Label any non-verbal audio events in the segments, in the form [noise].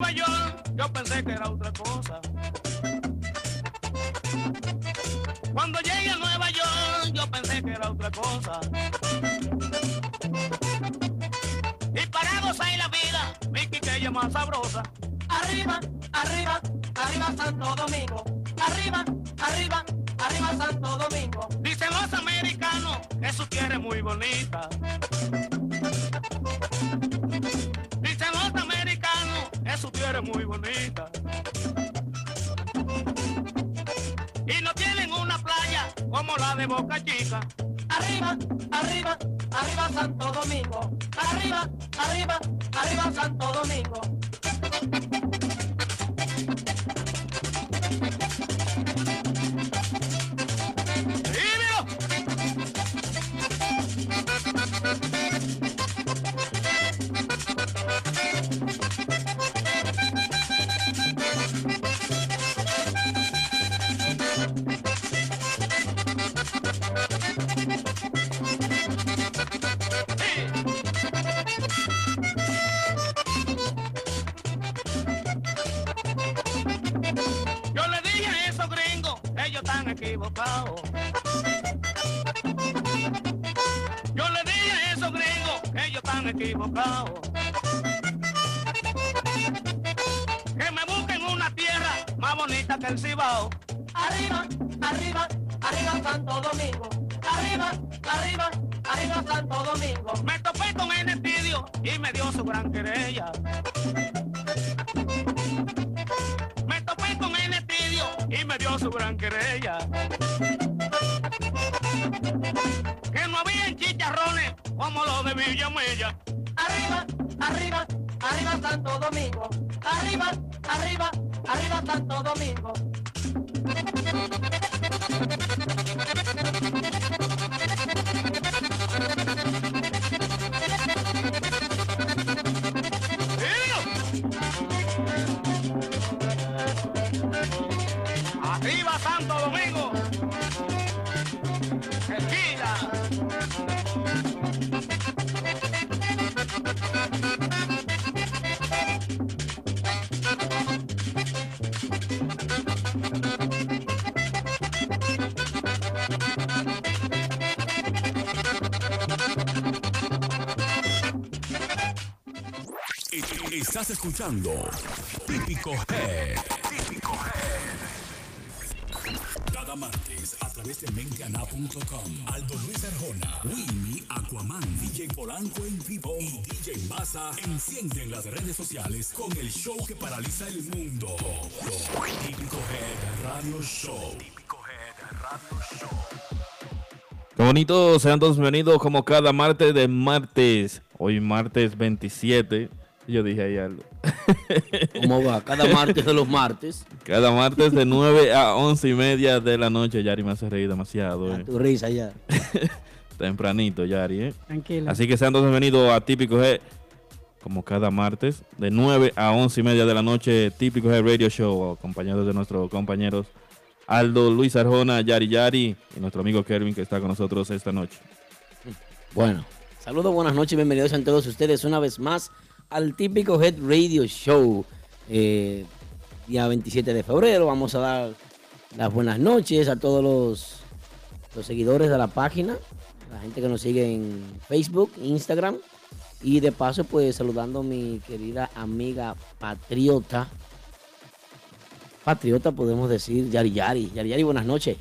Nueva York, yo pensé que era otra cosa. Cuando llegué a Nueva York, yo pensé que era otra cosa. Y para gozar la vida, mi quiqueya más sabrosa. Arriba, arriba, arriba Santo Domingo. Arriba, arriba, arriba Santo Domingo. Dicen los americanos que su tierra es muy bonita. Muy bonita. Y no tienen una playa como la de Boca Chica. Arriba, arriba, arriba Santo Domingo. Arriba, arriba, arriba Santo Domingo. Están equivocados. Yo le dije a esos gringos, ellos están equivocados. Que me busquen una tierra más bonita que el Cibao. Arriba, arriba, arriba Santo Domingo. Arriba, arriba, arriba Santo Domingo. Me topé con el estudio y me dio su gran querella. Me topé con el estudio y me dio su gran querella. Arriba, arriba, arriba Santo Domingo. Arriba, arriba, arriba Santo Domingo. Escuchando Típico Head. Típico Head. Cada martes a través de menteana.com. Aldo Luis Arjona, Winnie, Aquaman, DJ Polanco en vivo y DJ Massa encienden las redes sociales con el show que paraliza el mundo. Típico Head Radio Show. Típico Head Radio Show. Qué bonito, sean todos bienvenidos como cada martes de martes. Hoy martes 27. Yo dije ahí algo. [laughs] ¿Cómo va? Cada martes de los martes. Cada martes de 9 a 11 y media de la noche. Yari me hace reír demasiado. A eh. tu risa ya. [laughs] Tempranito, Yari. eh. Tranquilo. Así que sean todos bienvenidos a Típico G. Como cada martes, de 9 a 11 y media de la noche, Típico G Radio Show, acompañados de nuestros compañeros Aldo, Luis Arjona, Yari Yari y nuestro amigo Kervin que está con nosotros esta noche. Bueno, saludos, buenas noches, bienvenidos a todos ustedes una vez más al típico Head Radio Show. Eh, día 27 de febrero, vamos a dar las buenas noches a todos los, los seguidores de la página, la gente que nos sigue en Facebook, Instagram. Y de paso, pues saludando a mi querida amiga Patriota. Patriota, podemos decir Yari Yari. Yari Yari, buenas noches.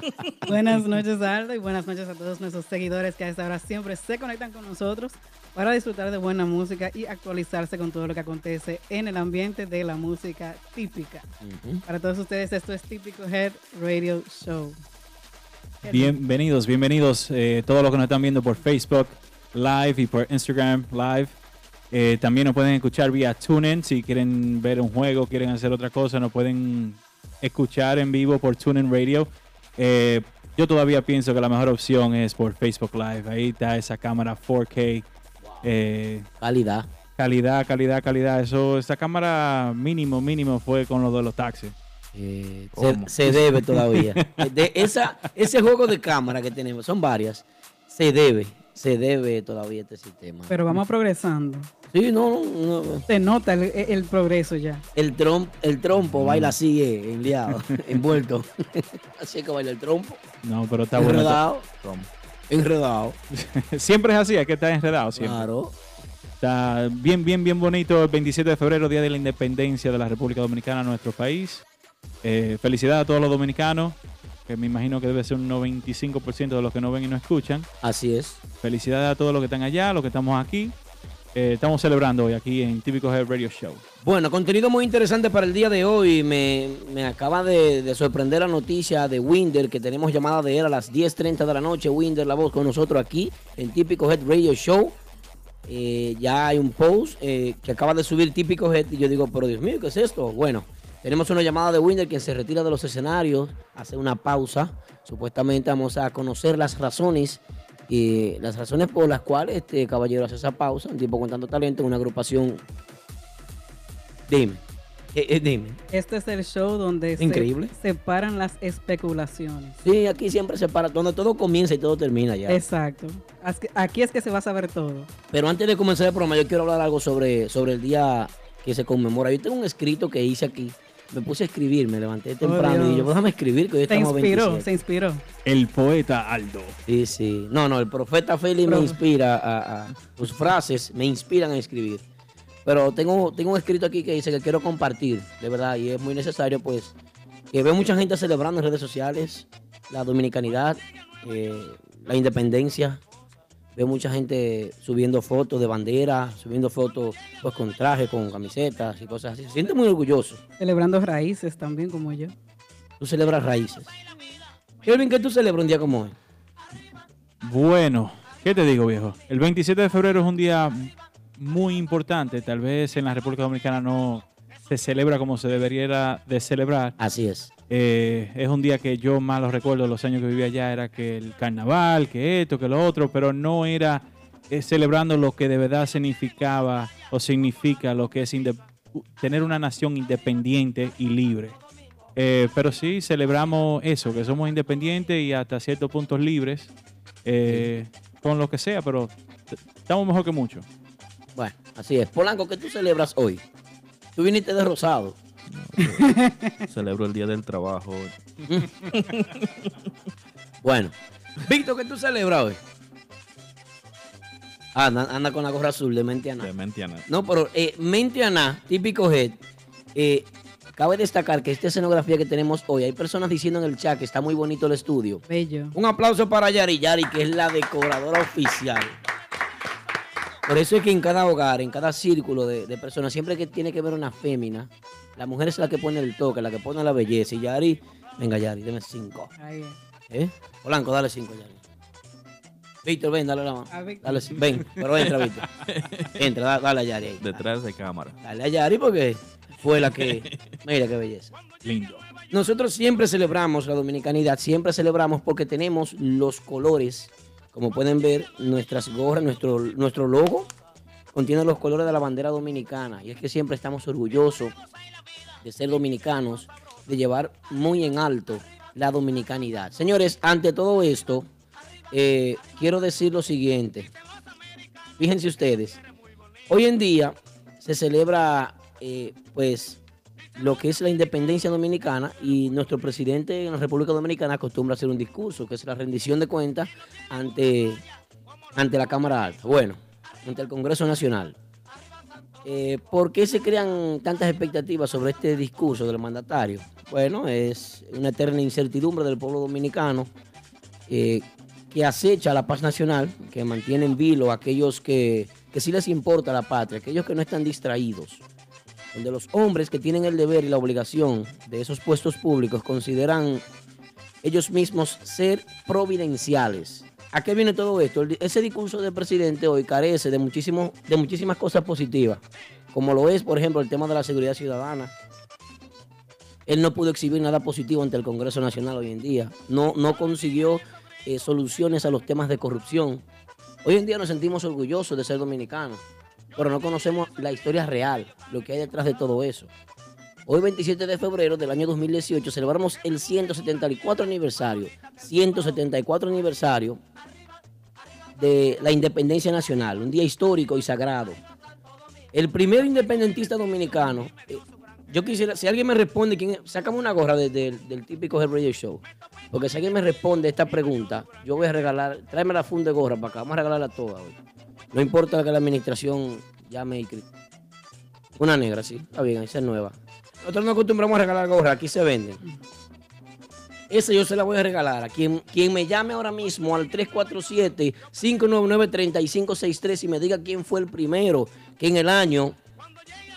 [laughs] Buenas noches, Aldo, y buenas noches a todos nuestros seguidores que a esta hora siempre se conectan con nosotros para disfrutar de buena música y actualizarse con todo lo que acontece en el ambiente de la música típica. Para todos ustedes, esto es Típico Head Radio Show. Bienvenidos, bienvenidos eh, todos los que nos están viendo por Facebook Live y por Instagram Live. Eh, también nos pueden escuchar vía TuneIn si quieren ver un juego, quieren hacer otra cosa, nos pueden escuchar en vivo por TuneIn Radio. Eh, yo todavía pienso que la mejor opción es por Facebook Live. Ahí está esa cámara 4K. Eh, Calidad. calidad, calidad, calidad. Eso, esa cámara mínimo, mínimo fue con lo de los taxis. Eh, se, debe todavía. [laughs] De esa, ese juego de cámara que tenemos, son varias, se debe, se debe todavía este sistema. Pero vamos progresando. Sí, no, no, no. Se nota el, el progreso ya. El, trom- el trompo Mm. baila así, eh, enliado, [laughs] envuelto. [laughs] así es que baila el trompo. No, pero está bueno. Enredado. [laughs] Siempre es así, hay que estar enredado siempre. Claro. Está bien, bien, bien bonito el 27 de febrero, Día de la Independencia de la República Dominicana, nuestro país. Eh, felicidades a todos los dominicanos, que me imagino que debe ser un 95% de los que no ven y no escuchan. Así es. Felicidades a todos los que están allá, los que estamos aquí. Eh, estamos celebrando hoy aquí en Típico Head Radio Show. Bueno, contenido muy interesante para el día de hoy. Me, me acaba de, de sorprender la noticia de Winder, que tenemos llamada de él a las 10.30 de la noche. Winder, la voz con nosotros aquí en Típico Head Radio Show. Eh, ya hay un post eh, que acaba de subir Típico Head y yo digo, pero Dios mío, ¿qué es esto? Bueno, tenemos una llamada de Winder quien se retira de los escenarios, hace una pausa. Supuestamente vamos a conocer las razones y las razones por las cuales este caballero hace esa pausa, un tipo con tanto talento en una agrupación. Dime, eh, eh, dime. Este es el show donde se separan las especulaciones. Sí, aquí siempre se para, donde todo comienza y todo termina ya. Exacto. Aquí es que se va a saber todo. Pero antes de comenzar el programa, yo quiero hablar algo sobre, sobre el día que se conmemora. Yo tengo un escrito que hice aquí. Me puse a escribir, me levanté temprano y yo, déjame escribir que hoy Se estamos inspiró, 27. se inspiró. El poeta Aldo. Sí, sí. No, no, el profeta Félix me inspira a, a- sus frases me inspiran a escribir. Pero tengo, tengo un escrito aquí que dice que quiero compartir, de verdad, y es muy necesario, pues, que veo mucha gente celebrando en redes sociales la dominicanidad, eh, la independencia. Veo mucha gente subiendo fotos de bandera, subiendo fotos pues con traje, con camisetas y cosas así. Se siente muy orgulloso. Celebrando raíces también, como yo. Tú celebras raíces. Kelvin, ¿qué tú celebras un día como hoy? Bueno, ¿qué te digo, viejo? El 27 de febrero es un día muy importante. Tal vez en la República Dominicana no se celebra como se debería de celebrar. Así es. Eh, es un día que yo más lo recuerdo, los años que vivía allá, era que el carnaval, que esto, que lo otro, pero no era eh, celebrando lo que de verdad significaba o significa lo que es tener una nación independiente y libre. Eh, pero sí celebramos eso, que somos independientes y hasta ciertos puntos libres, con lo que sea, pero estamos mejor que mucho. Bueno, así es. Polanco, ¿qué tú celebras hoy? Tú viniste de rosado. [laughs] Celebro el Día del Trabajo. [laughs] Bueno. Víctor, ¿qué tú celebras hoy? Anda, anda con la gorra azul de mente a nada. De Mentiana. No, pero eh, mente a nada, típico head. Eh, cabe destacar que esta escenografía que tenemos hoy, hay personas diciendo en el chat que está muy bonito el estudio. Bello. Un aplauso para Yari Yari, que es la decoradora oficial. Por eso es que en cada hogar, en cada círculo de, de personas, siempre que tiene que ver una fémina, la mujer es la que pone el toque, la que pone la belleza. Y Yari, venga Yari, deme cinco. Ahí es. ¿Eh? Polanco, dale cinco, Yari. Víctor, ven, dale la mano. Dale, cinco. ven, pero entra, Víctor. [laughs] Entra, da- dale a Yari ahí. Detrás de cámara. Dale a Yari porque fue la que... [laughs] Mira qué belleza. Lindo. Nosotros siempre celebramos la dominicanidad, siempre celebramos porque tenemos los colores, como pueden ver, nuestras gorras, nuestro, nuestro logo contiene los colores de la bandera dominicana. Y es que siempre estamos orgullosos de ser dominicanos, de llevar muy en alto la dominicanidad. Señores, ante todo esto, eh, quiero decir lo siguiente. Fíjense ustedes, hoy en día se celebra, eh, pues, lo que es la independencia dominicana y nuestro presidente en la República Dominicana acostumbra hacer un discurso, que es la rendición de cuentas ante, ante la Cámara Alta, bueno, ante el Congreso Nacional. Eh, ¿Por qué se crean tantas expectativas sobre este discurso del mandatario? Bueno, es una eterna incertidumbre del pueblo dominicano eh, que acecha la paz nacional, que mantiene en vilo a aquellos que, que sí les importa la patria, aquellos que no están distraídos donde los hombres que tienen el deber y la obligación de esos puestos públicos consideran ellos mismos ser providenciales. ¿A qué viene todo esto? Ese discurso del presidente hoy carece de, muchísimo, de muchísimas cosas positivas, como lo es, por ejemplo, el tema de la seguridad ciudadana. Él no pudo exhibir nada positivo ante el Congreso Nacional hoy en día. No, no consiguió eh, soluciones a los temas de corrupción. Hoy en día nos sentimos orgullosos de ser dominicanos, pero no conocemos la historia real, lo que hay detrás de todo eso. Hoy, 27 de febrero del año 2018, celebramos el 174 aniversario, 174 aniversario de la independencia nacional, un día histórico y sagrado. El primer independentista dominicano. eh, yo quisiera, si alguien me responde, quién, una gorra de- del típico Head Radio Show. Porque si alguien me responde esta pregunta, yo voy a regalar, tráeme la funda de gorra para acá, vamos a regalarla toda hoy. No importa que la administración llame y Una negra, sí, está bien, esa es nueva. Nosotros no acostumbramos a regalar gorra, aquí se venden. Esa yo se la voy a regalar a quien, quien me llame ahora mismo al 347-599-3563 y me diga quién fue el primero que en el año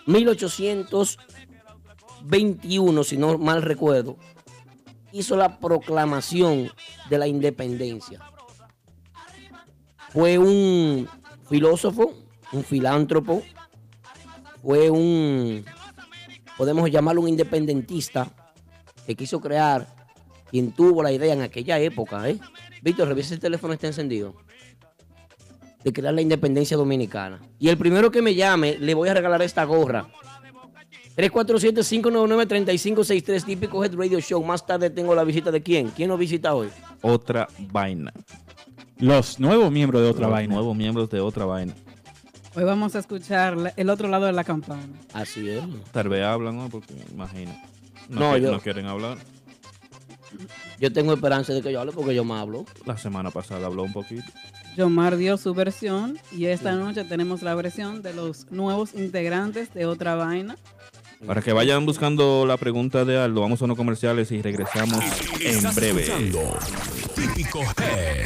1821, si no mal recuerdo, hizo la proclamación de la independencia. Fue un filósofo, un filántropo, fue un, podemos llamarlo un independentista que quiso crear quien tuvo la idea en aquella época, ¿eh? Víctor, revisa el teléfono está encendido. De crear la independencia dominicana. Y el primero que me llame, le voy a regalar esta gorra. 347-599-3563, típico Head Radio Show. Más tarde tengo la visita de quién. ¿Quién nos visita hoy? Otra vaina. Los nuevos miembros de otra Los vaina. Nuevos miembros de otra vaina. Hoy vamos a escuchar el otro lado de la campana. Así es. Tal vez hablan, ¿no? Porque imagino. No, No, yo- no quieren hablar. Yo tengo esperanza de que yo hable porque yo me hablo. La semana pasada habló un poquito. Yomar dio su versión y esta noche tenemos la versión de los nuevos integrantes de Otra Vaina. Para que vayan buscando la pregunta de Aldo, vamos a unos comerciales y regresamos en breve. escuchando Típico Head.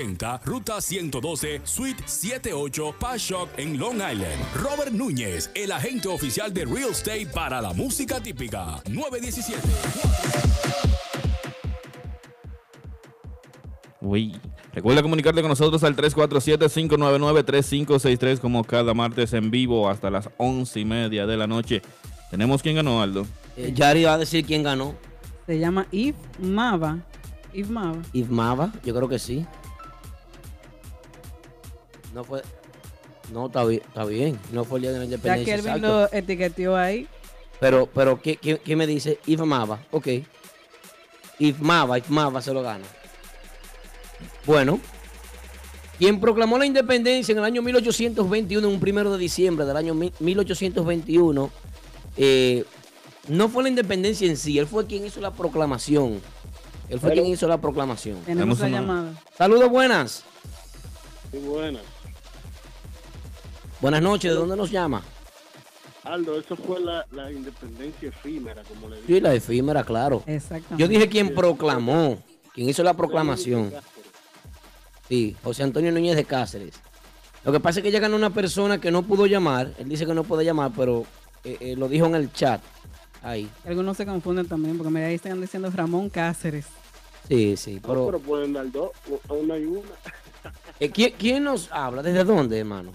Ruta 112 Suite 78 Pashock en Long Island. Robert Núñez, el agente oficial de Real Estate para la música típica. 917. Uy. Recuerda comunicarte con nosotros al 347-599-3563 como cada martes en vivo hasta las once y media de la noche. ¿Tenemos quién ganó, Aldo? Eh, Yari va a decir quién ganó. Se llama Yves Mava. Yves Mava. Ifmaba, yo creo que sí. No fue. No, está bien, está bien. No fue el día de la Ya independencia. Kelvin exacto. lo etiquetó ahí. Pero, pero, ¿qué, qué, qué me dice? Ifmaba, ok. Ifmaba, Ifmaba se lo gana. Bueno. Quien proclamó la independencia en el año 1821, en un primero de diciembre del año mi- 1821, eh, no fue la independencia en sí, él fue quien hizo la proclamación. Él fue quien hizo la proclamación. Tenemos una- llamada. Saludos, buenas. Sí, buenas. Buenas noches, ¿de dónde nos llama? Aldo, eso fue la, la independencia efímera, como le Sí, dije. la efímera, claro. Exactamente. Yo dije quien proclamó, quien hizo la proclamación. Sí, José Antonio Núñez de Cáceres. Lo que pasa es que ganó una persona que no pudo llamar. Él dice que no puede llamar, pero eh, eh, lo dijo en el chat. Ahí. Algunos se confunden también porque me ahí están diciendo Ramón Cáceres. Sí, sí. No, Pero, pero pueden dar dos, o- una y una. eh, ¿quién, quién nos habla? ¿Desde dónde, hermano?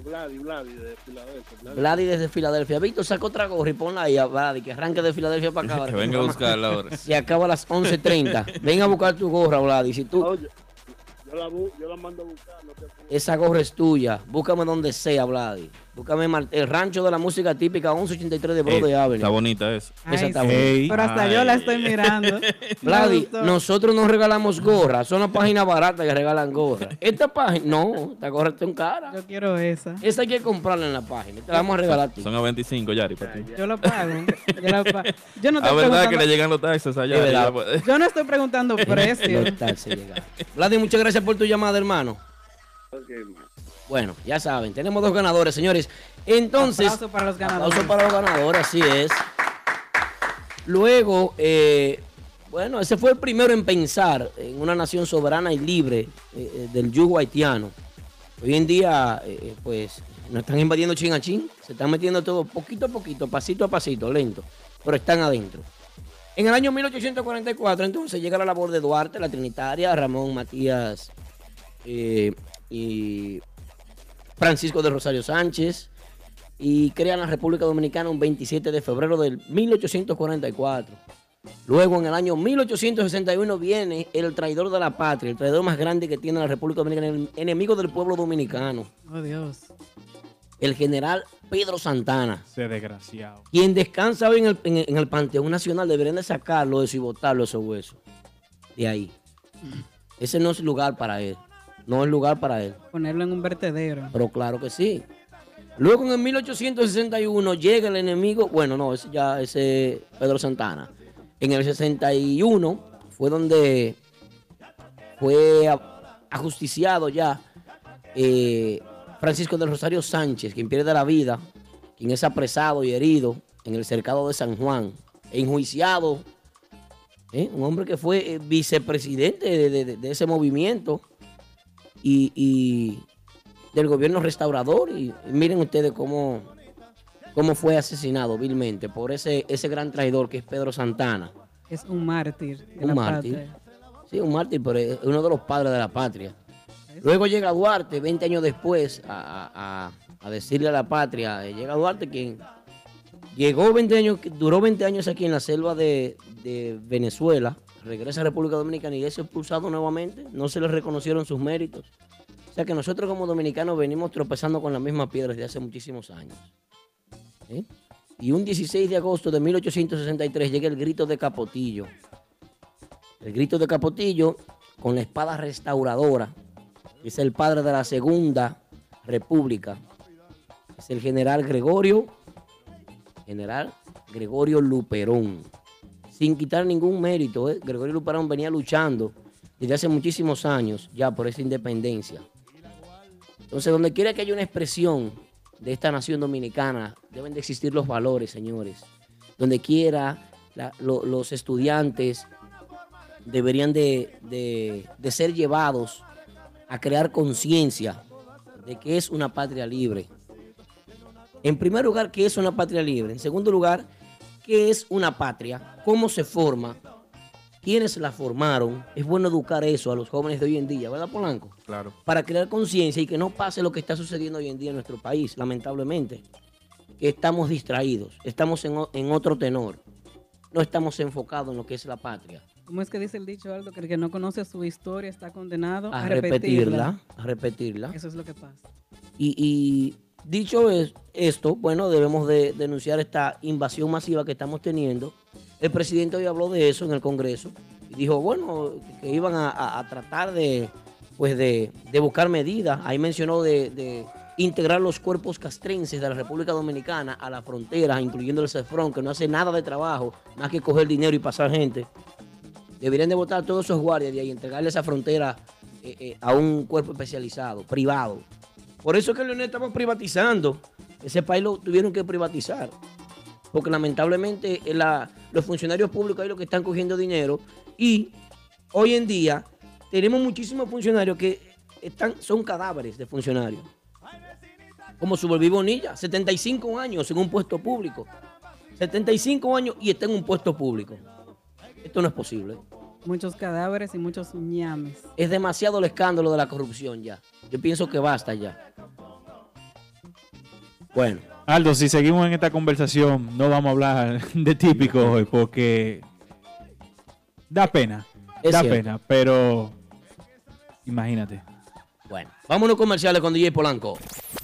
Vladi, Vladi de Filadelfia. Vladi. Vladi desde Filadelfia. Víctor, saca otra gorra y ponla ahí a Vladi, que arranque de Filadelfia para acá. [laughs] Que venga a buscarla ahora. Se [laughs] acaba a las 11.30. Venga a buscar tu gorra, Vladi. Si tú, Oye, yo la, bu- yo la mando a buscar, no te apures. Esa gorra es tuya. Búscame donde sea, Vladi. Búscame el rancho de la música típica 1183 de Broadway Eh, Avenue. está bonita esa. Esa está sí. Ey. Pero hasta yo la estoy mirando. [laughs] Vladi, nosotros no regalamos gorras. Son las páginas baratas que regalan gorras. Esta página, no, esta gorra está en cara. Yo quiero esa. Esa hay que comprarla en la página. Te la vamos a regalar a ti. Son a 25, Yari, para ti. Yo lo pago. Yo, lo pago. Yo no [laughs] estoy verdad que le llegan los taxes allá. Verdad. [laughs] Yo no estoy preguntando precio. No tal se llega. Vladi, muchas gracias por tu llamada, hermano. Ok, man. Bueno, ya saben, tenemos dos ganadores, señores. Entonces, Aplauso para los ganadores. Aplauso para los ganadores, así es. Luego, eh, bueno, ese fue el primero en pensar en una nación soberana y libre eh, eh, del yugo haitiano. Hoy en día, eh, pues, nos están invadiendo chin a chin, se están metiendo todo poquito a poquito, pasito a pasito, lento, pero están adentro. En el año 1844, entonces, llega la labor de Duarte, la Trinitaria, Ramón Matías y Francisco de Rosario Sánchez, y crean la República Dominicana un 27 de febrero del 1844. Luego, en el año 1861, viene el traidor de la patria, el traidor más grande que tiene la República Dominicana, el enemigo del pueblo dominicano, Oh, Dios. el general Pedro Santana. Desgraciado. Quien descansa hoy en el, en el- en el Panteón Nacional deberían de sacarlo de eso y botarlo esos huesos. De ahí. Ese no es lugar para él. No es lugar para él. Ponerlo en un vertedero. Pero claro que sí. Luego en el 1861 llega el enemigo. Bueno, no, ese ya ese Pedro Santana. En el 61 fue donde fue ajusticiado ya eh, Francisco del Rosario Sánchez, quien pierde la vida, quien es apresado y herido en el cercado de San Juan, e enjuiciado. ¿eh? Un hombre que fue eh, vicepresidente de, de- de- de ese movimiento y, y del gobierno restaurador. Y, y miren ustedes cómo, cómo fue asesinado vilmente por ese, ese gran traidor que es Pedro Santana. Es un mártir. de Un la mártir. patria. Sí, un mártir, pero es uno de los padres de la patria. Luego llega Duarte, 20 años después, a, a- a- a decirle a la patria. eh, Llega Duarte, quien llegó 20 años, duró 20 años aquí en la selva de, de Venezuela, regresa a República Dominicana y es expulsado nuevamente. No se le reconocieron sus méritos. O sea que nosotros como dominicanos venimos tropezando con la misma piedra desde hace muchísimos años. Y un 16 de agosto de 1863 llega el grito de Capotillo. El grito de Capotillo con la espada restauradora. Es el padre de la Segunda República. Es el general Gregorio, general Gregorio Luperón. Sin quitar ningún mérito, ¿eh? Gregorio Luperón venía luchando desde hace muchísimos años ya por esa independencia. Entonces, donde quiera que haya una expresión de esta nación dominicana, deben de existir los valores, señores. Donde quiera los estudiantes deberían de, de- de ser llevados a crear conciencia de que es una patria libre. En primer lugar, ¿qué es una patria libre? En segundo lugar, ¿qué es una patria? ¿Cómo se forma? ¿Quiénes la formaron? Es bueno educar eso a los jóvenes de hoy en día, ¿verdad, Polanco? Claro. Para crear conciencia y que no pase lo que está sucediendo hoy en día en nuestro país, lamentablemente. Que estamos distraídos, estamos en, otro tenor. No estamos enfocados en lo que es la patria. ¿Cómo es que dice el dicho, Aldo? Que el que no conoce su historia está condenado a, a, repetirla, a repetirla. Eso es lo que pasa. Y, y dicho es- esto, bueno, debemos de denunciar esta invasión masiva que estamos teniendo. El presidente hoy habló de eso en el Congreso y dijo, bueno, que iban a, tratar de, pues de, buscar medidas. Ahí mencionó de, integrar los cuerpos castrenses de la República Dominicana a la frontera, incluyendo el CEFRON, que no hace nada de trabajo, más que coger dinero y pasar gente. Deberían de votar todos esos guardias de ahí entregarle esa frontera eh, eh, a un cuerpo especializado, privado. Por eso es que Leonel estamos privatizando. Ese país lo tuvieron que privatizar. Porque lamentablemente eh, los funcionarios públicos ahí lo que están cogiendo dinero. Y hoy en día tenemos muchísimos funcionarios que están, son cadáveres de funcionarios. Como su Bonilla, 75 años en un puesto público. 75 años y está en un puesto público. Esto no es posible. Muchos cadáveres y muchos ñames. Es demasiado el escándalo de la corrupción ya. Yo pienso que basta ya. Bueno, Aldo, si seguimos en esta conversación, no vamos a hablar de típico hoy porque da pena. Es da cierto. pena, pero imagínate. bueno. Vámonos comerciales con DJ Polanco.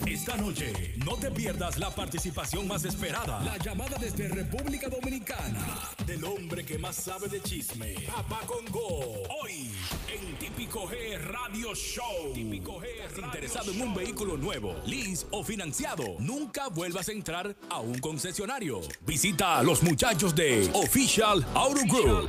Esta noche no te pierdas la participación más esperada. La llamada desde República Dominicana del hombre que más sabe de chisme. Papá Congo. Hoy en Típico G Radio Show. Típico G Radio Interesado en un vehículo nuevo, lease o financiado. Nunca vuelvas a entrar a un concesionario. Visita a los muchachos de Official Auto Group.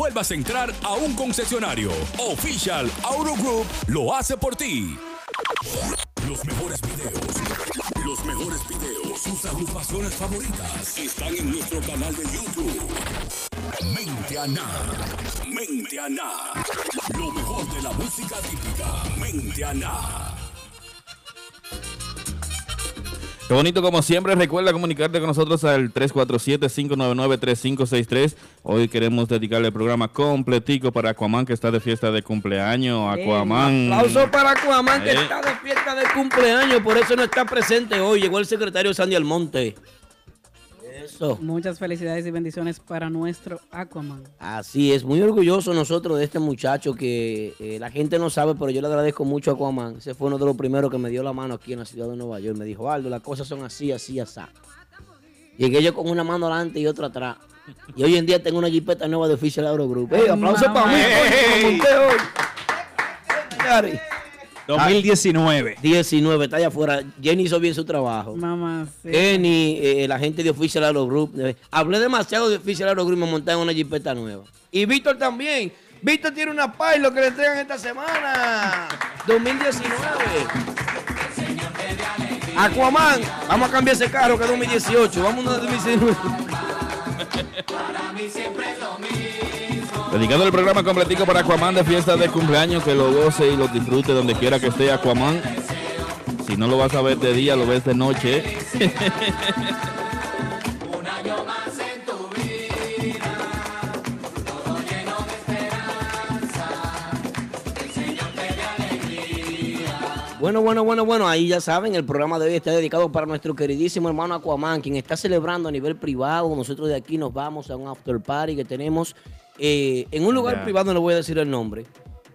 vuelvas a entrar a un concesionario. Official Auto Group lo hace por ti. Los mejores videos. Los mejores videos. Sus agrupaciones favoritas están en nuestro canal de YouTube. Mente Ana. Mente. Lo mejor de la música típica. Mente. Qué bonito como siempre. Recuerda comunicarte con nosotros al 347-599-3563. Hoy queremos dedicarle el programa completico para Aquaman que está de fiesta de cumpleaños. Aquaman. Aplauso para Aquaman que Eh. está de fiesta de cumpleaños, por eso no está presente hoy. Llegó el secretario Sandy Almonte. Eso. Muchas felicidades y bendiciones para nuestro Aquaman. Así es, muy orgulloso nosotros de este muchacho que eh, la gente no sabe, pero yo le agradezco mucho a Aquaman. Ese fue uno de los primeros que me dio la mano aquí en la ciudad de Nueva York. Me dijo, Aldo, las cosas son así, así, así. Llegué yo con una mano adelante y otra atrás. Y hoy en día tengo una jipeta nueva de Official Aero Group. ¡Ey, aplauso para mí! monté hoy. Yari. 2019. 19, está allá afuera. Jenny hizo bien su trabajo. Mamá, sí. Jenny, eh, la gente de Official Aero Group. eh, hablé demasiado de Official Aero Group y me monté en una jipeta nueva. Y Víctor también. Víctor tiene una pilot que le entregan esta semana. 2019. Aquaman, vamos a cambiar ese carro que es 2018. Vamos a 2019. Dedicado el programa completico para Aquaman de fiesta de cumpleaños. Que lo goce y lo disfrute donde quiera que esté Aquaman. Si no lo vas a ver de día, lo ves de noche. Bueno, bueno, bueno, bueno, ahí ya saben, el programa de hoy está dedicado para nuestro queridísimo hermano Aquaman, quien está celebrando a nivel privado. Nosotros de aquí nos vamos a un after party que tenemos eh, en un lugar privado, no le voy a decir el nombre,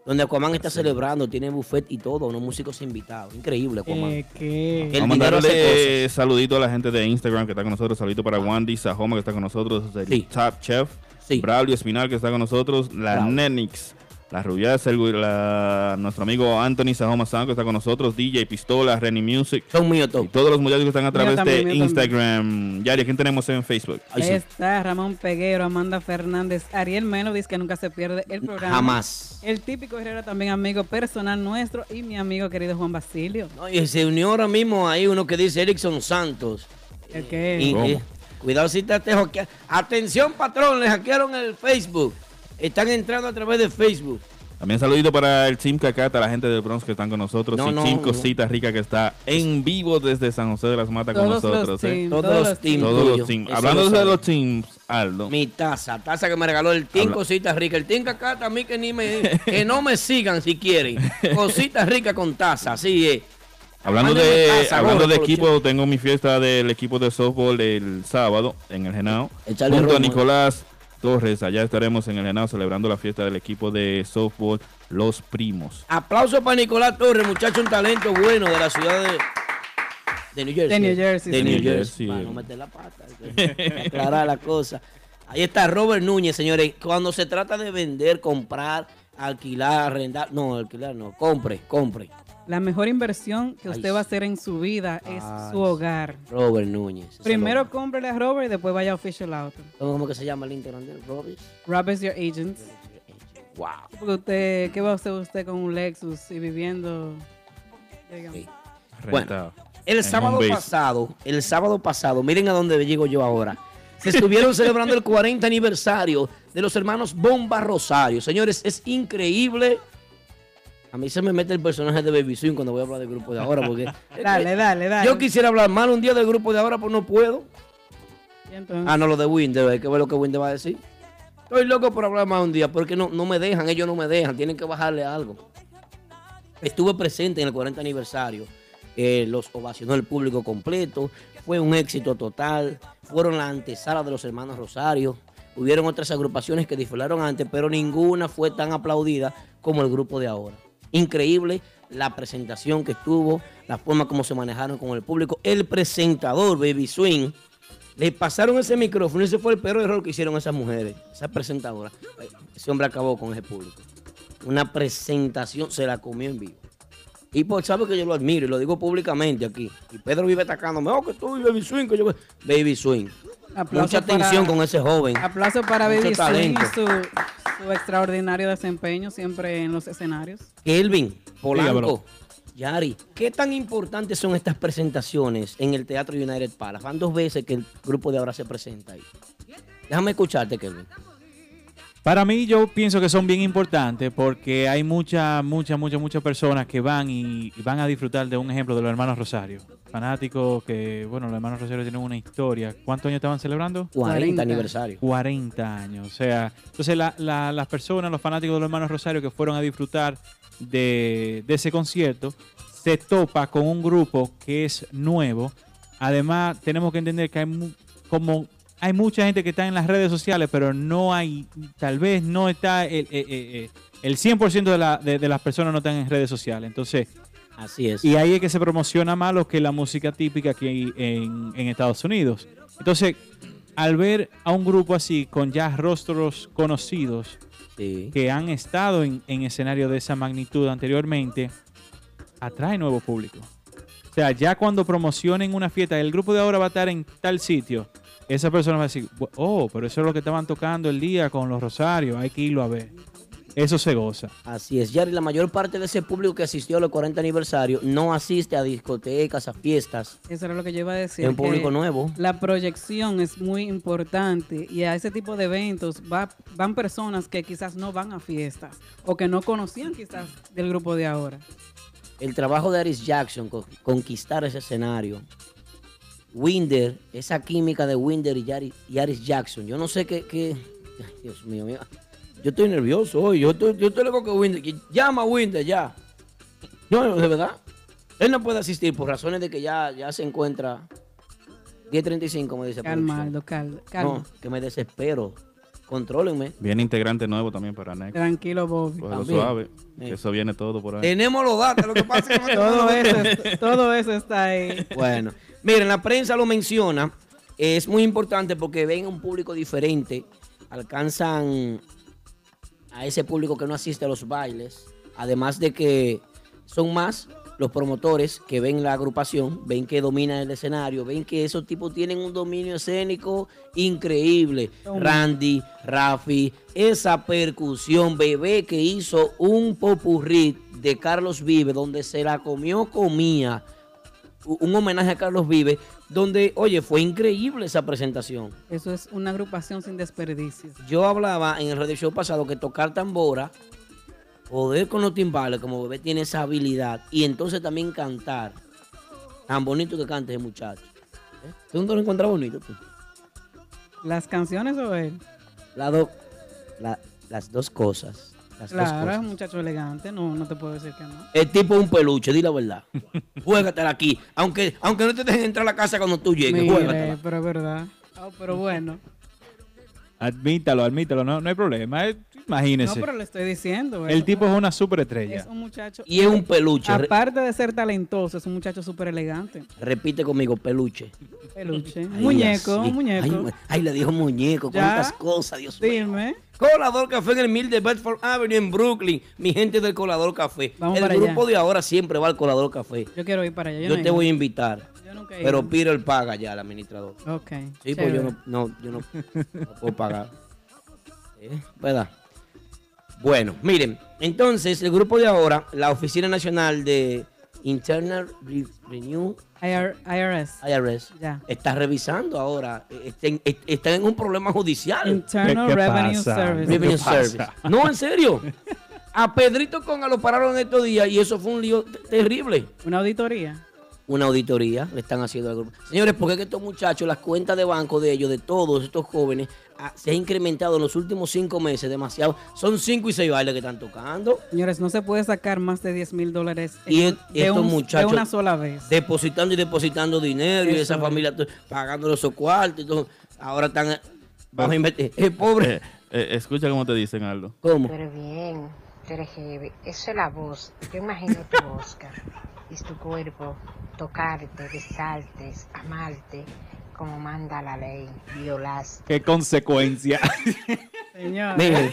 donde Aquaman está celebrando, tiene buffet y todo, unos músicos invitados. Increíble, Aquaman. Eh, ¿qué? El Vamos a dinero hace darle saludito a la gente de Instagram que está con nosotros. Saludito para Wandy Sajoma que está con nosotros. El Sí. Top Chef. Sí. Braulio Espinal que está con nosotros. La Bravo. Nenix. La Rubia la, nuestro amigo Anthony Sajoma Sanko que está con nosotros. DJ Pistola, Renny Music. Son míos todos. todos los muchachos que están a través también, de. Instagram. Yari, ¿a quién tenemos en Facebook? Ahí sí. está Ramón Peguero, Amanda Fernández, Ariel Melodis, que nunca se pierde el programa. Jamás. El típico Herrera, también amigo personal nuestro, y mi amigo querido Juan Basilio. No, y se unió ahora mismo ahí uno que dice Erickson Santos. El que Y- ¿Cómo? y- cuidado si te te Atención, patrón, le hackearon el Facebook. Están entrando a través de Facebook. También saludito para el Team Cacata, la gente del Bronx que están con nosotros. No, y no, Team no. Cosita Rica que está en vivo desde San José de las Matas con todos nosotros. los ¿eh? teams, Todos todos los los teams. Todos los teams. Hablando lo de los teams, Aldo. Mi taza, taza que me regaló el Team Habla- Cositas Ricas. El Team Cacata a mí que ni me, que no me sigan si quieren. Cositas Ricas con taza, así es. Hablando Mándame de, taza, hablando gordo, de equipo, tengo mi fiesta del equipo de softball el sábado en el Genao. Junto a. Nicolás Torres, allá estaremos en el Genao celebrando la fiesta del equipo de softball Los Primos. Aplauso para Nicolás Torres, muchacho, un talento bueno de la ciudad de, de New Jersey. De New Jersey, De sí. New New Jersey. Jersey. Para no meter la pata. para aclarar la cosa. Ahí está Robert Núñez, señores. Cuando se trata de vender, comprar, alquilar, arrendar. No, alquilar no. Compre, compre. La mejor inversión que Ay, usted va a hacer en su vida es Ay, su hogar. Robert Núñez. Primero cómprele a Robert y después vaya a Official Auto. ¿Cómo que se llama el Instagram de Robert? Rob is your agent. Wow. Porque usted, ¿qué va a hacer usted con un Lexus y viviendo? Sí. Bueno. El sábado pasado, el sábado pasado, miren a dónde llego yo ahora. Se estuvieron [laughs] celebrando el 40 aniversario de los hermanos Bomba Rosario. Señores, es increíble. A mí se me mete el personaje de Baby Swing cuando voy a hablar del grupo de ahora. Porque [laughs] Dale, dale, dale. yo quisiera hablar mal un día del grupo de ahora, pero no puedo. Ah, no, lo de Winder, hay que ver lo que Winder va a decir. Estoy loco por hablar más un día, porque no, no me dejan, ellos no me dejan, tienen que bajarle algo. Estuve presente en el 40 aniversario, eh, los ovacionó el público completo, fue un éxito total, fueron la antesala de los hermanos Rosario, Hubieron otras agrupaciones que desfilaron antes, pero ninguna fue tan aplaudida como el grupo de ahora. Increíble la presentación que tuvo, la forma como se manejaron con el público. El presentador, Baby Swing, le pasaron ese micrófono ese fue el peor error que hicieron esas mujeres, esas presentadoras. Ese hombre acabó con ese público. Una presentación se la comió en vivo. Y pues sabe que yo lo admiro y lo digo públicamente aquí. Y Pedro vive atacándome, oh, que tú Baby Swing, que yo... Baby Swing. Aplauso Mucha atención para- con ese joven. Aplauso para Baby Swing talento. y su, su extraordinario desempeño siempre en los escenarios. Kelvin, Polanco. Yari, ¿qué tan importantes son estas presentaciones en el Teatro United Palace? Van dos veces que el grupo de ahora se presenta ahí. Déjame escucharte, Kelvin. Para mí yo pienso que son bien importantes porque hay muchas, muchas, muchas, muchas personas que van y, y van a disfrutar de un ejemplo de los hermanos Rosario. Fanáticos que, bueno, los hermanos Rosario tienen una historia. ¿Cuántos años estaban celebrando? 40, 40. aniversario. 40 años. O sea, entonces la- la- las personas, los fanáticos de los hermanos Rosario que fueron a disfrutar de, de ese concierto, se topa con un grupo que es nuevo. Además, tenemos que entender que hay mu- como hay mucha gente que está en las redes sociales, pero no hay, tal vez no está el, eh, eh, eh, el 100% de, la- de- de las personas no están en redes sociales. Entonces, Así es. y ahí es que se promociona más lo que la música típica aquí en, en Estados Unidos. Entonces, al ver a un grupo así, con ya rostros conocidos, Sí. que han estado en, en escenario de esa magnitud anteriormente, atrae nuevo público. O sea, ya cuando promocionen una fiesta, el grupo de ahora va a estar en tal sitio, esa persona va a decir, oh, pero eso es lo que estaban tocando el día con los Rosarios, hay que irlo a ver. Eso se goza. Así es, Yari. La mayor parte de ese público que asistió a los 40 aniversarios no asiste a discotecas, a fiestas. Eso era lo que yo iba a decir. Es un público nuevo. La proyección es muy importante y a ese tipo de eventos va- van personas que quizás no van a fiestas o que no conocían quizás del grupo de ahora. El trabajo de Aris Jackson, co- conquistar ese escenario. Winder, esa química de Winder y, Yari- y Aris Jackson. Yo no sé qué. qué- Dios mío, mío. Yo estoy nervioso hoy. Yo estoy, yo estoy loco que Winder. llama a Winder ya. No, de verdad. Él no puede asistir por razones de que ya, ya se encuentra 10.35, como dice Calma. Aldo, cal- calma. No, que me desespero. Contrólenme. Viene integrante nuevo también para Next. Tranquilo, Bobby. Cógelo También. suave. Sí. que Eso viene todo por ahí. Tenemos los datos, lo que pasa es que no [laughs] Todo tenemos- eso, es- todo eso está ahí. Bueno, miren, la prensa lo menciona. Es muy importante porque ven un público diferente. Alcanzan a ese público que no asiste a los bailes. Además de que son más los promotores que ven la agrupación, ven que dominan el escenario, ven que esos tipos tienen un dominio escénico increíble. Randy, Rafi, esa percusión, bebé que hizo un popurrí de Carlos Vive, donde se la comió, comía un homenaje a Carlos Vive, donde, oye, fue increíble esa presentación. Eso es una agrupación sin desperdicio. Yo hablaba en el radio show pasado que tocar tambora, poder con los timbales, como bebé tiene esa habilidad, y entonces también cantar. Tan bonito que canta ese muchacho. ¿Eh? ¿Tú no lo encuentras bonito? tú? ¿Las canciones o él? La do- la- las dos cosas. Las Claro, es un muchacho elegante, no, no te puedo decir que no. El tipo es un peluche, di la verdad. [laughs] Juégatela aquí. Aunque, aunque no te dejen entrar a la casa cuando tú llegues, Mire, juégatela. pero es verdad. Oh, pero bueno. Admítalo, admítalo, no, no hay problema. Eh, No, Imagínese. pero le estoy diciendo. El es- tipo es una superestrella. es un muchacho. Y es un peluche. Aparte de ser talentoso, es un muchacho súper elegante. repite conmigo, peluche. Peluche. Ay, muñeco, muñeco. Ay, le dijo muñeco. Ya. Cuántas cosas, Dios mío. Dime. Colador Café en el Mil de Bedford Avenue en Brooklyn. Mi gente del Colador Café. Vamos el para grupo allá. de ahora siempre va al Colador Café. Yo quiero ir para allá. Yo, Yo, no te ido. voy a invitar. Yo nunca he Pero ido. Peter paga ya, el administrador. Ok. Sí, pues yo no, no, yo no, no puedo pagar. [laughs] ¿Eh? ¿Verdad? Bueno, miren, entonces el grupo de ahora, la Oficina Nacional de Internal Re- Renew IR- IRS. IRS, está revisando ahora, eh, están, están en un problema judicial. Internal ¿Qué- qué Revenue pasa? Service. Revenue ¿Qué pasa? Service. No, en serio. A Pedrito Conga lo pararon estos días y eso fue un lío terrible. Una auditoría. Una auditoría le están haciendo al grupo. Señores, porque es que estos muchachos, las cuentas de banco de ellos, de todos estos jóvenes, ah, se ha incrementado en los últimos cinco meses demasiado. Son cinco y seis bailes que están tocando, Señores, no se puede sacar más de 10 mil dólares Y en- de, estos un- de muchachos una sola vez. depositando y depositando dinero y esa es. familia pagando los cuartos. Ahora están, Vamos a invertir. Es pobre. Eh, eh, escucha cómo te dicen, Aldo. ¿Cómo? Pero bien, eres heavy. Eso es la voz. Yo imagino tu Oscar. Es tu cuerpo. Tocarte, besarte, amarte, como manda la ley. Violaste. Qué consecuencia. Señor. Mire,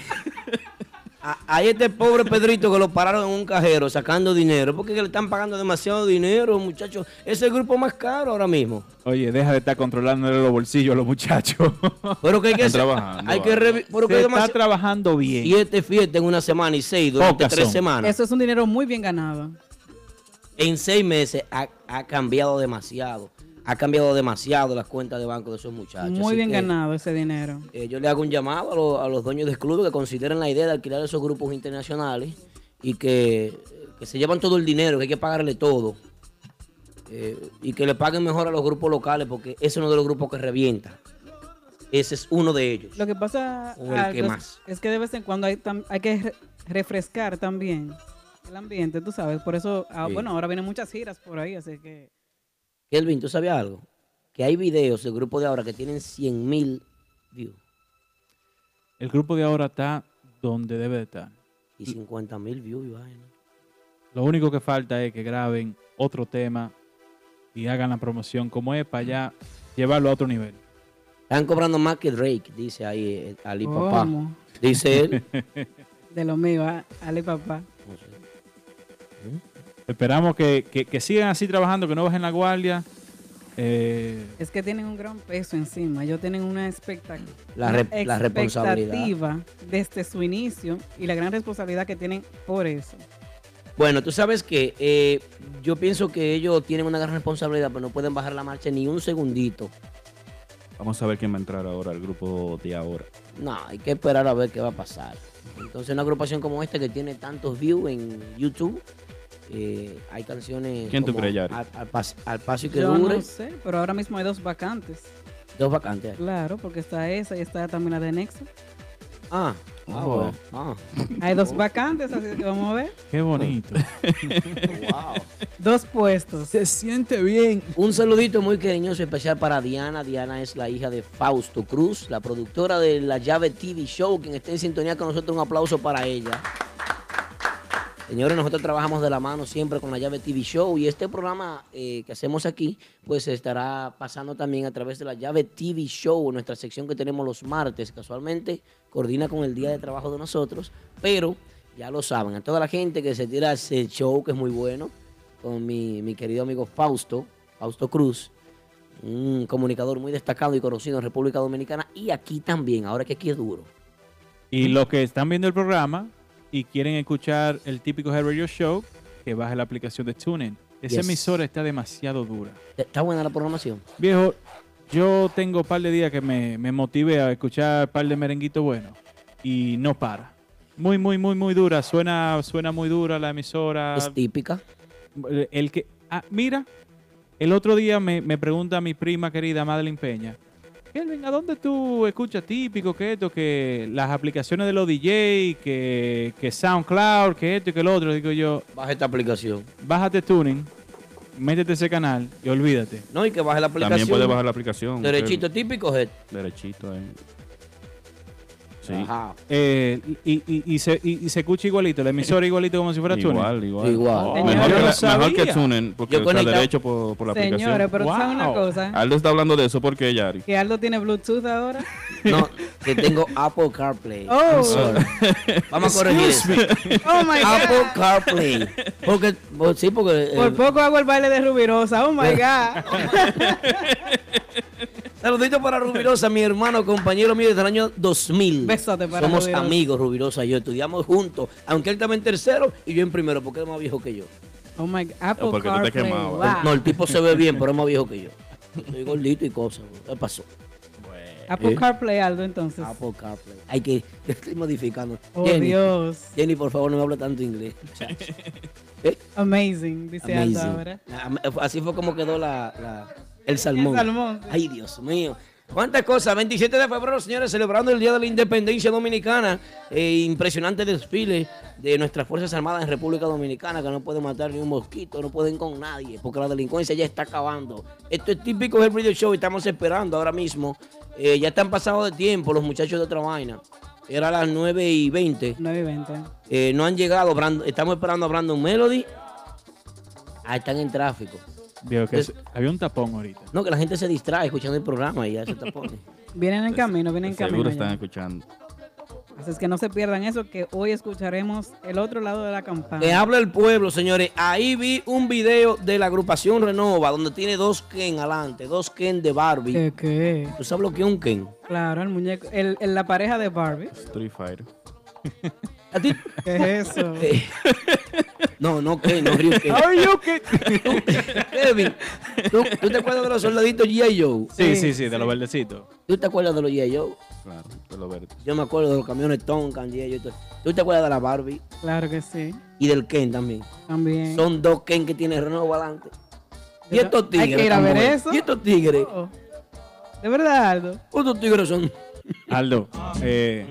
hay este pobre Pedrito que lo pararon en un cajero sacando dinero porque le están pagando demasiado dinero, muchachos. Es el grupo más caro ahora mismo. Oye, deja de estar controlándole los bolsillos a los muchachos. Pero que hay que Están hacer- trabajando, hay que revi- pero que Se hay está trabajando bien. siete fiestas en una semana y seis durante Pocas tres son. semanas. Eso es un dinero muy bien ganado. En seis meses ha, ha cambiado demasiado. Ha cambiado demasiado las cuentas de banco de esos muchachos. Muy Así bien que, ganado ese dinero. eh, yo le hago un llamado a, los- a los dueños del club que consideren la idea de alquilar esos grupos internacionales y que, que se llevan todo el dinero, que hay que pagarle todo. Eh, y que le paguen mejor a los grupos locales porque ese es uno de los grupos que revienta. Ese es uno de ellos. Lo que pasa O el Aldo, que es- más. es que de vez en cuando hay, que re- refrescar también el ambiente, tú sabes. Por eso, ah, Sí. bueno, ahora vienen muchas giras por ahí, así que Kelvin, ¿tú sabías algo? Que hay videos del grupo de ahora que tienen 100 mil views El grupo de ahora está donde debe de estar. y 50 mil views vaina. Lo único que falta es que graben otro tema y hagan la promoción como es para allá llevarlo a otro nivel. Están cobrando más que Drake, dice ahí eh, Ali Papá. Dice él. [laughs] De lo mío, ah, Ale papá. Esperamos que, que- que sigan así trabajando, que no bajen la guardia. Eh, Es que tienen un gran peso encima. Ellos tienen una, expecta- La una re- la responsabilidad. expectativa desde su inicio y la gran responsabilidad que tienen por eso. Bueno, tú sabes que eh, yo pienso que ellos tienen una gran responsabilidad, pero no pueden bajar la marcha ni un segundito. Vamos a ver quién va a entrar ahora al grupo de ahora. No, hay que esperar a ver qué va a pasar. Entonces, una agrupación como esta que tiene tantos views en YouTube, eh, hay canciones. ¿Quién tú crees, Yari? Al, al pas- al paso y que Yo dure. no sé, pero ahora mismo hay dos vacantes. Dos vacantes. Claro, porque está esa y está también la de Nexo. Ah, ah, Oh. bueno. Ah, Hay dos vacantes, así que vamos a ver. qué bonito. [laughs] wow. Dos puestos. Se siente bien. Un saludito muy cariñoso especial para Diana. Diana es la hija de Fausto Cruz, la productora de La Llave TV Show, quien está en sintonía con nosotros. Un aplauso para ella. Señores, nosotros trabajamos de la mano siempre con La Llave TV Show y este programa eh, que hacemos aquí, pues estará pasando también a través de La Llave TV Show, nuestra sección que tenemos los martes. Casualmente coordina con el día de trabajo de nosotros, pero ya lo saben, a toda la gente que se tira ese show que es muy bueno, con mi, mi querido amigo Fausto, Fausto Cruz, un comunicador muy destacado y conocido en República Dominicana y aquí también, ahora que aquí es duro. Y los que están viendo el programa y quieren escuchar el típico Head Radio Show, que baje la aplicación de TuneIn. Esa Yes. emisora está demasiado dura. ¿Está buena la programación? Viejo, yo tengo un par de días que me, me motivé a escuchar un par de merenguitos buenos y no para. Muy, muy, muy, muy dura. Suena, suena muy dura la emisora. Es típica. El que, ah, mira, el otro día me, me pregunta mi prima querida Madeline Peña, Kelvin, ¿a dónde tú escuchas típico que esto, que las aplicaciones de los DJ, que, que SoundCloud, que esto y que lo otro? Digo yo, Baja esta aplicación. bájate Tuning, métete ese canal y olvídate. No, y que baje la aplicación. También puede bajar la aplicación. Derechito típico, Jet. Derechito ahí. Sí. Ajá. Eh, y, y- y se, y- y se escucha igualito, la emisora igualito como si fuera Tuning. Igual, igual. Igual. Oh, Señores, mejor, que la- mejor que porque está derecho por, por la Señores, aplicación. pero ¿saben una Wow. cosa? Aldo está hablando de eso porque Yari. Que Aldo tiene Bluetooth ahora. [laughs] No, que tengo Apple CarPlay. Oh. Vamos a corregir eso. Oh my Apple God. CarPlay. Porque, pues, sí, porque. eh, Por poco hago el baile de Rubirosa. Oh my God. [laughs] [laughs] Saludito para Rubirosa, [laughs] mi hermano, compañero mío desde el año 2000. Besote para Somos Rubirosa. amigos, Rubirosa y yo. Estudiamos juntos, aunque él estaba en tercero y yo en primero, porque él es más viejo que yo. Oh my God. Apple porque tú te CarPlay. quemabas. Wow. No, el tipo se ve [laughs] bien, pero es más viejo que yo. Soy gordito y cosas. ¿Qué pasó? Apple ¿Eh? CarPlay, Aldo, entonces. Apple CarPlay. Hay que [laughs] estoy modificando. Oh, Jenny, Dios. Jenny, por favor, no me hable tanto inglés. Amazing, dice Aldo ahora. Ah, Así fue como quedó la, la- el salmón. El salmón, sí. Ay, Dios mío. ¿Cuántas cosas? 27 de febrero, señores, celebrando el Día de la Independencia Dominicana. Eh, impresionante desfile de nuestras Fuerzas Armadas en República Dominicana, que no pueden matar ni un mosquito, no pueden con nadie, porque la delincuencia ya está acabando. Esto es típico del Radio Show y estamos esperando ahora mismo. Eh, ya están pasados de tiempo los muchachos de otra vaina. Era las 9 y 20. 9 y 20. Eh, no han llegado, Brand- estamos esperando a Brandon Melody. Ah, están en tráfico. Que había un tapón ahorita. No, que la gente se distrae escuchando el programa y ya se tapone. [laughs] Vienen en camino, vienen en camino. Seguro ya. están escuchando. Así es que no se pierdan eso, que hoy escucharemos el otro lado de la campana. Le habla el pueblo, señores. Ahí vi un video de la agrupación Renova, donde tiene dos Ken adelante, dos Ken de Barbie. ¿Qué, qué? ¿Tú sabes lo que es un Ken? Claro, el muñeco, el, el- la pareja de Barbie. Street Fighter. ¿A ti? ¿Qué es eso? Eh, no, no Ken, no Ryu Ken. Kevin, ¿tú, tú te acuerdas de los soldaditos G.I. Joe? Sí, sí, sí, de los verdecitos. ¿Tú te acuerdas de los G.I. Joe? Claro, de lo verde. Yo me acuerdo de los camiones Tonkan, G.I. Joe. ¿Tú te acuerdas de la Barbie? Claro que sí. Y del Ken también. También. Son dos Ken que tiene Renova adelante. Y estos tigres. Hay que ir a ver eso. Y estos tigres. Oh. De verdad, Aldo. Estos tigres son. Aldo, eh,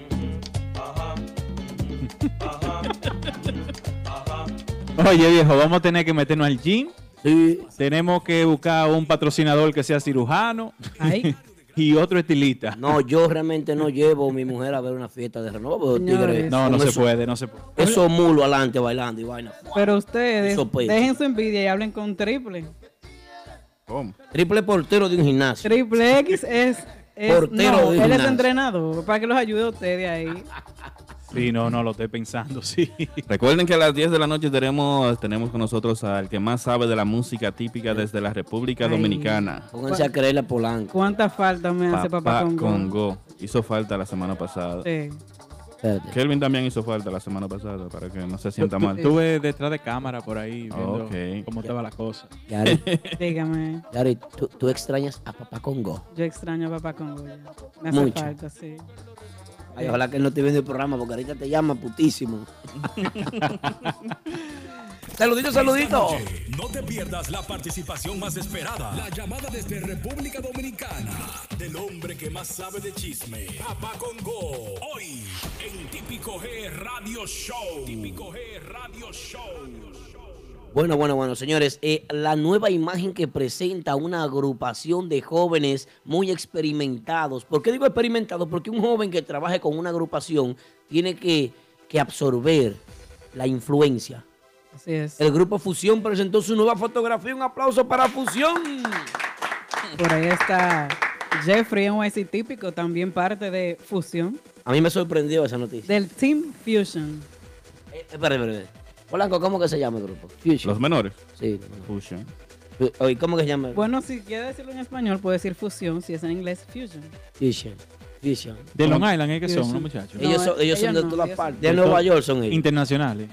Oye, viejo, vamos a tener que meternos al gym. Sí. Tenemos que buscar un patrocinador que sea cirujano Ay, [laughs] y otro estilista. No, yo realmente no llevo a mi mujer a ver una fiesta de tigres No, no con se eso- puede, no se puede. Esos mulos adelante bailando y vaina. pero ustedes Eso dejen su envidia y hablen con Triple. ¿Cómo? Triple portero de un gimnasio. Triple X es. es Portero no, de él es entrenador para que los ayude a ustedes ahí. Sí, no, no, lo estoy pensando, [laughs] sí. Recuerden que a las 10 de la noche tenemos, tenemos con nosotros al que más sabe de la música típica desde la República Ay. Dominicana. Pónganse a creerle a Polanco. ¿Cuánta falta me hace papá, Papá con Go? Congo. Hizo falta la semana pasada. Sí. Espérate. Kelvin también hizo falta la semana pasada para que no se sienta mal. Estuve detrás de cámara por ahí viendo Ok. cómo estaba la cosa. Yari, [laughs] Dígame. Yari, ¿tú, tú extrañas a papá Congo. Yo extraño a papá Congo. ya. Me hace Mucho. falta, sí. Ay, ojalá que él no te viendo el programa porque ahorita te llama putísimo. [laughs] saludito, saludito. Noche, No te pierdas la participación más esperada. La llamada desde República Dominicana del hombre que más sabe de chisme. Papá Congo. Hoy en Típico G Radio Show. Típico G Radio Show. Bueno, bueno, bueno, señores, eh, la nueva imagen que presenta una agrupación de jóvenes muy experimentados. ¿Por qué digo experimentados? Porque un joven que trabaje con una agrupación tiene que, que absorber la influencia. Así es. El grupo Fusión presentó su nueva fotografía. Un aplauso para Fusión. Por ahí está Jeffrey NYC típico, también parte de Fusión. A mí me sorprendió esa noticia. Del Team Fusion. Eh, espera, espera, espera. Polanco, ¿cómo que se llama el grupo? Fusion. Los menores. Sí. Fusion. Oye, ¿cómo que se llama? Bueno, si quiere decirlo en español, puede decir fusión. Si es en inglés, fusion. Fusion. Fusion. De Long Island es que son los muchachos. No, ellos son, ellos son ellos de no, todas partes. De Nueva York son ellos. Internacionales.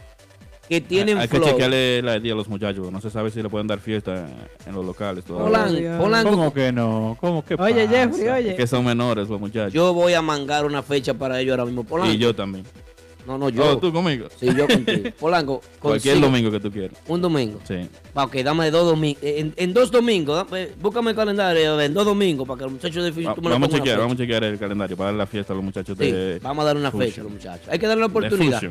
Que tienen Hay que flow. chequearle la idea a los muchachos. No se sabe si le pueden dar fiesta en los locales. todavía. Polanco, ¿Cómo que no? ¿Cómo que Oye, pasa? Jeffrey, oye. Es que son menores los muchachos. yo voy a mangar una fecha para ellos ahora mismo. Polanco. y yo también. No, no, yo. Oh, tú conmigo. Sí, yo contigo. [laughs] Polanco, Cualquier domingo que tú quieras. Un domingo. Sí. Va, ok, dame dos domingos. En, en dos domingos, da- eh, búscame el calendario en dos domingos para que los muchachos de Va- tú me lo vamos a chequear, vamos a chequear el calendario para dar la fiesta a los muchachos Sí, de. vamos a dar una Fusion. fecha a los muchachos. Hay que darle la oportunidad.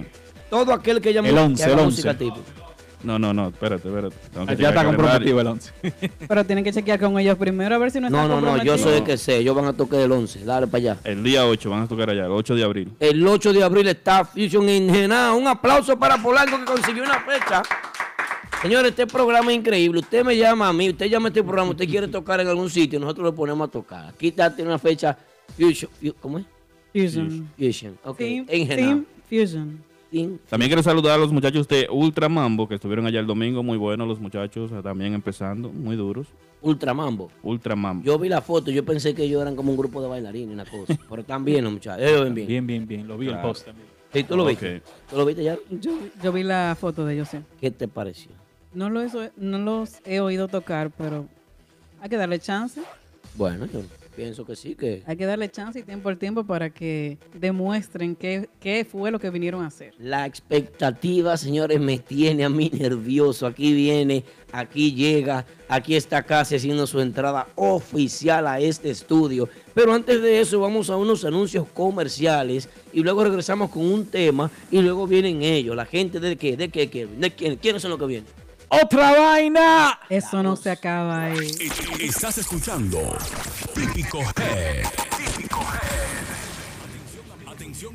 Todo aquel que llame El 11, que haga el música 11. típica. No, no, no, espérate, espérate. Tengo que Ya está comprometido el 11. [laughs] Pero tienen que chequear con ellos primero a ver si no No, están no, no, yo comprometidos. soy el que sé. Ellos van a tocar el 11. Dale para allá. El día 8 van a tocar allá, el 8 de abril. El 8 de abril está Fusion en Genao. Un aplauso para Polanco que consiguió una fecha. Señores, este programa es increíble. Usted me llama a mí, usted llama a este programa, usted quiere tocar en algún sitio, nosotros lo ponemos a tocar. Aquí está, tiene una fecha Fusion. Fu- ¿Cómo es? Fusion. Fusion. Ok. Team. Team Fusion. También quiero saludar a los muchachos de Ultra Mambo que estuvieron allá el domingo. Muy buenos los muchachos, eh, también empezando, muy duros. Ultramambo. Ultra Mambo. Yo vi la foto, yo pensé que ellos eran como un grupo de bailarines, una cosa. [laughs] Pero están bien los muchachos. Ellos ven bien. Bien, bien, bien. Lo vi en el Claro. post también. Sí, tú lo viste. ¿Tú lo viste ya? Yo, yo vi la foto de ellos, sí. ¿Qué te pareció? No los, no los he oído tocar, pero hay que darle chance. Bueno, yo, pienso que sí, que Hay que darle chance y tiempo al tiempo para que demuestren qué, qué fue lo que vinieron a hacer. la expectativa, señores, me tiene a mí nervioso. Aquí viene, aquí llega, aquí está casi haciendo su entrada oficial a este estudio. Pero antes de eso vamos a unos anuncios comerciales y luego regresamos con un tema y luego vienen ellos, la gente de qué, de qué, qué, de quién, quiénes son los que vienen. ¡Otra vaina! Eso no se acaba ahí. Estás escuchando Típico Head.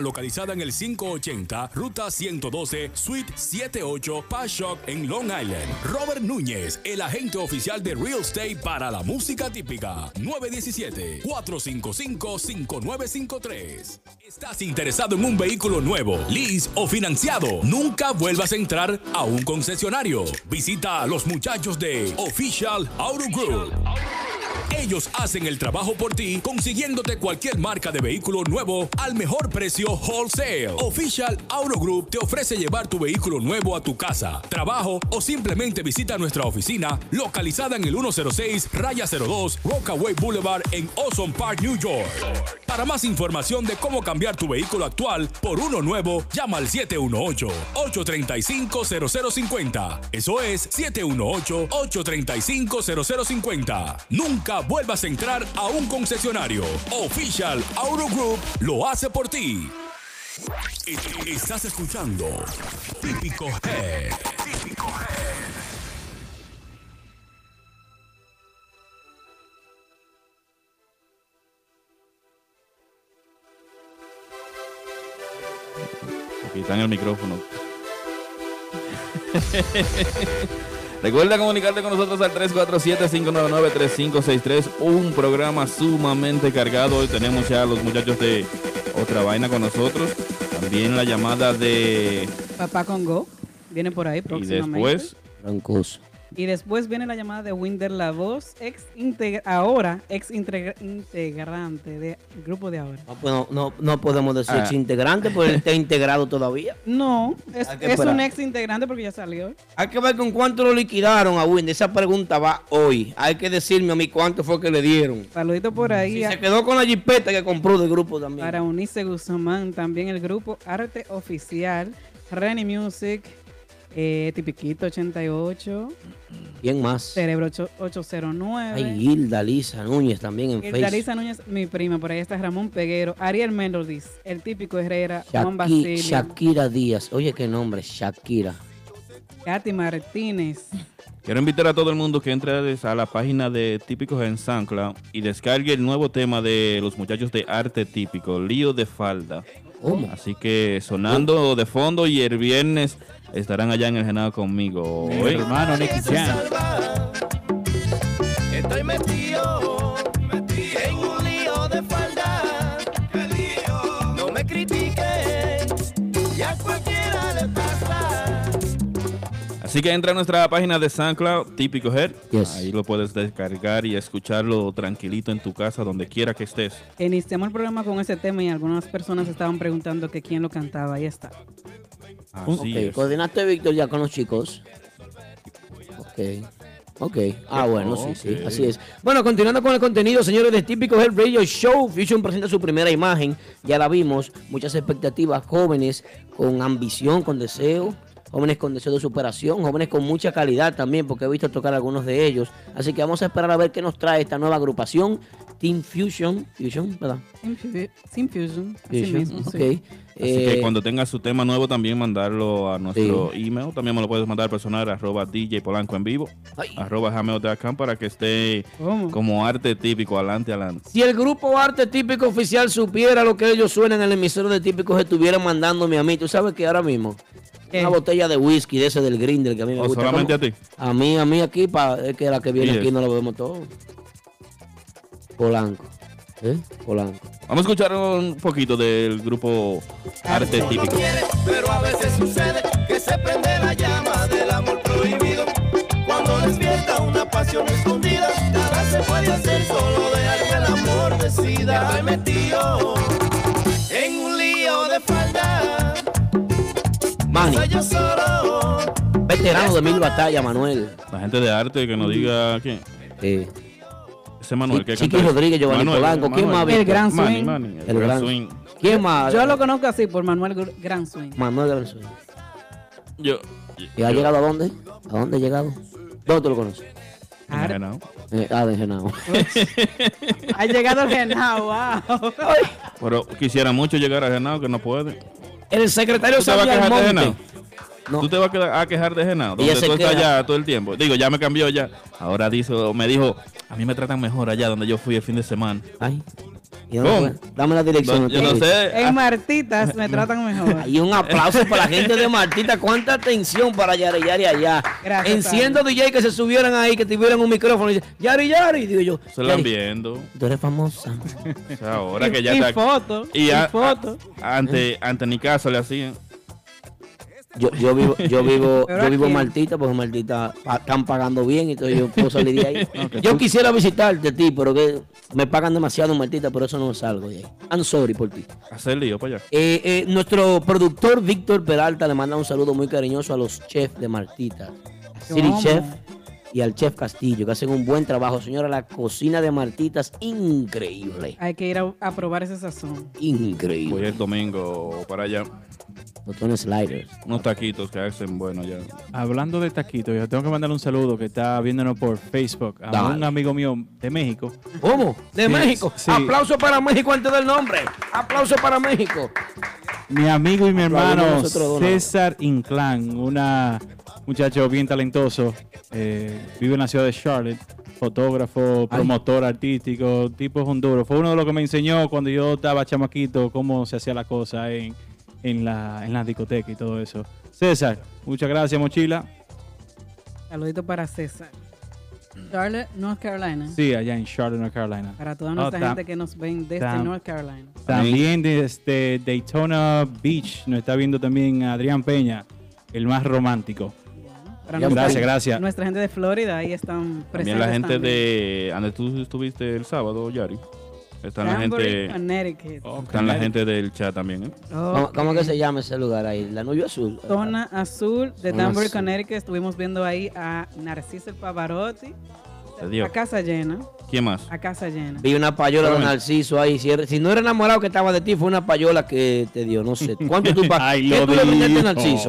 localizada en el 580 Ruta 112 Suite 78 Pashock en Long Island. Robert Núñez, el agente oficial de Real Estate para la música típica. 917-455-5953. ¿Estás interesado en un vehículo nuevo, lease o financiado? Nunca vuelvas a entrar a un concesionario. Visita a los muchachos de Official Auto Group. Ellos hacen el trabajo por ti, consiguiéndote cualquier marca de vehículo nuevo al mejor precio wholesale. Official Auto Group te ofrece llevar tu vehículo nuevo a tu casa, trabajo o simplemente visita nuestra oficina localizada en el 106 Raya 02 Rockaway Boulevard en Ozone Park, New York. Para más información de cómo cambiar tu vehículo actual por uno nuevo, llama al 718-835-0050. Eso es 718-835-0050. Nunca vuelvas a entrar a un concesionario. Official Auto Group lo hace por ti. Estás escuchando Típico Head. Típico Head. Aquí está en el micrófono. [laughs] Recuerda comunicarte con nosotros al 347-599-3563. Un programa sumamente cargado. Hoy tenemos ya a los muchachos de Otra Vaina con nosotros. También la llamada de... Papá Congo viene por ahí Y próximamente. después... Francoso. Y después viene la llamada de Winder La Voz, ex integra- ahora ex integra- integrante del grupo de ahora. No, pues no, no, no podemos decir Ah. ex integrante porque él está integrado todavía. No, es, un ex integrante porque ya salió. Hay que ver con cuánto lo liquidaron a Windy. Esa pregunta va hoy. Hay que decirme a mí cuánto fue que le dieron. Saludito por ahí a- se quedó con la jipeta que compró del grupo también. para Unice Guzmán, también el grupo Arte Oficial, Renny Music, eh, Tipiquito 88, ¿Quién más? Cerebro ocho- 809. Ay, Hilda Lisa Núñez también en Facebook. Larisa Núñez, mi prima, por ahí está Ramón Peguero, Ariel Melodis, el típico Herrera, Juan Shaki- Basilio, Shakira Díaz. Oye, qué nombre, Shakira. Katy Martínez, Quiero invitar a todo el mundo que entre a la página de Típicos en SoundCloud y descargue el nuevo tema de los muchachos de arte típico, Lío de Falda. ¿Cómo? Así que sonando de fondo y el viernes estarán allá en el Genado conmigo. Mi hermano Nicky Jam. Estoy metido, Así que entra a nuestra página de SoundCloud, Típico Head. Yes. Ahí lo puedes descargar y escucharlo tranquilito en tu casa, donde quiera que estés. Iniciamos el programa con ese tema y algunas personas estaban preguntando que quién lo cantaba. Ahí está. Así ok, es. coordinaste, Víctor, ya con los chicos. Ok. Ok. Ah, bueno, sí, sí, así es. Bueno, continuando con el contenido, señores de Típico Health Radio Show, Fusion presenta su primera imagen, ya la vimos, muchas expectativas, jóvenes con ambición, con deseo, jóvenes con deseo de superación, jóvenes con mucha calidad también, porque he visto tocar algunos de ellos. Así que vamos a esperar a ver qué nos trae esta nueva agrupación, Team Fusion, Fusion, ¿verdad? Infu- Simfusion. Así Fusion, mismo, ok. sí. Así que Eh, cuando tengas su tema nuevo, también mandarlo a nuestro email. También me lo puedes mandar personal, arroba DJ Polanco en vivo, ay. arroba gmail.com para que esté ¿Cómo? como arte típico, adelante, adelante. Si el grupo Arte Típico Oficial supiera lo que ellos suenan en el emisor de Típicos, estuvieran mandándome a mí. Tú sabes que ahora mismo, ¿Qué? una botella de whisky de ese del green del que a mí me ¿O gusta. solamente ¿Cómo? a ti? A mí, a mí aquí, pa, es que la que viene aquí es. no lo vemos todo. Polanco. ¿Eh? Polanco. Vamos a escuchar un poquito del grupo Arte Típico. Pero a veces sucede que se prende la llama del amor prohibido. Cuando despierta una pasión escondida, nada se puede hacer, solo dejar que el amor decida. Estoy metido Veterano de mil batallas, Manuel. La gente de arte que nos diga quién. Eh, Ese Manuel que Chiqui. Rodríguez, Giovanni Polanco. ¿Quién más, El? Gran Swing. Manny, el, El Gran Gran- Swing. ¿Quién más? Yo lo conozco así por Manuel Gr- Gran Swing. Manuel Gran Swing. Yo. ¿Y ha llegado a dónde? ¿A dónde ha llegado? ¿Dónde tú lo conoces? No, no. Eh, ah, de Genao. Ha llegado el Genao, wow. Pero quisiera mucho llegar a Genao, que no puede. El secretario ¿Tú te No. ¿Tú te vas a, quedar- a quejar de Genao? Donde tú estás allá todo el tiempo. Digo, ya me cambió ya. Ahora dice, me dijo, a mí me tratan mejor allá donde yo fui el fin de semana. Ay. Dame la dirección. yo no sé. En Martitas me tratan mejor. Y un aplauso para la gente de Martita. Cuánta atención para Yari Yari allá. Gracias, Enciendo DJ que se subieran ahí, que tuvieran un micrófono y dicen, Yari Yari. Digo yo, Se la viendo. tú eres famosa. [laughs] O sea, ahora y, que ya y está. foto. Y Y, a- foto. Ante, ante ni caso le hacían. Yo, yo vivo, yo [laughs] vivo, yo vivo en Martita porque Martita pa- están pagando bien, entonces yo puedo salir de ahí. [laughs] Yo quisiera visitarte a ti, pero que me pagan demasiado en Martita, por eso no salgo de ahí. I'm sorry por ti. Hacer lío para allá. Eh, eh, nuestro productor Víctor Peralta le manda un saludo muy cariñoso a los chefs de Martita. City. Chef y al Chef Castillo, que hacen un buen trabajo. Señora, la cocina de Martita es increíble. Hay que ir a, a probar ese sazón. Voy Increíble. el domingo para allá. Botones sliders. Unos taquitos que hacen bueno ya. Hablando de taquitos, yo tengo que mandar un saludo que está viéndonos por Facebook a Dale. un amigo mío de México. ¿Cómo? De Sí, México. sí. Aplauso para México antes del nombre. Aplauso para México. Mi amigo y mi hermano. César Inclán, una muchacho bien talentoso, eh, vive en la ciudad de Charlotte, fotógrafo, promotor artístico, tipo duro. Fue uno de los que me enseñó cuando yo estaba chamaquito cómo se hacía la cosa en, en la, en la discoteca y todo eso. César, muchas gracias, mochila. Saludito para César. Charlotte, North Carolina. Sí, allá en Charlotte, North Carolina. Para toda Oh, nuestra tam- gente que nos ven desde tam- North Carolina. También desde Daytona Beach nos está viendo también Adrián Peña, el más romántico. Para Ya, nuestra- Gracias, gracias. Nuestra gente de Florida ahí están presentes. También la gente también. de. Donde tú estuviste el sábado, Yari. Están la gente. Oh, Están la gente del chat también, ¿eh? ¿Cómo, cómo que se llama ese lugar ahí? La Nubia Azul. Zona Azul de Danbury. Connecticut. Estuvimos viendo ahí a Narciso el Pavarotti. Dio. A casa llena. ¿Quién más? A casa llena. Vi una payola de. Narciso ahí. Si, era- si no era enamorado que estaba de ti, fue una payola que te dio. No sé. ¿Cuánto tú [laughs] pagaste? ¿Qué tú le brindaste a. Narciso?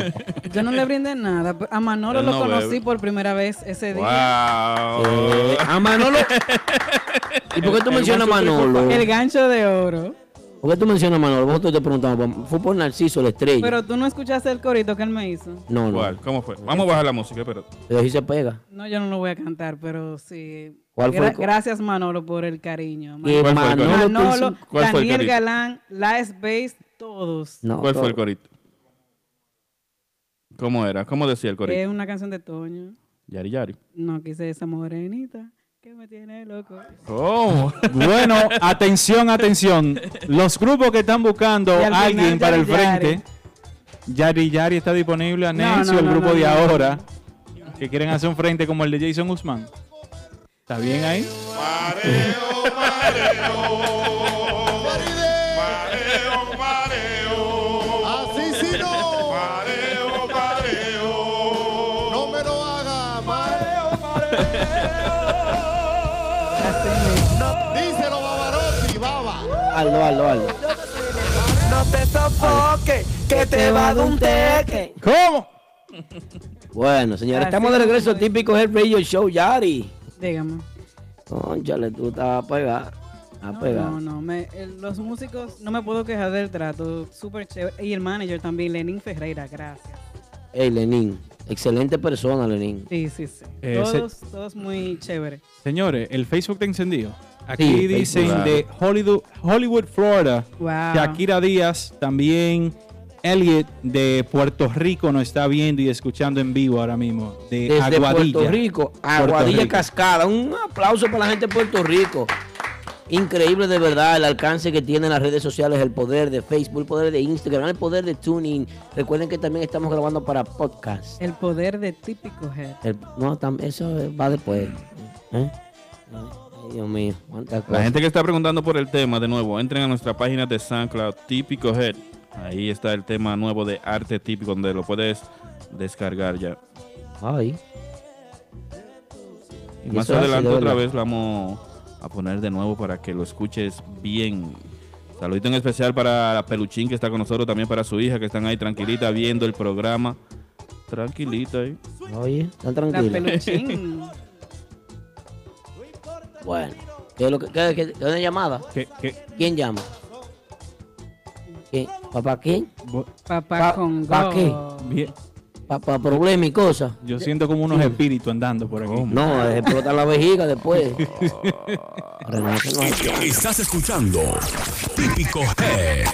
Yo no le brindé nada. pero A Manolo lo no conocí bebe. por primera vez ese día. ¡Wow! Eh, a Manolo. [laughs] ¿Y por qué tú mencionas a Manolo? El gancho de oro. ¿Por qué tú mencionas a Manolo? Vosotros te preguntamos. Fue por Narciso, la estrella. Pero tú no escuchaste el corito que él me hizo. no, no. ¿Cuál? ¿Cómo fue? Vamos a bajar la música, pero. Pero sí se pega. No, yo no lo voy a cantar, pero sí. ¿Cuál fue el co- Gracias, Manolo, por el cariño. Que ¿Cuál fue el Manolo, te Manolo, hizo- ¿Cuál fue el Daniel corito? Galán, La Space, todos. No, ¿Cuál fue el corito? ¿Cómo era? ¿Cómo decía el Es corito? una canción de Toño. Yari Yari. No quise esa morenita que me tiene loco. ¿Cómo? [laughs] Bueno, atención, atención. Los grupos que están buscando a alguien final, para el frente. Yari Yari está disponible a No, no, el no, grupo no, de no. ahora. Que quieren hacer un frente como el de Jason Guzmán. ¿Está bien ahí? Mareo, baba. Aldo, Aldo, Aldo. No te sofoque, que te va a dar un teque. ¿Cómo? Bueno, señores, estamos de regreso típico Head Radio Show, Yari. Dígame. Conchale, tú estás a pegar. A No, pegar. no, no. me- el- los músicos, no me puedo quejar del trato. Súper chévere. Y el manager también, Lenín Ferreira, gracias. Hey, Lenín. Excelente persona, Lenín. Sí, sí, sí. Eh, se- todos, todos muy chévere. Señores, el Facebook está encendido. Aquí Sí, dicen de Hollywood, Hollywood, Florida. Wow. Shakira Díaz, también Elliot de Puerto Rico nos está viendo y escuchando en vivo ahora mismo. De Desde Aguadilla. Puerto Rico, Aguadilla Rico. Cascada. Un aplauso para la gente de Puerto Rico. Increíble de verdad el alcance que tienen las redes sociales, el poder de Facebook, el poder de Instagram, el poder de Tuning. Recuerden que también estamos grabando para podcast. El poder de típico head. El- no, tam- eso va después. ¿Eh? Ay, Dios mío, cuántas La cosas. gente que está preguntando por el tema, de nuevo, entren a nuestra página de SoundCloud, Típico Head. Ahí está el tema nuevo de arte típico, donde lo puedes descargar ya. Ay. Y Y más adelante de otra verdad. vez lo vamos a poner de nuevo para que lo escuches bien. Saludito en especial para la Peluchín que está con nosotros, también para su hija que están ahí tranquilita viendo el programa. Tranquilita ahí. Oye, están La tranquilos. peluchín. [laughs] Bueno, ¿qué es lo que, qué- qué- qué- una llamada? ¿Qué, qué? ¿Quién llama? ¿Quién? ¿Papá quién? Papá Pa- con pa' go. qué? bien. ¿Papá problemas y cosas? Yo siento como unos espíritus andando por aquí. No, [laughs] explota la vejiga después. [laughs] Estás escuchando Típico Head.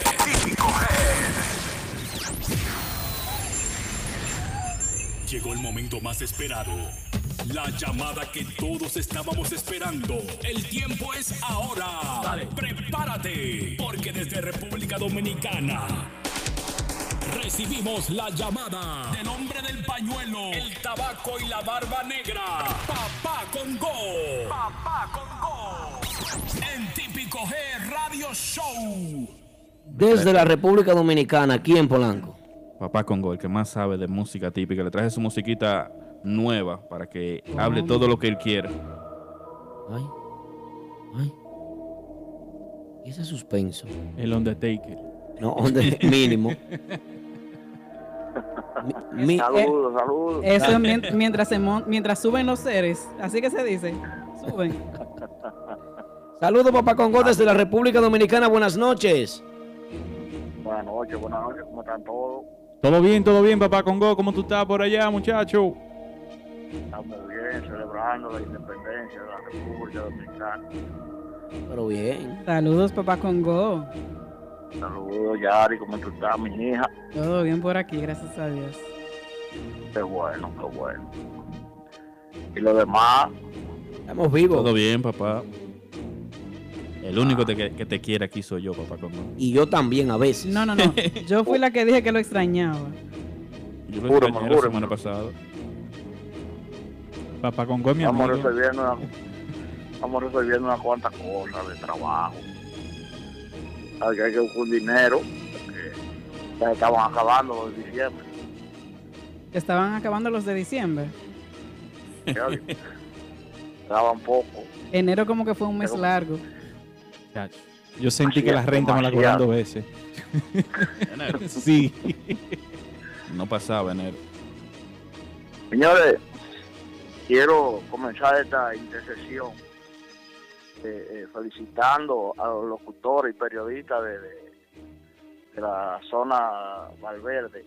Llegó el momento más esperado. La llamada que todos estábamos esperando. El tiempo es ahora. Prepárate, porque desde República Dominicana recibimos la llamada del hombre del pañuelo, el tabaco y la barba negra. Papá Congo. Papá Congo. En Típico G Radio Show. Desde la República Dominicana, aquí en Polanco. Papá Congo, el que más sabe de música típica. Le traje su musiquita nueva para que hable todo lo que él quiere. Ay. Ay. ¿Y ese suspenso? El Undertaker. No, donde [laughs] mínimo. Mi- mi- Saludos, saludos. Eso es mien- mientras, se mon- mientras suben los seres. Así que se dice. Suben. Saludos, papá Congo, desde la República Dominicana. Buenas noches. Buenas noches, buenas noches, ¿cómo están todos? Todo bien, todo bien, papá Congo. ¿Cómo tú estás por allá, muchacho? Estamos bien, celebrando la independencia de la República Dominicana. Pero bien. Saludos, papá con go. Saludos, Yari, ¿cómo tú estás, mi hija? Todo bien por aquí, gracias a Dios. Qué bueno, qué bueno. Y lo demás, Estamos vivos. Todo bien, papá. El único te- que, te quiere aquí soy yo, papá Congo. Y yo también a veces. No, no, no. [laughs] Yo fui la que dije que lo extrañaba. Yo lo extrañé la semana pasada. Papá Congo es mi vamos amigo. resolviendo, una, vamos resolviendo unas cuantas cosas de trabajo. Hay que hay que buscar un dinero, porque ya estaban acabando los de diciembre. Estaban acabando los de diciembre. Estaban poco. Enero como que fue un mes Pero- largo. Chacho. Yo sentí que la es, renta me la cobraron dos veces. Enero. [laughs] Sí. No pasaba enero. Señores, quiero comenzar esta intercesión eh, eh, felicitando a los locutores y periodistas de, la zona Valverde,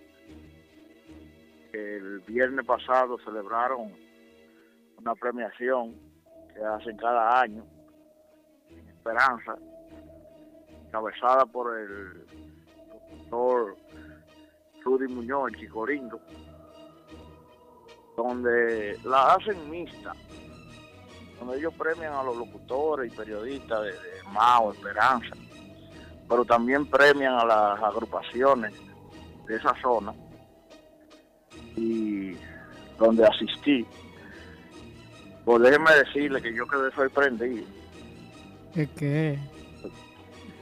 que el viernes pasado celebraron una premiación que hacen cada año Esperanza, encabezada por el doctor Rudy Muñoz, el Chicorindo donde la hacen mixta, donde ellos premian a los locutores y periodistas de, de Mao, Esperanza, pero también premian a las agrupaciones de esa zona y donde asistí. Pues déjeme decirle que yo quedé sorprendido. ¿Qué qué?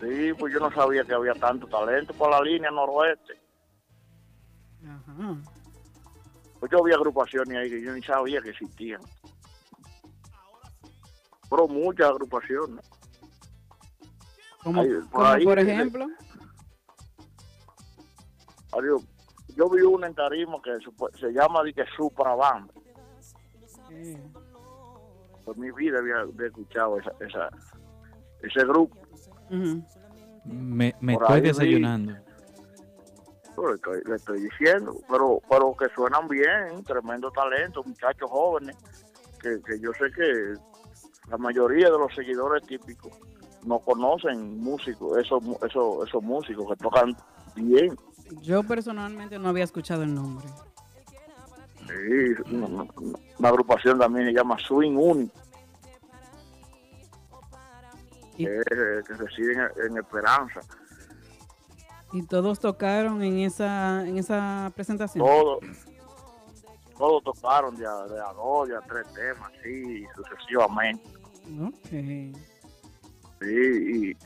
Sí, pues yo no sabía que había tanto talento por la línea noroeste. Ajá. Pues yo vi agrupaciones ahí que yo ni sabía que existían. Pero muchas agrupaciones. Como, Ahí, por como ahí por dice- ejemplo. Adiós. Yo vi una en Tarima que se, se llama de que Supra Band. Sí. Por mi vida había, había escuchado esa, esa, ese grupo. Me, estoy vi. Pero estoy, le estoy diciendo, pero pero que suenan bien, tremendo talento, muchachos jóvenes, que, que yo sé que la mayoría de los seguidores típicos no conocen músicos, esos, esos, esos músicos que tocan bien. Yo personalmente no había escuchado el nombre. Sí, una, agrupación también se llama Swing Uni. Que, es- que reside en, en Esperanza. Y todos tocaron en esa, en esa presentación. Todos todos tocaron de a, de a dos, de a tres temas, sí, sucesivamente. Ok. Sí, y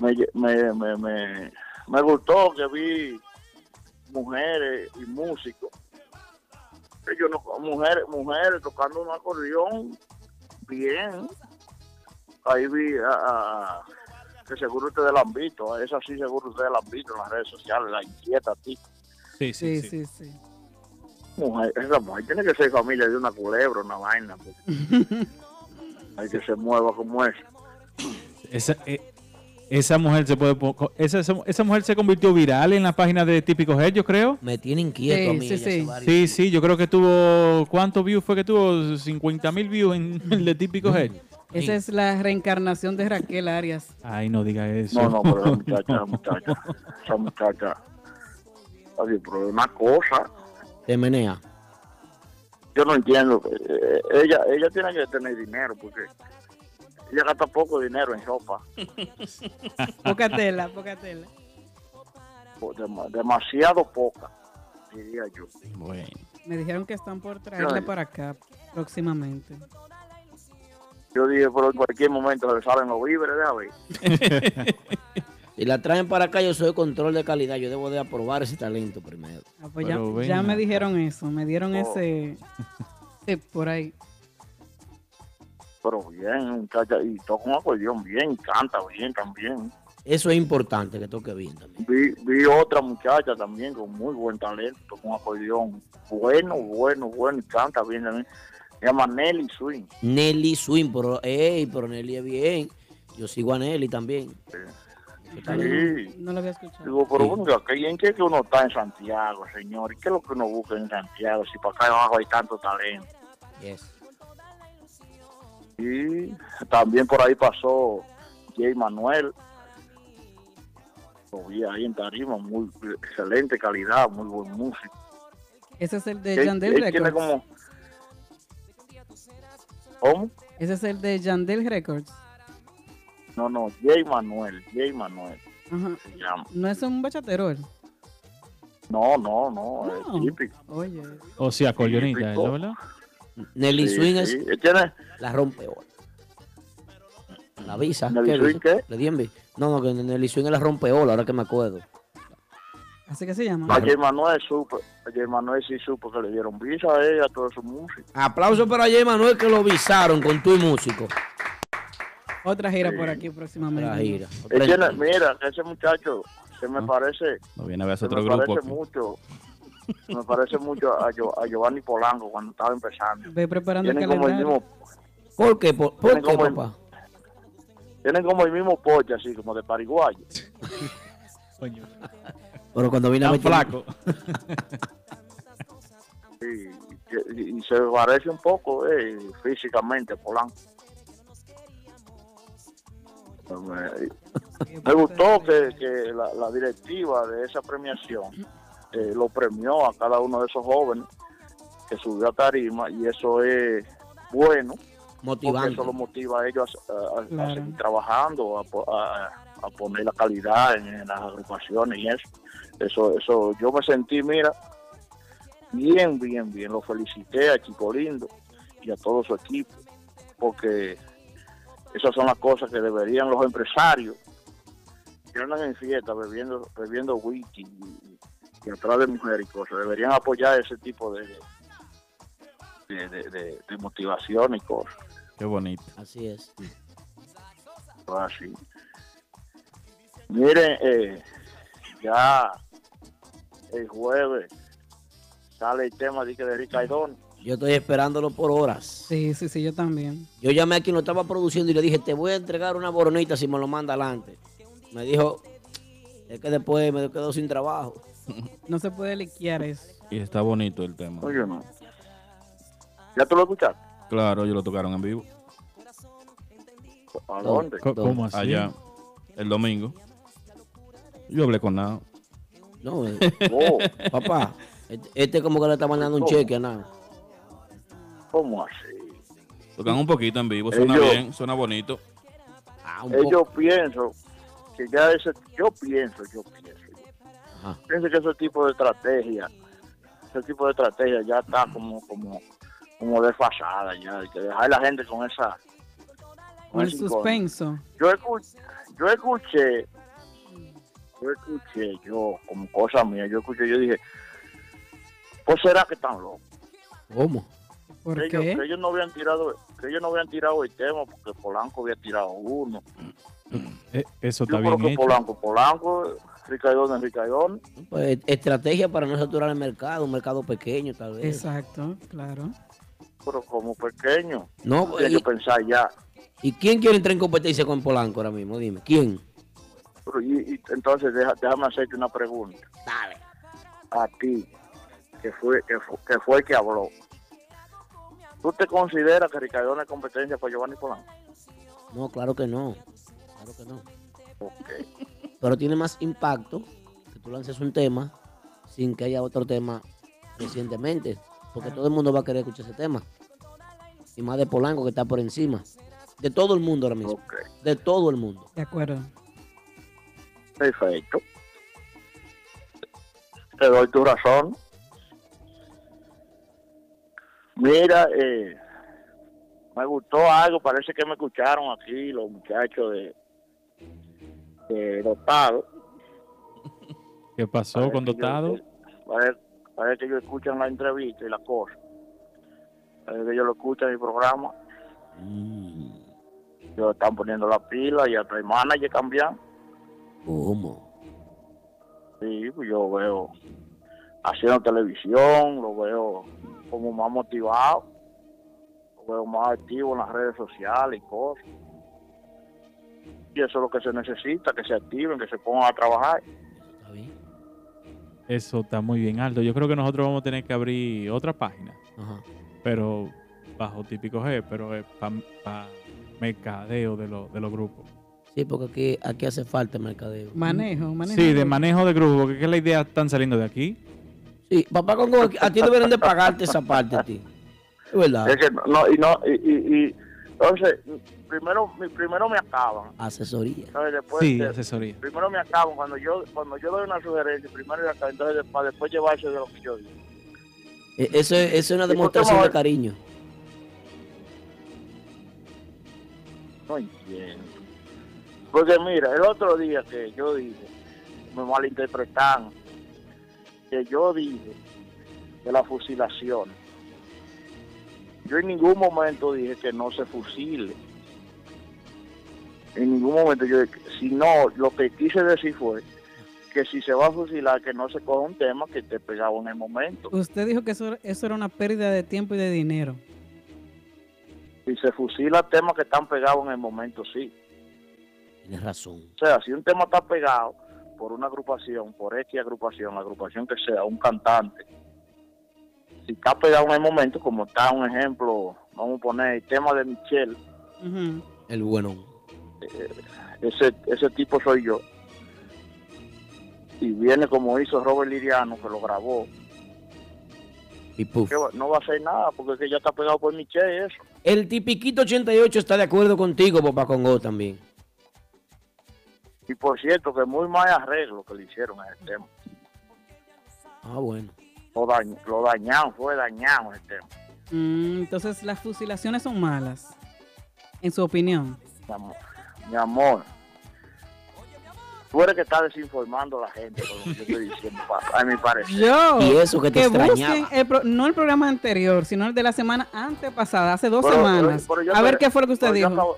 me, me, me, me, me gustó que vi mujeres y músicos. Yo no, mujeres, mujeres tocando un acordeón bien. Ahí vi a, a- que seguro ustedes la han visto, esa sí seguro ustedes la han visto en las redes sociales, la inquieta a ti. Sí, Sí, sí, sí. Mujer, esa mujer tiene que ser familia de una culebra, una vaina. porque [laughs] hay que se mueva como es. Esa, eh, esa mujer se puede esa, esa, esa mujer se convirtió viral en la página de Típico Head, yo creo. Me tiene inquieto a mí. ella hace varios- Sí, sí, yo creo que tuvo ¿cuántos views fue que tuvo? 50 mil views en el de Típico Head. Esa es la reencarnación de Raquel Arias. Ay, no diga eso. No, no, pero esa [laughs] muchacha, esa muchacha, esa muchacha, oye, pero es una cosa, Te menea. yo no entiendo, eh, ella, ella tiene que tener dinero, porque ella gasta poco dinero en ropa, [laughs] Poca tela, poca tela. dema- demasiado poca, diría yo. Bueno. Me dijeron que están por traerla para acá próximamente. Yo dije, pero en cualquier momento se le salen los víveres, de ver. [laughs] Si la traen para acá, yo soy control de calidad. Yo debo de aprobar ese talento primero. Ah, pues ya, me dijeron eso, me dieron Oh. ese tip por ahí. Pero bien, muchacha, y toca un acordeón bien, canta bien también. Eso es importante, que toque bien también. Vi, vi otra muchacha también con muy buen talento, toca un acordeón bueno, bueno, bueno, y canta bien también. Se llama Nelly Swing. Nelly Swing, pero, ey, pero Nelly es bien. Yo sigo a Nelly también. Sí. No lo había escuchado. Digo, pero ¿qué- ¿en qué que uno está en Santiago, señor? ¿Y qué es lo que uno busca en Santiago si para acá abajo hay tanto talento? Y también por ahí pasó Jay Manuel. Lo vi ahí en Tarima, muy excelente calidad, muy buen músico. Ese es el de Yandel tiene Records. como... ¿Cómo? Ese es el de Yandel Records. No, no, Jay Manuel, Jay Manuel Ajá. se llama. No es un bachatero él. No, no, no, No. es típico. Oye. O sea, acordeonista, ¿es ¿verdad? Nelly Sí, Swing sí. es la rompe La visa. ¿Nelly ¿qué Swing qué? Le di envi- No, no, que Nelly Swing es la rompeola, ahora que me acuerdo. Así que se llama. A Jay Manuel supo, a Jay Manuel sí supo que le dieron visa a ella, a toda su música. Aplauso para Jay Manuel que lo visaron con tu músico. Otra gira por aquí próximamente. Otra gira. Él tiene- mira, ese muchacho se me parece, No viene a ver otro me grupo. parece mucho, me parece mucho a, a Giovanni Polanco cuando estaba empezando. Ve preparando el Tienen como el mismo, ¿Por qué? ¿Por, por qué, como el- papá? tienen como el mismo poche así, como de pariguayo. [laughs] Pero cuando vine a Tan meter- flaco. Sí, y, y- y se parece un poco eh, físicamente a Polanco. Me, me gustó que, que la, la directiva de esa premiación eh, lo premió a cada uno de esos jóvenes que subió a tarima y eso es bueno porque Motivante. eso lo motiva a ellos a, a- a seguir trabajando a, po- a- a poner la calidad en, en las agrupaciones y eso eso eso yo me sentí mira bien bien bien lo felicité a Chico Lindo y a todo su equipo porque esas son las cosas que deberían los empresarios que andan en fiesta bebiendo bebiendo whisky y, y atrás de mujeres y cosas deberían apoyar ese tipo de de, de, de- de motivación y cosas Qué bonito. Así es. así miren eh, ya el jueves sale el tema de, que de Ricaidón Yo estoy esperándolo por horas. Sí, sí, sí, yo también. Yo llamé a quien lo estaba produciendo y le dije, te voy a entregar una boronita si me lo manda adelante. Me dijo, es que después me quedo sin trabajo. [laughs] No se puede liquear eso. Y está bonito el tema. Oye, no. ¿Ya tú lo escuchaste? Claro, ellos lo tocaron en vivo. ¿A dónde? ¿Cómo así? Allá, el domingo. Yo hablé con nada. No, eh, Oh, [laughs] papá, este, este como que le está mandando un cheque a nada. ¿Cómo así? Tocan un poquito en vivo, suena Ellos- bien, suena bonito. un ellos poco. pienso que ya ese, yo pienso, yo pienso, Ajá. pienso que ese tipo de estrategia, ese tipo de estrategia ya está como, como, como desfasada ya, hay que dejar a la gente con esa, Con el suspenso. Yo escuché, yo escuché, yo escuché, yo, como cosa mía, yo escuché, yo dije, pues será que están locos. ¿Cómo? ¿Por que ellos, que ellos no habían tirado, que ellos no habían tirado el tema porque Polanco había tirado uno. Eh, eso Yo está creo bien que hecho. Polanco, Polanco, Ricaidón, Ricaidón. Pues estrategia para no saturar el mercado, un mercado pequeño tal vez. Exacto, claro. pero como pequeño. No, Hay que pensar ya. ¿Y quién quiere entrar en competencia con Polanco ahora mismo? Dime, ¿quién? Y, y entonces deja- déjame hacerte una pregunta. Dale. A ti, que fue, que fue, que fue el que habló. ¿Tú te consideras que Ricardo es competencia para Giovanni Polanco? No, claro que no. Claro que no. Ok. Pero tiene más impacto que tú lances un tema sin que haya otro tema recientemente. Porque todo el mundo va a querer escuchar ese tema. Y más de Polanco que está por encima. De todo el mundo ahora mismo. De todo el mundo. De acuerdo. Perfecto. Te doy tu razón. Mira, eh, me gustó algo, parece que me escucharon aquí los muchachos de, de Dotado. [laughs] ¿Qué pasó Parece con que yo- Dotado? Parece, parece que ellos escuchan la entrevista y la cosa. Parece que ellos lo escuchan en el programa. Ellos están poniendo la pila y hasta el manager cambian. ¿Cómo? Sí, pues yo veo haciendo televisión, lo veo como más motivado, lo veo más activo en las redes sociales y cosas. Y eso es lo que se necesita, que se activen, que se pongan a trabajar. Eso está muy bien, Aldo. Yo creo que nosotros vamos a tener que abrir otra página. Pero bajo típico G, pero es para mercadeo de, los de los grupos. Sí, porque aquí, aquí hace falta mercadeo. Manejo, manejo. Sí, de manejo de grupo, porque ¿qué es la idea están saliendo de aquí? Sí, papá Congo, a ti deberían de pagarte esa parte a ti. Es verdad. Es que no, y no, y, y, y entonces, primero, primero me acaban. Asesoría. Después, Sí, de- asesoría. primero me acaban cuando yo cuando yo doy una sugerencia, primero me acaban, entonces para después llevarse de lo que yo digo. Eh, Eso es, eso es una ¿Y por qué demostración de cariño. No entiendo. Porque mira, el otro día que yo dije, me malinterpretaron, que yo dije de la fusilación. Yo en ningún momento dije que no se fusile. En ningún momento yo dije, si no, lo que quise decir fue que si se va a fusilar, que no se coja un tema que te pegaba en el momento. Usted dijo que eso, eso era una pérdida de tiempo y de dinero. Si se fusila temas que están pegados en el momento, sí. Tienes razón. O sea, si un tema está pegado por una agrupación, por X agrupación, la agrupación que sea, un cantante, si está pegado en el momento, como está un ejemplo, vamos a poner el tema de Michelle, El bueno. eh, ese, ese tipo soy yo. Y viene como hizo Robert Liriano, que lo grabó, Y puf. que va- no va a hacer nada, porque es que ya está pegado por Michelle y eso. El tipiquito 88 está de acuerdo contigo, papá Congo, también. Y por cierto, que muy mal arreglo que le hicieron a ese tema. Ah, bueno. Lo, dañ- lo dañaron, fue dañado ese tema. Mm, entonces las fusilaciones son malas, en su opinión. Mi amor, mi amor, tú eres que está desinformando a la gente con lo que yo estoy diciendo, [laughs] a mi parecer. Yo, Y eso que te busquen extrañaba. el pro- no el programa anterior, sino el de la semana antepasada, hace dos Pero- semanas. pero a ver qué fue lo que usted dijo. acabo-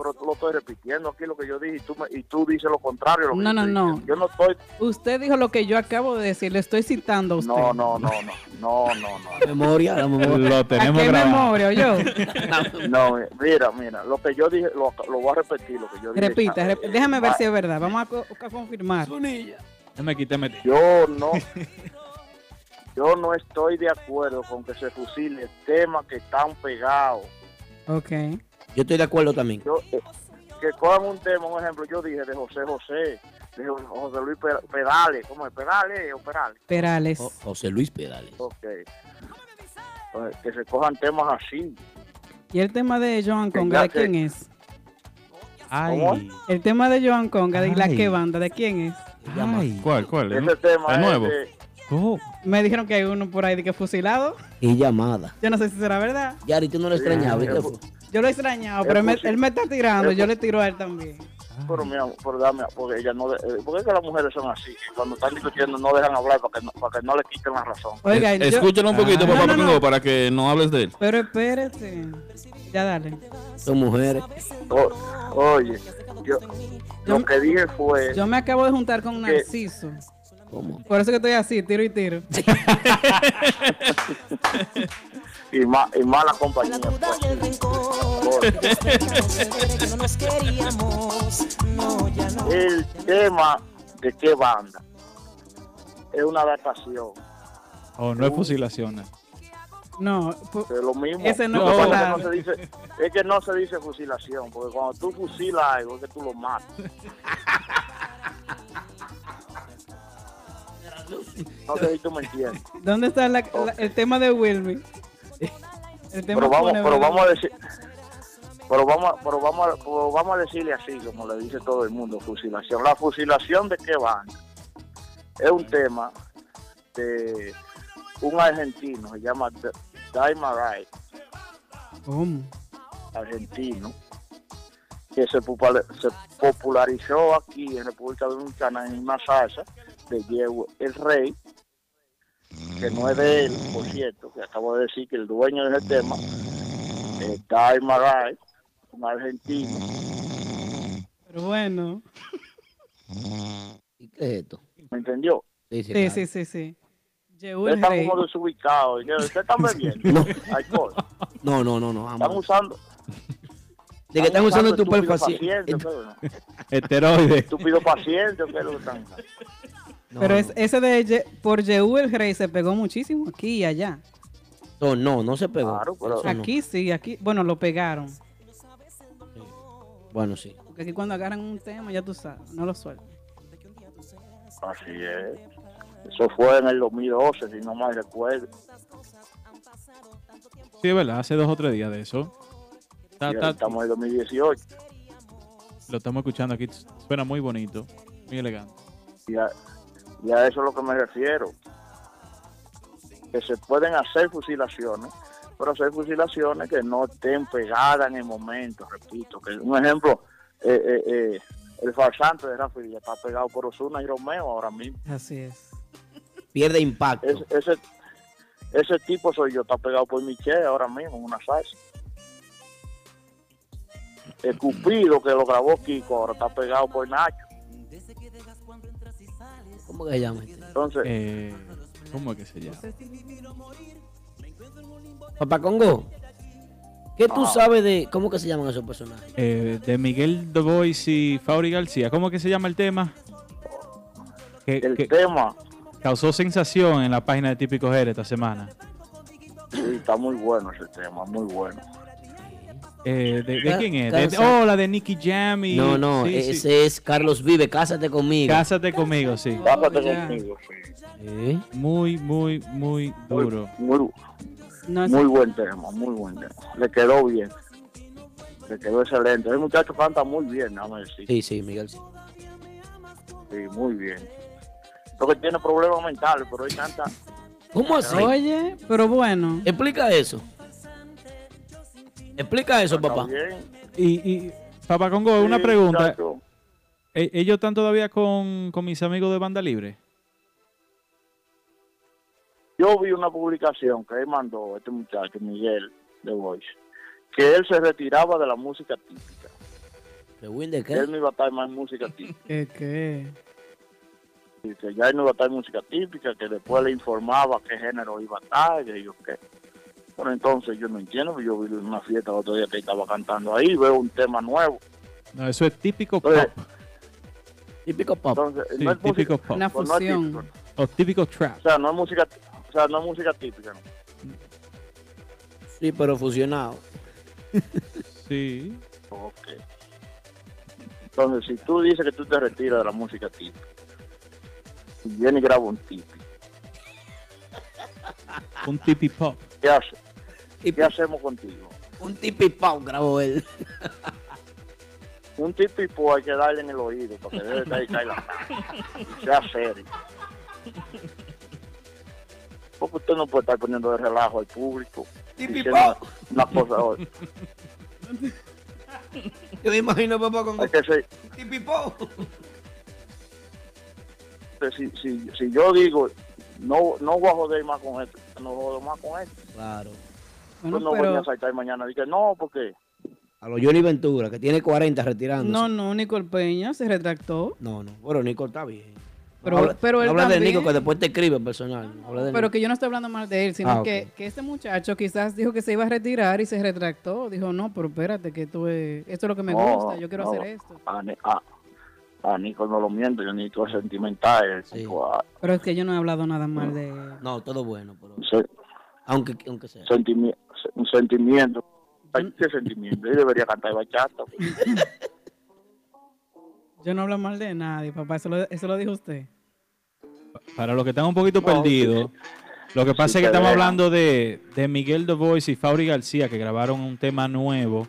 pero tú lo estoy repitiendo aquí lo que yo dije y tú, me- y tú dices lo contrario. Lo No, no, no. Yo no estoy. Usted dijo lo que yo acabo de decir, le estoy citando a usted. No, no, no, no, no, no, no. Memoria, la memoria. Lo ¿A tenemos qué grabado. memoria, yo? [laughs] No, mira, mira, lo que yo dije, lo, lo voy a repetir, lo que yo dije. Repita, Ah, rep- eh, déjame ver ah, si es verdad. Vamos a, a confirmar. Yo no, yo no estoy de acuerdo con que se fusile temas que están pegados. Ok. Yo estoy de acuerdo también. Yo, eh, que cojan un tema, un ejemplo, yo dije de José José, de Jo- José Luis Perales, ¿cómo es? Perales o Perales. Perales. Jo- José Luis Pedales. Ok. Que se cojan temas así. ¿Y el tema de Joan Que Conga, de que- quién es? Ay. El tema de Joan Conga, ¿de la qué banda? ¿De quién es? Ay. ¿Cuál, cuál? Ese tema ¿El es nuevo? de- Oh, Me dijeron que hay uno por ahí de que fusilado. Y llamada. Yo no sé si será verdad. Yari, tú no lo extrañabas. Yo lo he extrañado, pero él me, fusil- él me está tirando. Yo le tiro a él también. Pero mi amor, pero dame, porque ella no, eh, porque es que las mujeres son así, que cuando están discutiendo no dejan hablar para que no, para que no le quiten la razón. Oiga, yo- Escúchalo un poquito, Ah. papá No, no, no. Pacongo, para que no hables de él. Pero espérate. Ya dale. Son mujeres. O- oye, yo, lo que dije fue Yo me acabo de juntar con ¿Qué? Narciso. ¿Cómo? Por eso que estoy así, tiro y tiro. [laughs] y, ma, y mala compañía. pues. El tema de qué banda es una adaptación. oh, no es fusilación. No, Es lo mismo. Ese no es pasa es que popular. no se dice, es que no se dice fusilación, porque cuando tú fusilas algo es que tú lo matas. [laughs] No sé si tú me entiendes. ¿dónde está la- la- el tema de Wilmy? El tema Pero vamos, pero vamos a decir, pero vamos, pero vamos, a- pero vamos a decirle así, como le dice todo el mundo, fusilación. La fusilación de qué banda es un tema de un argentino, se llama D- Daimarai, ¿Cómo? argentino, que se popularizó aquí en República Dominicana en una salsa de Diego el Rey, que no es de él, por cierto, que acabo de decir que el dueño de ese tema es Daimarai, un argentino. Pero bueno. ¿Y qué es esto? ¿Me entendió? Sí, sí, Sí, claro. sí, sí, sí. Llegó Ustedes el están como desubicados. ¿y ¿Ustedes están bebiendo? [laughs] No. Alcohol. No, no, no, no. Están usando. De que están usando tu estupefacientes, estupefaciente. ¿qué es eso? Esteroide. Estúpido paciente, ¿qué es lo que están usando? No, Pero es, ese de Ye- por Yehu el rey se pegó muchísimo aquí y allá. No, no, no se pegó. Claro, pero- no. Aquí sí, aquí, bueno, lo pegaron. Bueno, sí. Porque aquí cuando agarran un tema, ya tú sabes, no lo sueltan. Así es. Eso fue en el 2012, si no mal recuerdo. Sí, es verdad, hace dos o tres días de eso. Estamos en el 2018. lo estamos escuchando aquí, suena muy bonito, muy elegante. Y a, y a eso es lo que me refiero. Que se pueden hacer fusilaciones, pero hacer fusilaciones que no estén pegadas en el momento, repito. que Un ejemplo, eh, eh, eh, el farsante de Rafael ya está pegado por Osuna y Romeo ahora mismo. Así es. Pierde impacto. Ese, ese, ese tipo soy yo, está pegado por Michelle ahora mismo en una salsa. El Cupido que lo grabó Kiko ahora está pegado por Nacho. ¿Cómo que se llama? este? Entonces, Eh, ¿Cómo es que se llama? Papá Congo. ¿Qué tú Ah. sabes de cómo que se llaman esos personajes? Eh, de Miguel The Voice y Fauri García. ¿Cómo es que se llama el tema? Que, el que tema causó sensación en la página de Típico Jerez esta semana. sí, está muy bueno ese tema, muy bueno. Eh, ¿de, quién es? De- oh, la de Nicky Jam y... No, no, sí, sí. ese es Carlos Vive, Cásate conmigo. Cásate conmigo, sí. Pásate ya. conmigo, sí. Sí. Muy, muy, muy duro. Muy, No es- muy buen tema, muy buen tema. Le quedó bien. Le quedó excelente. El muchacho canta muy bien, déjame decir. Sí, sí, Miguel. sí. Sí, muy bien. Lo que tiene problemas mentales, pero él canta. ¿Cómo así? Oye, pero bueno. Explica eso. Explica eso, papá. bien. Y, y Papá Congo, una pregunta. muchacho. ¿E- ¿Ellos están todavía con, con mis amigos de Banda Libre? Yo vi una publicación que él mandó, este muchacho, Miguel de Voice, que él se retiraba de la música típica. ¿De qué? él no iba a estar más en música [laughs] típica. ¿Qué, qué? y que ya él no iba a estar en música típica, que después le informaba qué género iba a estar, que yo qué. Pero entonces yo no entiendo, yo vi una fiesta el otro día que estaba cantando ahí, veo un tema nuevo. No, eso es típico pop. Entonces, Típico pop. entonces Sí, no es música, típico pop. Una pues no es fusión. típico. O típico trap. O sea, no es música, o sea, no es música típica, ¿no? Sí, pero fusionado. Sí. Ok. Entonces, si tú dices que tú te retiras de la música típica, y viene y graba un típico, Un tipi pop. ¿qué hace? Y ¿Qué hacemos contigo? Un tipi pop grabó él. un tipipo hay que darle en el oído para que debe estar caer la cara. Y sea serio. Porque usted no puede estar poniendo de relajo al público. diciendo Una cosa hoy. Yo me imagino papá con Hay que ser, tipipó. que si, si, si yo digo, no, no voy a joder más con esto, no jodo más con esto. Claro. Bueno, Pues no voy pero- a saltar mañana. Dije, no, porque A los Johnny Ventura, que tiene 40 retirándose. No, no, Nicole Peña se retractó. No, no. Bueno, Nico está bien. Pero- No habla, pero no él habla de también- Nico, que después te escribe personal. no habla de Pero Nico. que yo no estoy hablando mal de él, sino Ah, ok. que, que este muchacho quizás dijo que se iba a retirar y se retractó. Dijo, no, pero espérate, que tú, eh, esto es lo que me No, gusta, yo quiero no. hacer esto. a, a, a Nico no lo miento, yo Nico es sentimental. el tipo, ah, Pero es que yo no he hablado nada mal de él. No, todo bueno, pero... se- Aunque, aunque sea. sentimi- un sentimiento. ¿Qué sentimiento? Él debería cantar bachata. [laughs] Yo no hablo mal de nadie, papá, eso lo, eso lo dijo usted. Para los que están un poquito No, perdidos, lo que pasa sí es que estamos hablando de, de Miguel The Voice y Fauri García, que grabaron un tema nuevo.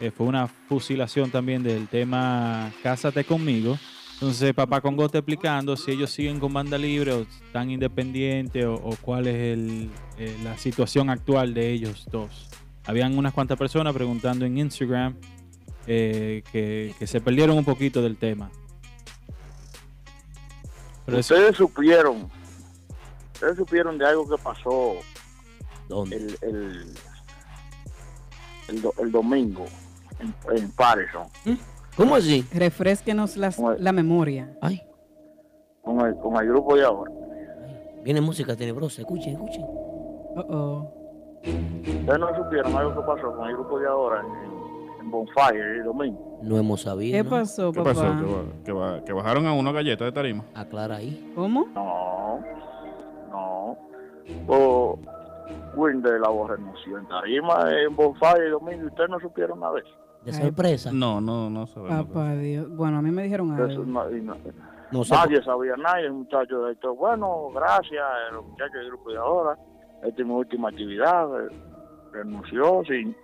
eh, fue una fusilación también del tema Cásate conmigo. Entonces, Papá Congo está explicando si ellos siguen con banda libre o están independientes o, o cuál es el, eh, la situación actual de ellos dos. Habían unas cuantas personas preguntando en Instagram eh, que, que se perdieron un poquito del tema. Pero eso- Ustedes supieron, ustedes supieron de algo que pasó ¿Dónde? el, el, el, do- el domingo en, en Patterson ¿Cómo así? Refresquenos las- la memoria. Ay, con el, con el grupo de ahora. viene música tenebrosa. Escuchen, escuchen. Oh, oh. Ustedes no supieron algo que pasó con el grupo de ahora en, en Bonfire el domingo. No hemos sabido. ¿Qué ¿no? pasó, ¿Qué papá? pasó? ¿Que, que que bajaron a una galleta de tarima? Aclara ahí. ¿Cómo? No, no. O Winder la voz renunció en Tarima en Bonfire el domingo y ustedes no supieron nada de eso. De Ay, sorpresa. No, no, no sabemos. Papá Dios. Bueno, a mí me dijeron algo. no- no- No sé. nadie sabía nada. El muchacho de esto, bueno, gracias, eh, los muchachos del grupo de ahora. Esta es mi última actividad. eh, renunció sin,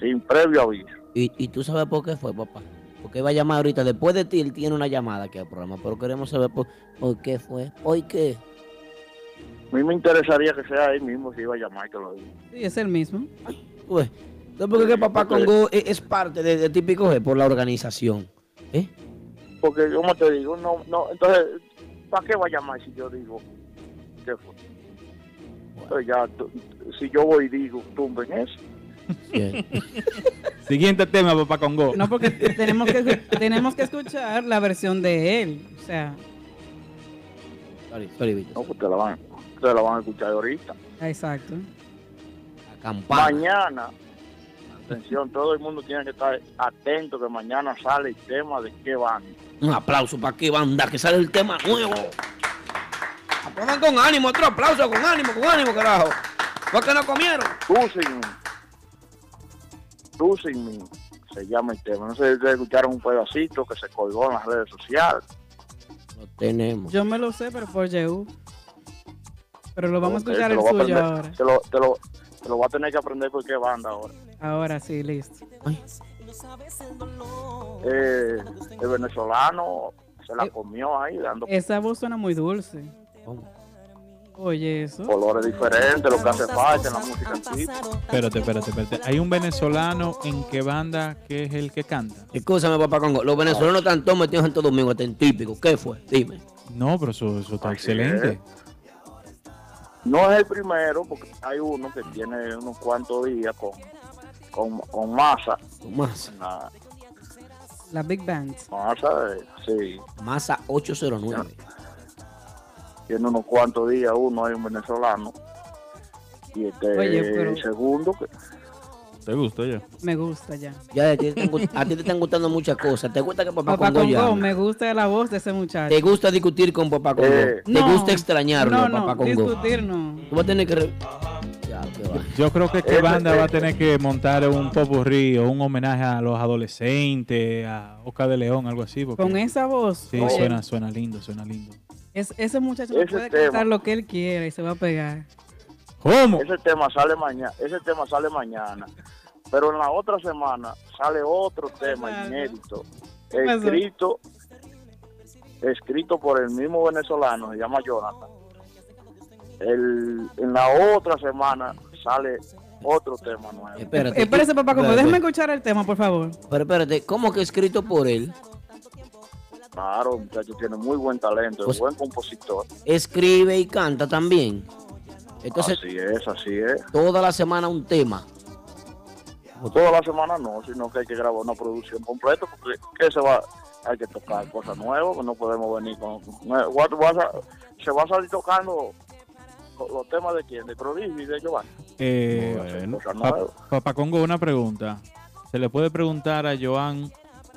sin previo aviso. ¿Y, y tú sabes por qué fue, papá? Porque va a llamar ahorita. Después de ti, él tiene una llamada aquí al programa. Pero queremos saber por, por qué fue. ¿Por qué? A mí me interesaría que sea él mismo si iba a llamar que lo diga. Sí, es el mismo. Pues, ¿sabes por qué que papá Porque- Congo es, es parte de, de Típico G? Por la organización. ¿Eh? Porque, como te digo, no, no, entonces, ¿para qué va a llamar si yo digo qué fue? Entonces ya, si yo voy y digo, tumben eso. Bien. [laughs] Siguiente tema, Papá Congo. No, porque [laughs] tenemos que, tenemos que escuchar la versión de él. O sea, Sorry, sorry. No, pues te la van, te la van a escuchar ahorita. exacto. La campana. Mañana, atención, todo el mundo tiene que estar atento que mañana sale el tema de qué van. Un aplauso para qué banda, que sale el tema nuevo. Aplaudan con ánimo, otro aplauso, con ánimo, con ánimo, carajo. Porque no comieron. Tú sin mí. Tú sin mí. Se llama el tema. No sé si ustedes escucharon un pedacito que se colgó en las redes sociales. Lo tenemos. Yo me lo sé, pero por Yehu. Pero lo vamos a escuchar el suyo aprender- ahora. Te lo, te, lo, lo voy a tener que aprender por qué banda ahora. Ahora sí, listo. Eh, el venezolano se la Eh, comió ahí dando Esa voz suena muy dulce. ¿Cómo? Oye, eso. colores diferentes, lo que hace falta en la música. Espérate, espérate, espérate. Hay un venezolano en qué banda que es el que canta. Escúchame, papá Congo. Los venezolanos están todos metidos en todo domingo, hasta en típico. ¿Qué fue? Dime. No, pero eso, eso está Así excelente. No es el primero, porque hay uno que tiene unos cuantos días con, con, con masa. Con masa. la- La Big Band. masa, sí. Masa 809. Tiene unos cuantos días uno, hay un venezolano. Y este Oye, pero- el segundo, que ¿Te gusta ya? Me gusta ya. Ya a ti, te están, a ti te están gustando muchas cosas. ¿Te gusta que papá, Papá Congo me gusta la voz de ese muchacho. ¿Te gusta discutir con papá Congo? Eh, ¿Te No. gusta extrañarlo, No, no, papá Congo? discutir no. Tú vas a tener que... re- Ya. Yo creo que qué Ese- banda va a tener que montar un popurrí o un homenaje a los adolescentes, a Oscar de León, algo así. Porque, Con esa voz. Sí, oye, suena, suena lindo, suena lindo. es- ese muchacho Ese puede tema. cantar lo que él quiera y se va a pegar. ¿Cómo? ese tema sale mañana, ese tema sale mañana. Pero en la otra semana sale otro tema inédito, escrito, escrito por el mismo venezolano, se llama Jonathan. El, en la otra semana sale otro tema nuevo. Espérate. Espérese, papá, como déjeme escuchar el tema, por favor. Pero espérate, ¿cómo que escrito por él? Claro, el muchacho tiene muy buen talento, Pues- es buen compositor. Escribe y canta también. Entonces, así es, así es. toda la semana un tema. Toda la semana no, sino que hay que grabar una producción completa porque ¿qué se va? Hay que tocar cosas nuevas, que no podemos venir con... se va a salir tocando los temas de quién, de Prodigio y de Giovanni. Eh, Bueno. Cosas Pa-. Papá Congo, una pregunta. ¿Se le puede preguntar a Joan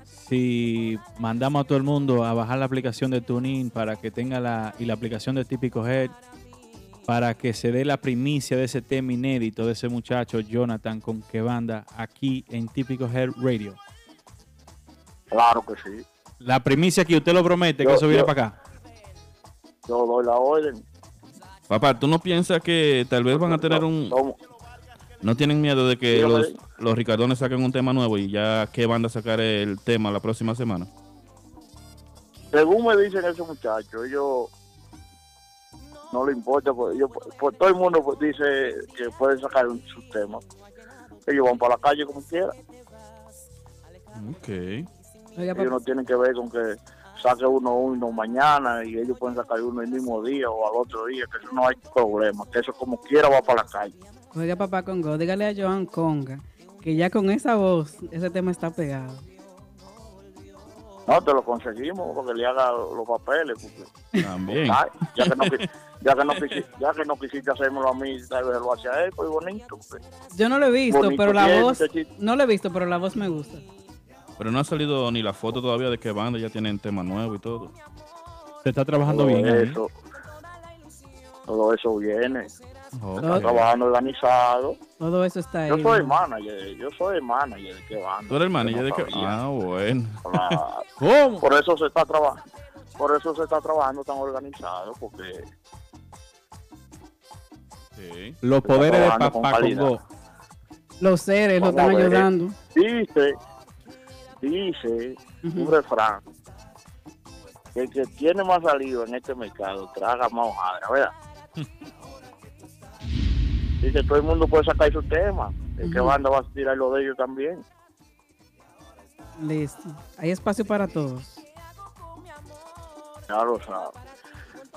si mandamos a todo el mundo a bajar la aplicación de TuneIn para que tenga la y la aplicación de Típico Head para que se dé la primicia de ese tema inédito de ese muchacho Jonathan con que banda aquí en Típico Head Radio? Claro que sí. La primicia que usted lo promete que eso viene yo- para acá. Yo doy la orden. Papá, ¿tú no piensas que tal vez van a tener un... ¿No tienen miedo de que los, los Ricardones saquen un tema nuevo y ya qué banda sacar el tema la próxima semana? según me dicen esos muchachos, ellos no le importa, pues, ellos, pues, todo el mundo pues, dice que pueden sacar un- sus temas. Ellos van para la calle como quieran. Ok. Ellos no tienen que ver con que saque uno uno mañana y ellos pueden sacar uno el mismo día o al otro día, que eso no hay problema, que eso como quiera va para la calle. oiga, papá Congo, dígale a Joan Conga que ya con esa voz, ese tema está pegado. No, te lo conseguimos porque le haga los papeles. Porque, También. Ay, ya, que no, ya, que no quisi- ya que no quisiste hacérmelo a mí, tal vez lo hace a él, pues bonito. pues. Yo no lo he visto, Bonito pero la voz, no lo he visto, pero la voz me gusta. Pero no ha salido ni la foto todavía de qué banda ya tienen tema nuevo y todo. Se está trabajando todo bien eso, todo eso viene. Está trabajando organizado. Todo eso está ahí. Yo soy ¿no? manager, yo soy el manager de qué banda. ¿Tú eres el manager de qué? Ah, bueno. [laughs] ¿Cómo? Por eso se está trabajando. Por eso se está trabajando tan organizado, porque Sí. Los poderes de Papá. Congo. Los seres lo Vamos están a ver. ayudando. dice, dice un refrán que el que tiene más saliva en este mercado traga más hojadra, ¿verdad? Dice todo el mundo puede sacar su tema. El que Ujú. banda va a tirar lo de ellos también. Listo. Hay espacio para todos. Ya lo sabe.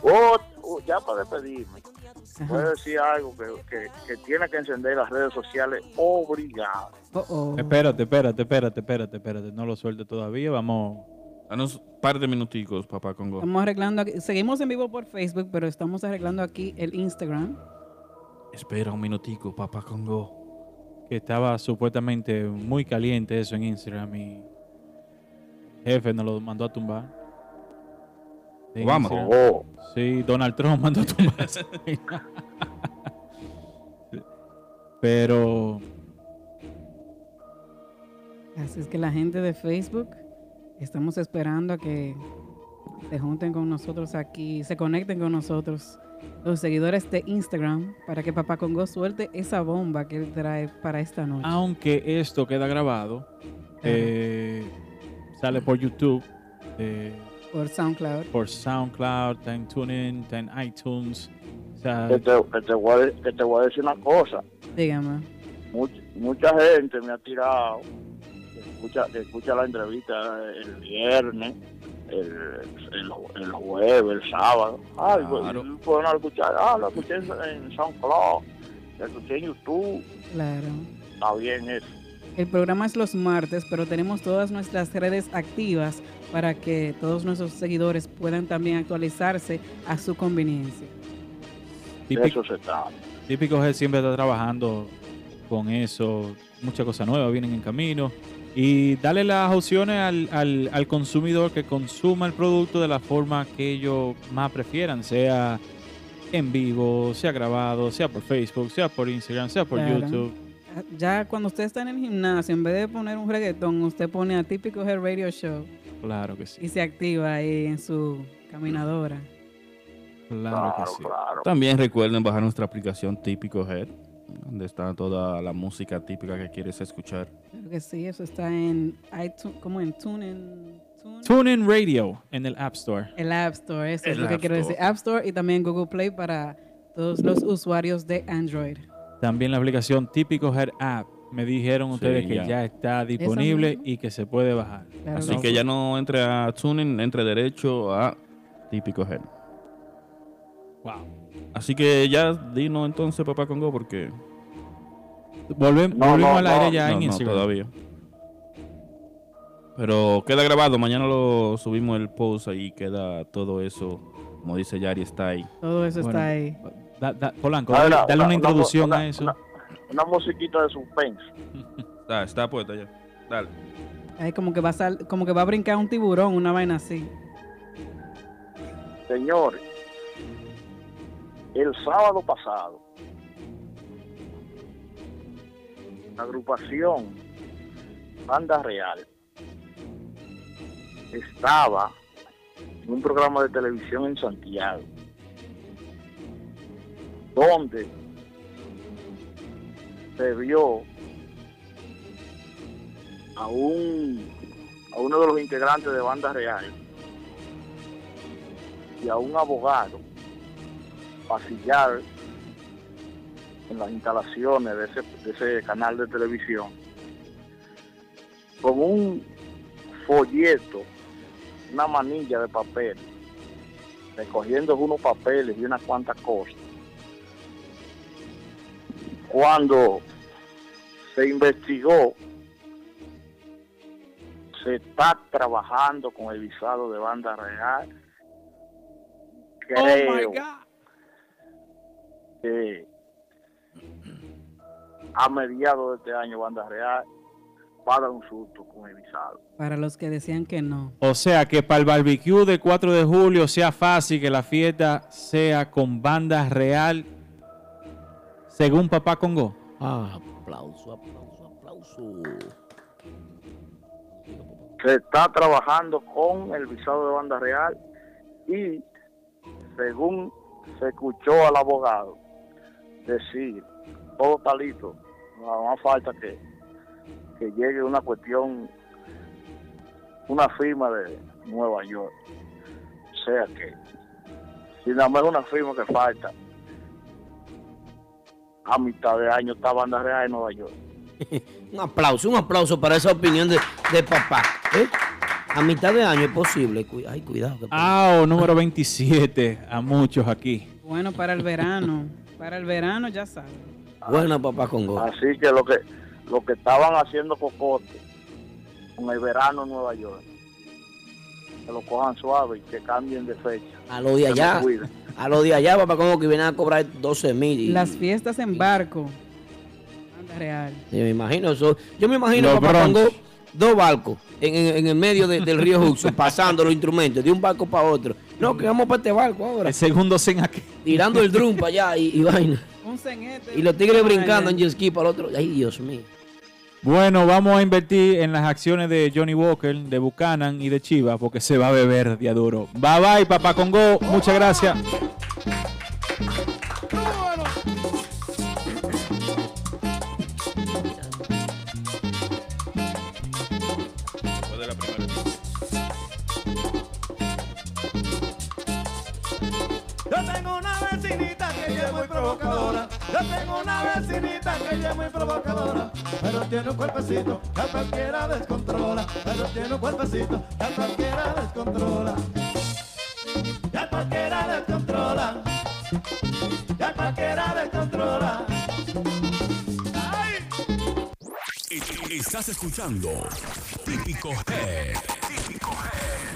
Oh, oh, ya para despedirme, a decir algo que, que, que tiene que encender las redes sociales obligado. Oh. Espérate, espérate, espérate, espérate, espérate. No lo suelte todavía. Vamos. Danos un par de minuticos, papá Congo. Estamos arreglando aquí. Seguimos en vivo por Facebook, pero estamos arreglando aquí el Instagram. Espera un minutico, papá Congo. que estaba supuestamente muy caliente eso en Instagram y jefe nos lo mandó a tumbar. Instagram. Oh, Sí, Donald Trump mandó a tumbar. [laughs] Pero Así es que la gente de Facebook, estamos esperando a que se junten con nosotros aquí, se conecten con nosotros, los seguidores de Instagram, para que Papá Congo suelte esa bomba que él trae para esta noche. aunque esto queda grabado, eh, sale por YouTube, eh, Por SoundCloud. por SoundCloud, está en TuneIn, está en iTunes. O sea, que te, que te voy a, que te voy a decir una cosa. Dígame. Much- mucha gente me ha tirado escucha, que escucha la entrevista el viernes, el, el, el jueves, el sábado. Ay, pues, pueden escuchar, ah, lo escuché en, SoundCloud, lo escuché en YouTube. Claro. Está bien eso. El programa es los martes, pero tenemos todas nuestras redes activas para que todos nuestros seguidores puedan también actualizarse a su conveniencia. típico, Eso se trata. típico Head siempre está trabajando con eso, muchas cosas nuevas vienen en camino. Y darle las opciones al, al, al consumidor que consuma el producto de la forma que ellos más prefieran, sea en vivo, sea grabado, sea por Facebook, sea por Instagram, sea por Claro. YouTube. Ya cuando usted está en el gimnasio, en vez de poner un reggaetón, usted pone a típico Hair Radio Show Claro que sí. y se activa ahí en su caminadora. Claro que sí. También recuerden bajar nuestra aplicación Típico Head. Donde está toda la música típica que quieres escuchar. Creo que sí, eso está en iTunes, como en TuneIn. Tune- TuneIn Radio en el App Store. El App Store, eso es El lo que App quiero Store. decir. App Store y también Google Play para todos los usuarios de Android. También la aplicación Típico Head App. Me dijeron Sí, ustedes que ya. ya está disponible y que se puede bajar. Claro Así que que ya no entre a Tuning, entre derecho a Típico Head. Wow. Así que ya dinos entonces, papá Congo, porque Volvem- No, volvimos no, al aire no, ya no, en no, Instagram. todavía. Pero queda grabado, mañana lo subimos el post ahí, queda todo eso, como dice Yari, está ahí. todo eso Bueno, está ahí. Da- da- Polanco, dale, una- dale una una- introducción una- a eso. Una, una musiquita de suspense. [laughs] Está, está puesta ya. Dale. Ahí como que va a sal- como que va a brincar un tiburón, una vaina así. Señores, el sábado pasado, agrupación Banda Real estaba en un programa de televisión en Santiago, donde se vio a un a uno de los integrantes de Banda Real y a un abogado pasillar en las instalaciones de ese, de ese canal de televisión con un folleto, una manilla de papel, recogiendo unos papeles y unas cuantas cosas. Cuando se investigó, se está trabajando con el visado de banda real creo que a mediados de este año Banda Real va a dar un susto con el visado. Para los que decían que no. O sea, que para el barbecue del 4 de julio sea fácil que la fiesta sea con banda real, según Papá Congo. Ah, aplauso, aplauso, aplauso. Se está trabajando con el visado de Banda Real y según se escuchó al abogado decir, todo está listo, no más falta que, que llegue una cuestión, una firma de Nueva York. O sea que, si nada más es una firma que falta, a mitad de año está Banda Real en Nueva York. [laughs] Un aplauso, un aplauso para esa opinión de, de papá. ¿eh? A mitad de año es posible. Cu- Ay, cuidado. que- Ah, o número 27 a muchos aquí. Bueno, para el verano. Para el verano ya saben. Buena papá Congo. Así que lo que lo que estaban haciendo cocote con el verano en Nueva York, que lo cojan suave y que cambien de fecha. A lo de allá. A lo de allá, papá Congo, que vienen a cobrar 12 mil. Las fiestas en barco. Anda real. Yo me imagino eso. Yo me imagino, Los papá. Congo, dos barcos en, en- en el medio de- del río Hudson, [laughs] pasando los instrumentos de un barco para otro. No, que vamos para este barco ahora. El segundo zen aquí. Tirando el drum para allá y, y vaina. Un ceñete. Y los tigres brincando en jet ski para el otro. Ay, Dios mío. Bueno, vamos a invertir en las acciones de Johnny Walker, de Buchanan y de Chivas, porque se va a beber día duro. Bye bye, Papá Congo. Muchas gracias. Ella provocadora. Yo tengo una vecinita que ella es muy provocadora. Pero tiene un cuerpecito que a cualquiera descontrola. Pero tiene un cuerpecito que a cualquiera descontrola. Que cualquiera descontrola. Que cualquiera descontrola. Estás escuchando Típico Head. Típico Head.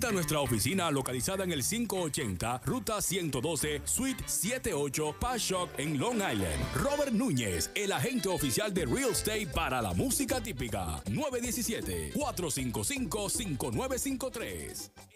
Visita nuestra oficina localizada en el 580 Ruta 112 Suite 78 Pashock en Long Island. Robert Núñez, el agente oficial de Real Estate para la música típica. 917-455-5953.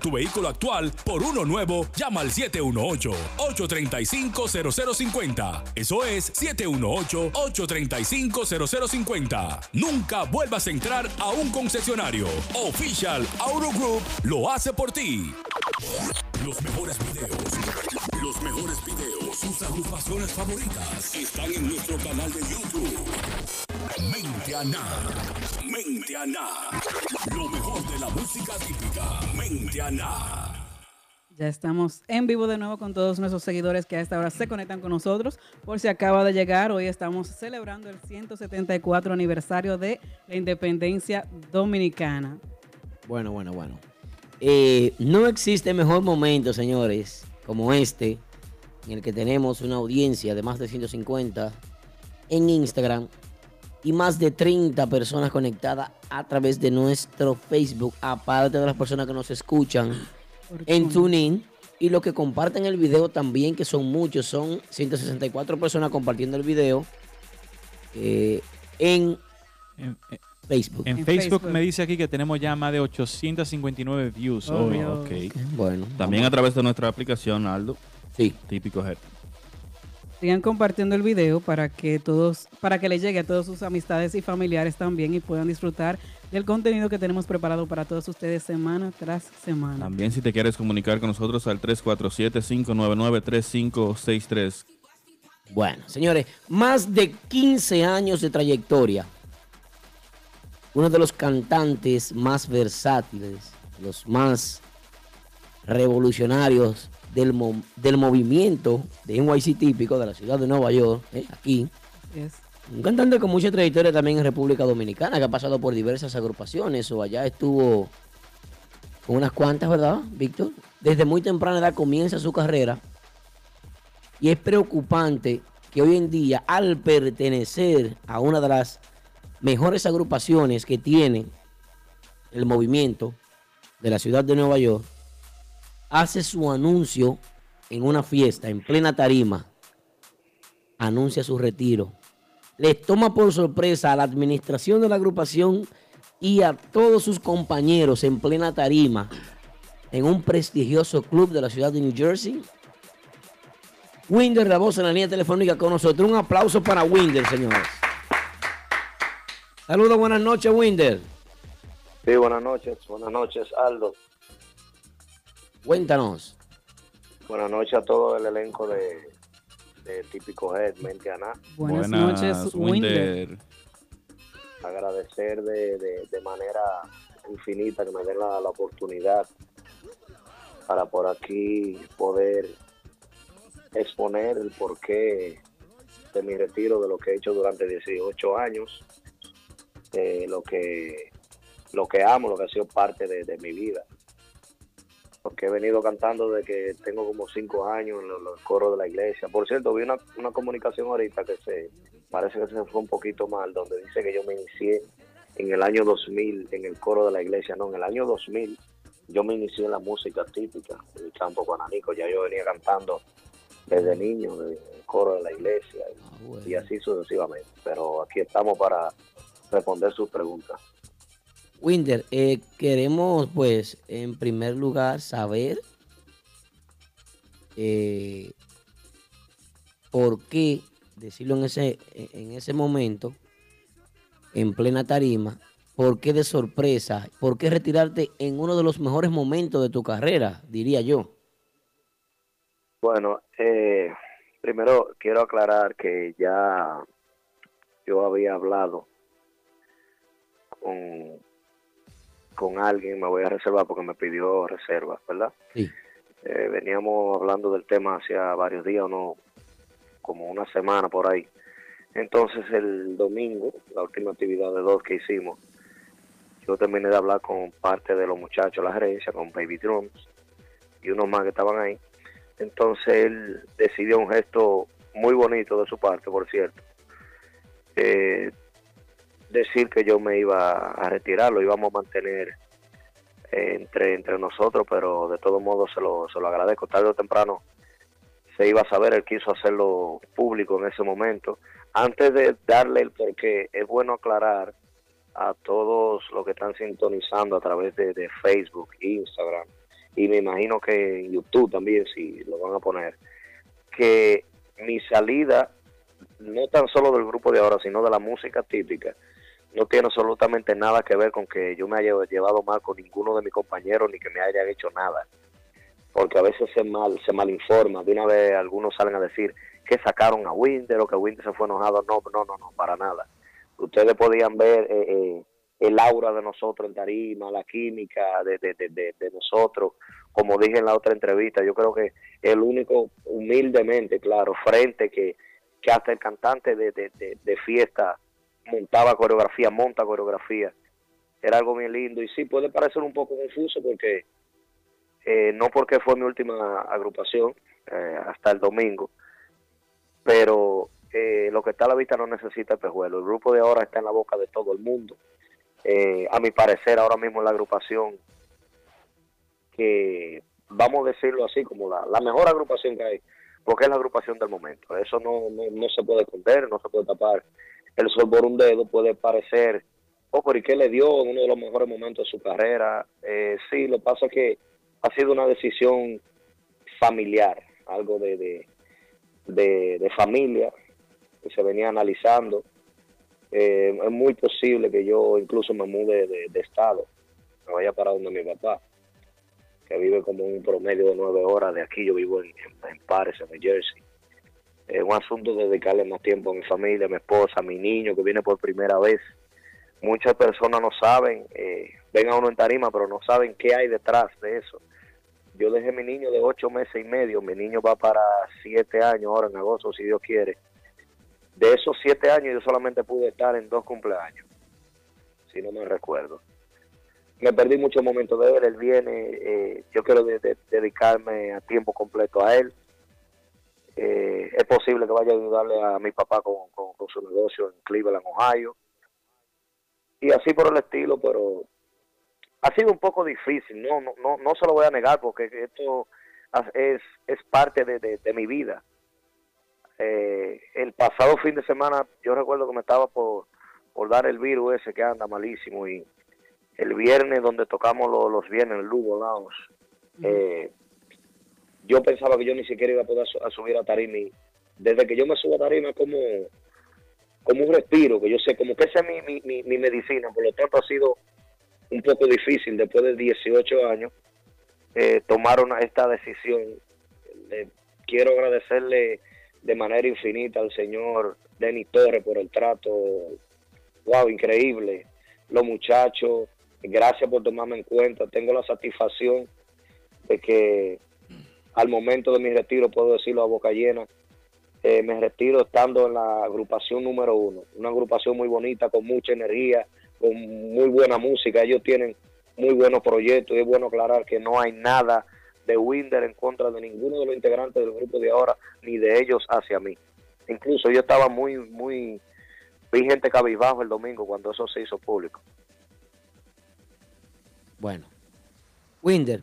tu vehículo actual por uno nuevo, llama al 718-835-0050. Eso es 718-835-0050. Nunca vuelvas a entrar a un concesionario. Official Auto Group lo hace por ti. Los mejores videos. Los mejores videos. Sus agrupaciones favoritas están en nuestro canal de YouTube. Mente Ana. Mente Ana. Lo mejor de la música típica. Mente Ana. Ya estamos en vivo de nuevo con todos nuestros seguidores que a esta hora se conectan con nosotros. Por si acaba de llegar, hoy estamos celebrando el 174 aniversario de la independencia dominicana. Bueno, bueno, bueno. Eh, no existe mejor momento, señores, como este, en el que tenemos una audiencia de más de 150 en Instagram y más de 30 personas conectadas a través de nuestro Facebook, aparte de las personas que nos escuchan en TuneIn y los que comparten el video también, que son muchos, son 164 personas compartiendo el video eh, en, Facebook. En Facebook, me dice aquí que tenemos ya más de 859 views. Oh, hoy. ok. Bueno. También a través de nuestra aplicación, Aldo. Sí. Típico Head. Sigan compartiendo el video para que todos, para que le llegue a todas sus amistades y familiares también y puedan disfrutar del contenido que tenemos preparado para todos ustedes semana tras semana. También si te quieres comunicar con nosotros al 347-599-3563. Bueno, señores, más de 15 años de trayectoria. Uno de los cantantes más versátiles, los más revolucionarios del, mo- del movimiento de NYC típico de la ciudad de Nueva York, eh, aquí. Un cantante con mucha trayectoria también en República Dominicana, que ha pasado por diversas agrupaciones o allá estuvo con unas cuantas, ¿verdad, Víctor? Desde muy temprana edad comienza su carrera y es preocupante que hoy en día, al pertenecer a una de las mejores agrupaciones que tiene el movimiento de la ciudad de Nueva York, hace su anuncio en una fiesta, en plena tarima, anuncia su retiro. Les toma por sorpresa a la administración de la agrupación y a todos sus compañeros en plena tarima en un prestigioso club de la ciudad de New Jersey. Winder, la voz en la línea telefónica con nosotros. Un aplauso para Winder, señores. Saludos, buenas noches, Winder. Sí, buenas noches, buenas noches, Aldo. Cuéntanos. Buenas noches a todo el elenco de, de Típico Head, Mente Aná. Buenas Buenas, noches, Winder. Winder. Agradecer de, de- de manera infinita que me den la, la oportunidad para por aquí poder exponer el porqué de mi retiro, de lo que he hecho durante 18 años, de lo que, lo que amo, lo que ha sido parte de, de mi vida. Porque he venido cantando desde que tengo como 5 años en los, los coros de la iglesia. Por cierto, vi una, una comunicación ahorita que se parece que se fue un poquito mal, donde dice que yo me inicié en el año 2000 en el coro de la iglesia. No, en el año 2000 yo me inicié en la música típica, en el campo guananico. Ya yo venía cantando desde niño, en el coro de la iglesia y, y así sucesivamente. Pero aquí estamos para responder sus preguntas. Winder, eh, queremos pues en primer lugar saber eh, por qué, decirlo en ese, en ese momento, en plena tarima, por qué de sorpresa, por qué retirarte en uno de los mejores momentos de tu carrera, diría yo. Bueno, eh, primero quiero aclarar que ya yo había hablado con, con alguien, me voy a reservar porque me pidió reserva, ¿verdad? Sí. Eh, veníamos hablando del tema hacía varios días, no, como una semana por ahí. Entonces el domingo, la última actividad de dos que hicimos, yo terminé de hablar con parte de los muchachos de la gerencia, con Baby Drums y unos más que estaban ahí. Entonces él decidió un gesto muy bonito de su parte, por cierto. Eh, decir que yo me iba a retirar, lo íbamos a mantener entre, entre nosotros, pero de todos modos se lo, se lo agradezco. Tarde o temprano se iba a saber, él quiso hacerlo público en ese momento. Antes de darle el porqué, es bueno aclarar a todos los que están sintonizando a través de, de Facebook, Instagram y me imagino que en YouTube también, si lo van a poner, que mi salida, no tan solo del grupo de ahora, sino de la música típica, no tiene absolutamente nada que ver con que yo me haya llevado mal con ninguno de mis compañeros ni que me hayan hecho nada. Porque a veces se mal se malinforma. De una vez algunos salen a decir que sacaron a Winter o que Winter se fue enojado. No, no, no, no, para nada. Ustedes podían ver eh, eh, el aura de nosotros en tarima, la química de, de, de, nosotros. Como dije en la otra entrevista, yo creo que el único, humildemente, claro, frente que, que hasta el cantante de, de, de fiesta montaba coreografía, monta coreografía. Era algo bien lindo y sí, puede parecer un poco confuso porque eh, no porque fue mi última agrupación eh, hasta el domingo, pero eh, lo que está a la vista no necesita espejuelo. El grupo de ahora está en la boca de todo el mundo. Eh, a mi parecer, ahora mismo la agrupación que, vamos a decirlo así, como la, la mejor agrupación que hay, porque es la agrupación del momento. Eso no, no, no se puede esconder, no se puede tapar el sol por un dedo puede parecer, oh, pero ¿y qué le dio en uno de los mejores momentos de su carrera? Eh, sí, lo que pasa es que ha sido una decisión familiar, algo de, de, de, familia que se venía analizando. Eh, es muy posible que yo incluso me mude de, de estado, me vaya para donde mi papá, que vive como un promedio de nueve horas de aquí, yo vivo en, en, en Paris, en New Jersey es un asunto de dedicarle más tiempo a mi familia, a mi esposa, a mi niño que viene por primera vez. Muchas personas no saben, eh, ven a uno en tarima, pero no saben qué hay detrás de eso. Yo dejé mi niño de ocho meses y medio, mi niño va para siete años ahora en agosto, si Dios quiere. De esos siete años yo solamente pude estar en dos cumpleaños, si no me recuerdo. Me perdí muchos momentos de él, él viene, eh, yo quiero de, de, dedicarme a tiempo completo a él eh, es posible que vaya a ayudarle a mi papá con, con, con, su negocio en Cleveland, Ohio. Y así por el estilo, pero ha sido un poco difícil, no no no, no se lo voy a negar porque esto es, es parte de, de, de mi vida. Eh, el pasado fin de semana yo recuerdo que me estaba por, por dar el virus ese que anda malísimo y el viernes donde tocamos los, los viernes en Lugo Lounge, eh, yo pensaba que yo ni siquiera iba a poder subir a tarima y desde que yo me subo a tarima como como un respiro, que yo sé como que esa es mi, mi, mi, medicina, por lo tanto ha sido un poco difícil después de 18 años eh, tomar una, esta decisión. Le, quiero agradecerle de manera infinita al señor Denis Torres por el trato, wow, increíble. Los muchachos, gracias por tomarme en cuenta. Tengo la satisfacción de que al momento de mi retiro, puedo decirlo a boca llena, eh, me retiro estando en la agrupación número uno, una agrupación muy bonita, con mucha energía, con muy buena música, ellos tienen muy buenos proyectos y es bueno aclarar que no hay nada de Winder en contra de ninguno de los integrantes del grupo de ahora, ni de ellos hacia mí. Incluso yo estaba muy, muy, vi gente cabizbajo el domingo cuando eso se hizo público. Bueno, Winder,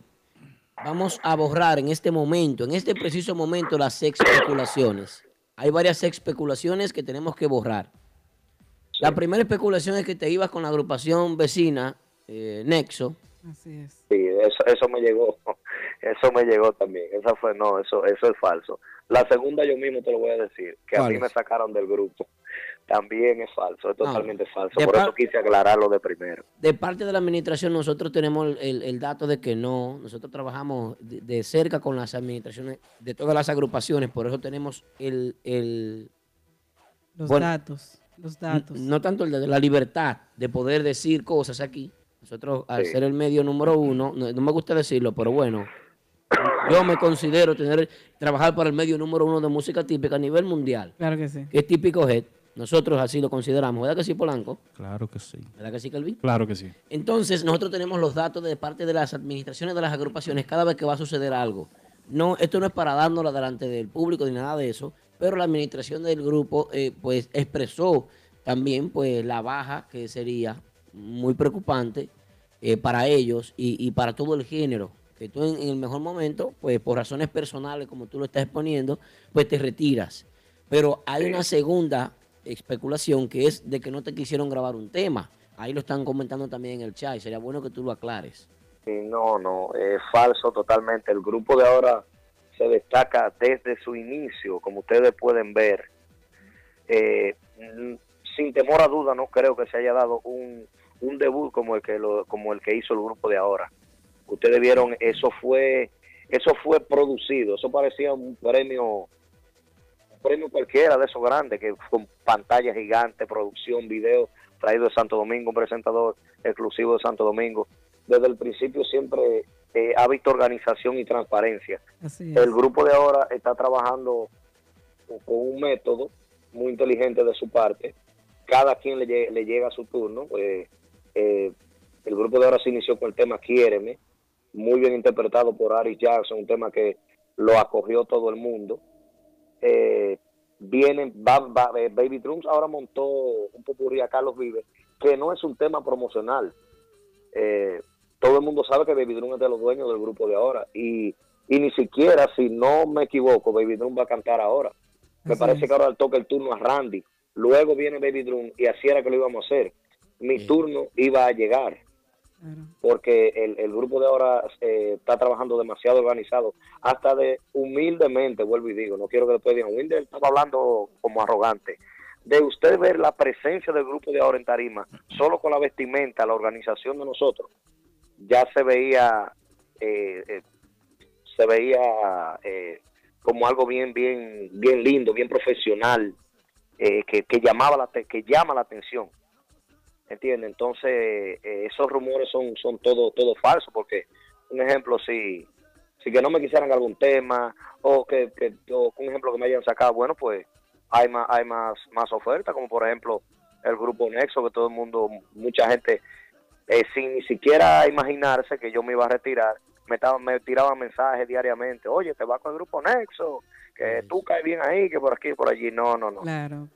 vamos a borrar en este momento, en este preciso momento, las especulaciones. Hay varias especulaciones que tenemos que borrar. La primera especulación es que te ibas con la agrupación vecina, eh, Nexo. Así es. Sí, eso, eso me llegó. [laughs] Eso me llegó también. Esa fue, no, eso, eso es falso. La segunda yo mismo te lo voy a decir, que a mí es? me sacaron del grupo. También es falso, es totalmente no. falso. Por eso quise aclararlo de primero. De parte de la administración nosotros tenemos el, el dato de que no, nosotros trabajamos de, de, cerca con las administraciones de todas las agrupaciones, por eso tenemos el... el los bueno, datos, los datos. No tanto el de la libertad de poder decir cosas aquí, Nosotros, al Sí. ser el medio número uno, no, no me gusta decirlo, pero bueno, yo me considero tener trabajar para el medio número uno de música típica a nivel mundial, Claro que sí. que es típico Head. Nosotros así lo consideramos, ¿verdad que sí, Polanco? Claro que sí. ¿Verdad que sí, Kelvin? Claro que sí. Entonces, nosotros tenemos los datos de parte de las administraciones de las agrupaciones cada vez que va a suceder algo. No, esto no es para dárnosla delante del público ni nada de eso, pero la administración del grupo eh, pues expresó también pues la baja que sería muy preocupante eh, para ellos y, y para todo el género. Que tú en, en el mejor momento, pues por razones personales, como tú lo estás exponiendo, pues te retiras. Pero hay una segunda especulación que es de que no te quisieron grabar un tema. Ahí lo están comentando también en el chat y sería bueno que tú lo aclares. No, no, es falso totalmente. El grupo de ahora se destaca desde su inicio, como ustedes pueden ver. Eh, mm, sin temor a duda, no creo que se haya dado un, un debut como el que lo, como el que hizo el grupo de ahora. Ustedes vieron, eso fue, eso fue producido, eso parecía un premio, premio cualquiera de esos grandes, que con pantalla gigante, producción, video, traído de Santo Domingo, un presentador exclusivo de Santo Domingo. Desde el principio siempre eh, ha visto organización y transparencia. El grupo de ahora está trabajando con un método muy inteligente de su parte. Cada quien le llega a su turno. Eh, eh, el grupo de ahora se inició con el tema Quiéreme, muy bien interpretado por Ari Jackson, un tema que lo acogió todo el mundo. Eh, vienen, va, va- eh, Baby Drums ahora montó un popurrí a Carlos Vives, que no es un tema promocional. Eh, todo el mundo sabe que Baby Drum es de los dueños del grupo de ahora y, y ni siquiera, si no me equivoco, Baby Drum va a cantar ahora. Me Así parece es. que ahora le toca el turno a Randy. Luego viene Baby Drum y así era que lo íbamos a hacer. Mi turno iba a llegar Porque el, el grupo de ahora eh, está trabajando demasiado organizado, hasta de humildemente, vuelvo y digo, no quiero que después digan, Wilder estaba hablando como arrogante, de usted ver la presencia del grupo de ahora en Tarima, solo con la vestimenta, la organización de nosotros, ya se veía, eh, eh, se veía eh, como algo bien, bien, bien lindo, bien profesional, que, que llamaba la, que llama la atención. ¿Entiende? Entonces, eh, esos rumores son, son todo, todo falsos, porque, un ejemplo, si, si que no me quisieran algún tema, o que, que o un ejemplo que me hayan sacado, bueno, pues hay más, hay más, más ofertas, como por ejemplo el grupo Nexo, que todo el mundo, mucha gente, eh, sin ni siquiera imaginarse que yo me iba a retirar, me, estaba, me tiraban mensajes diariamente, oye, te vas con el grupo Nexo, que tú caes bien ahí, que por aquí, por allí, no, no, no Claro.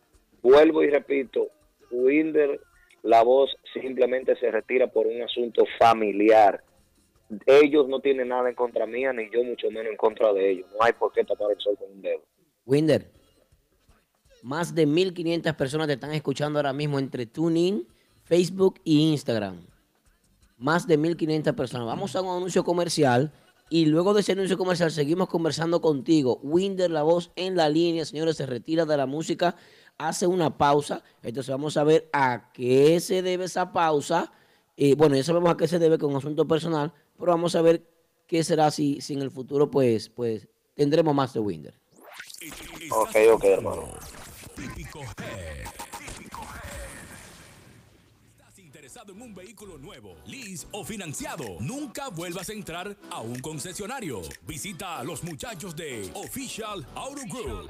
vuelvo y repito, Winder, la voz simplemente se retira por un asunto familiar. Ellos no tienen nada en contra mía, ni yo mucho menos en contra de ellos. No hay por qué tapar el sol con un dedo. Winder, más de 1.500 personas te están escuchando ahora mismo entre TuneIn, Facebook y Instagram. Más de 1.500 personas. Vamos a un anuncio comercial y luego de ese anuncio comercial seguimos conversando contigo. Winder, la voz en la línea, señores, se retira de la música, hace una pausa. Entonces vamos a ver a qué se debe esa pausa. Eh, bueno, ya sabemos a qué se debe con un asunto personal, pero vamos a ver qué será si, si en el futuro pues, pues tendremos más de Winder. Ok, ok, hermano. Típico Head. Típico Head. ¿Estás interesado en un vehículo nuevo, lease o financiado? Nunca vuelvas a entrar a un concesionario. Visita a los muchachos de Official Auto Group.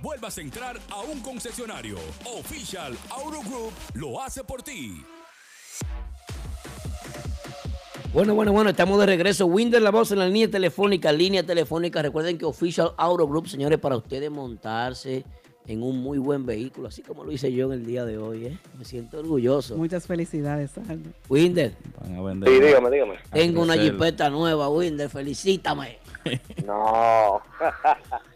vuelvas a entrar a un concesionario. Official Auto Group lo hace por ti. Bueno, bueno, bueno, estamos de regreso. Winder, la voz en la línea telefónica, línea telefónica. Recuerden que Official Auto Group, señores, para ustedes montarse en un muy buen vehículo, así como lo hice yo en el día de hoy, ¿eh? Me siento orgulloso. Muchas felicidades, Aldo. Winder, Van a vender. Sí, dígame, dígame. tengo una jipeta nueva, Winder, felicítame. [laughs] No. [laughs]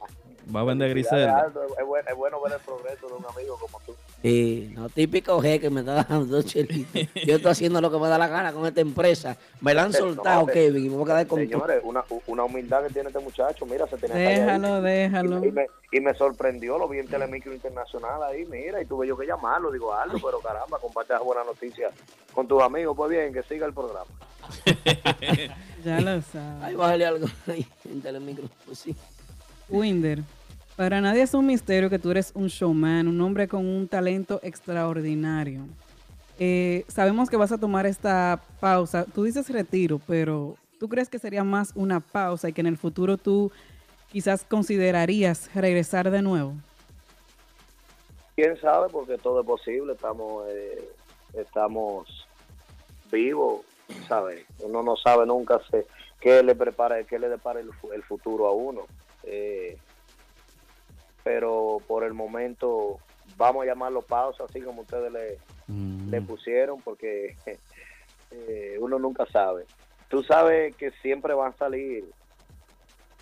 Va a vender Grisel. Es bueno, es bueno ver el progreso de un amigo como tú. Sí, no, típico G que me está dando dos chelitos. Yo estoy haciendo lo que me da la gana con esta empresa. Me la han soltado, No, Kevin, y me voy a quedar con. Señores, una, una humildad que tiene este muchacho, mira, se tenía Déjalo, déjalo. Y me, y me sorprendió, lo vi en Telemicro Internacional ahí, mira, y tuve yo que llamarlo, digo, algo, pero caramba, comparte esa buena noticia con tus amigos, pues bien, que siga el programa. [laughs] Ya lo sabes. Ahí bájale algo ahí en Telemicro. Pues sí. Winder, para nadie es un misterio que tú eres un showman, un hombre con un talento extraordinario. Eh, sabemos que vas a tomar esta pausa. Tú dices retiro, pero ¿tú crees que sería más una pausa y que en el futuro tú quizás considerarías regresar de nuevo? quién sabe porque todo es posible estamos eh, estamos vivos sabes uno no sabe nunca qué le prepara qué le depara el futuro a uno Eh, pero por el momento vamos a llamarlo pausa así como ustedes le, le pusieron porque [laughs] eh, uno nunca sabe tú sabes que siempre van a salir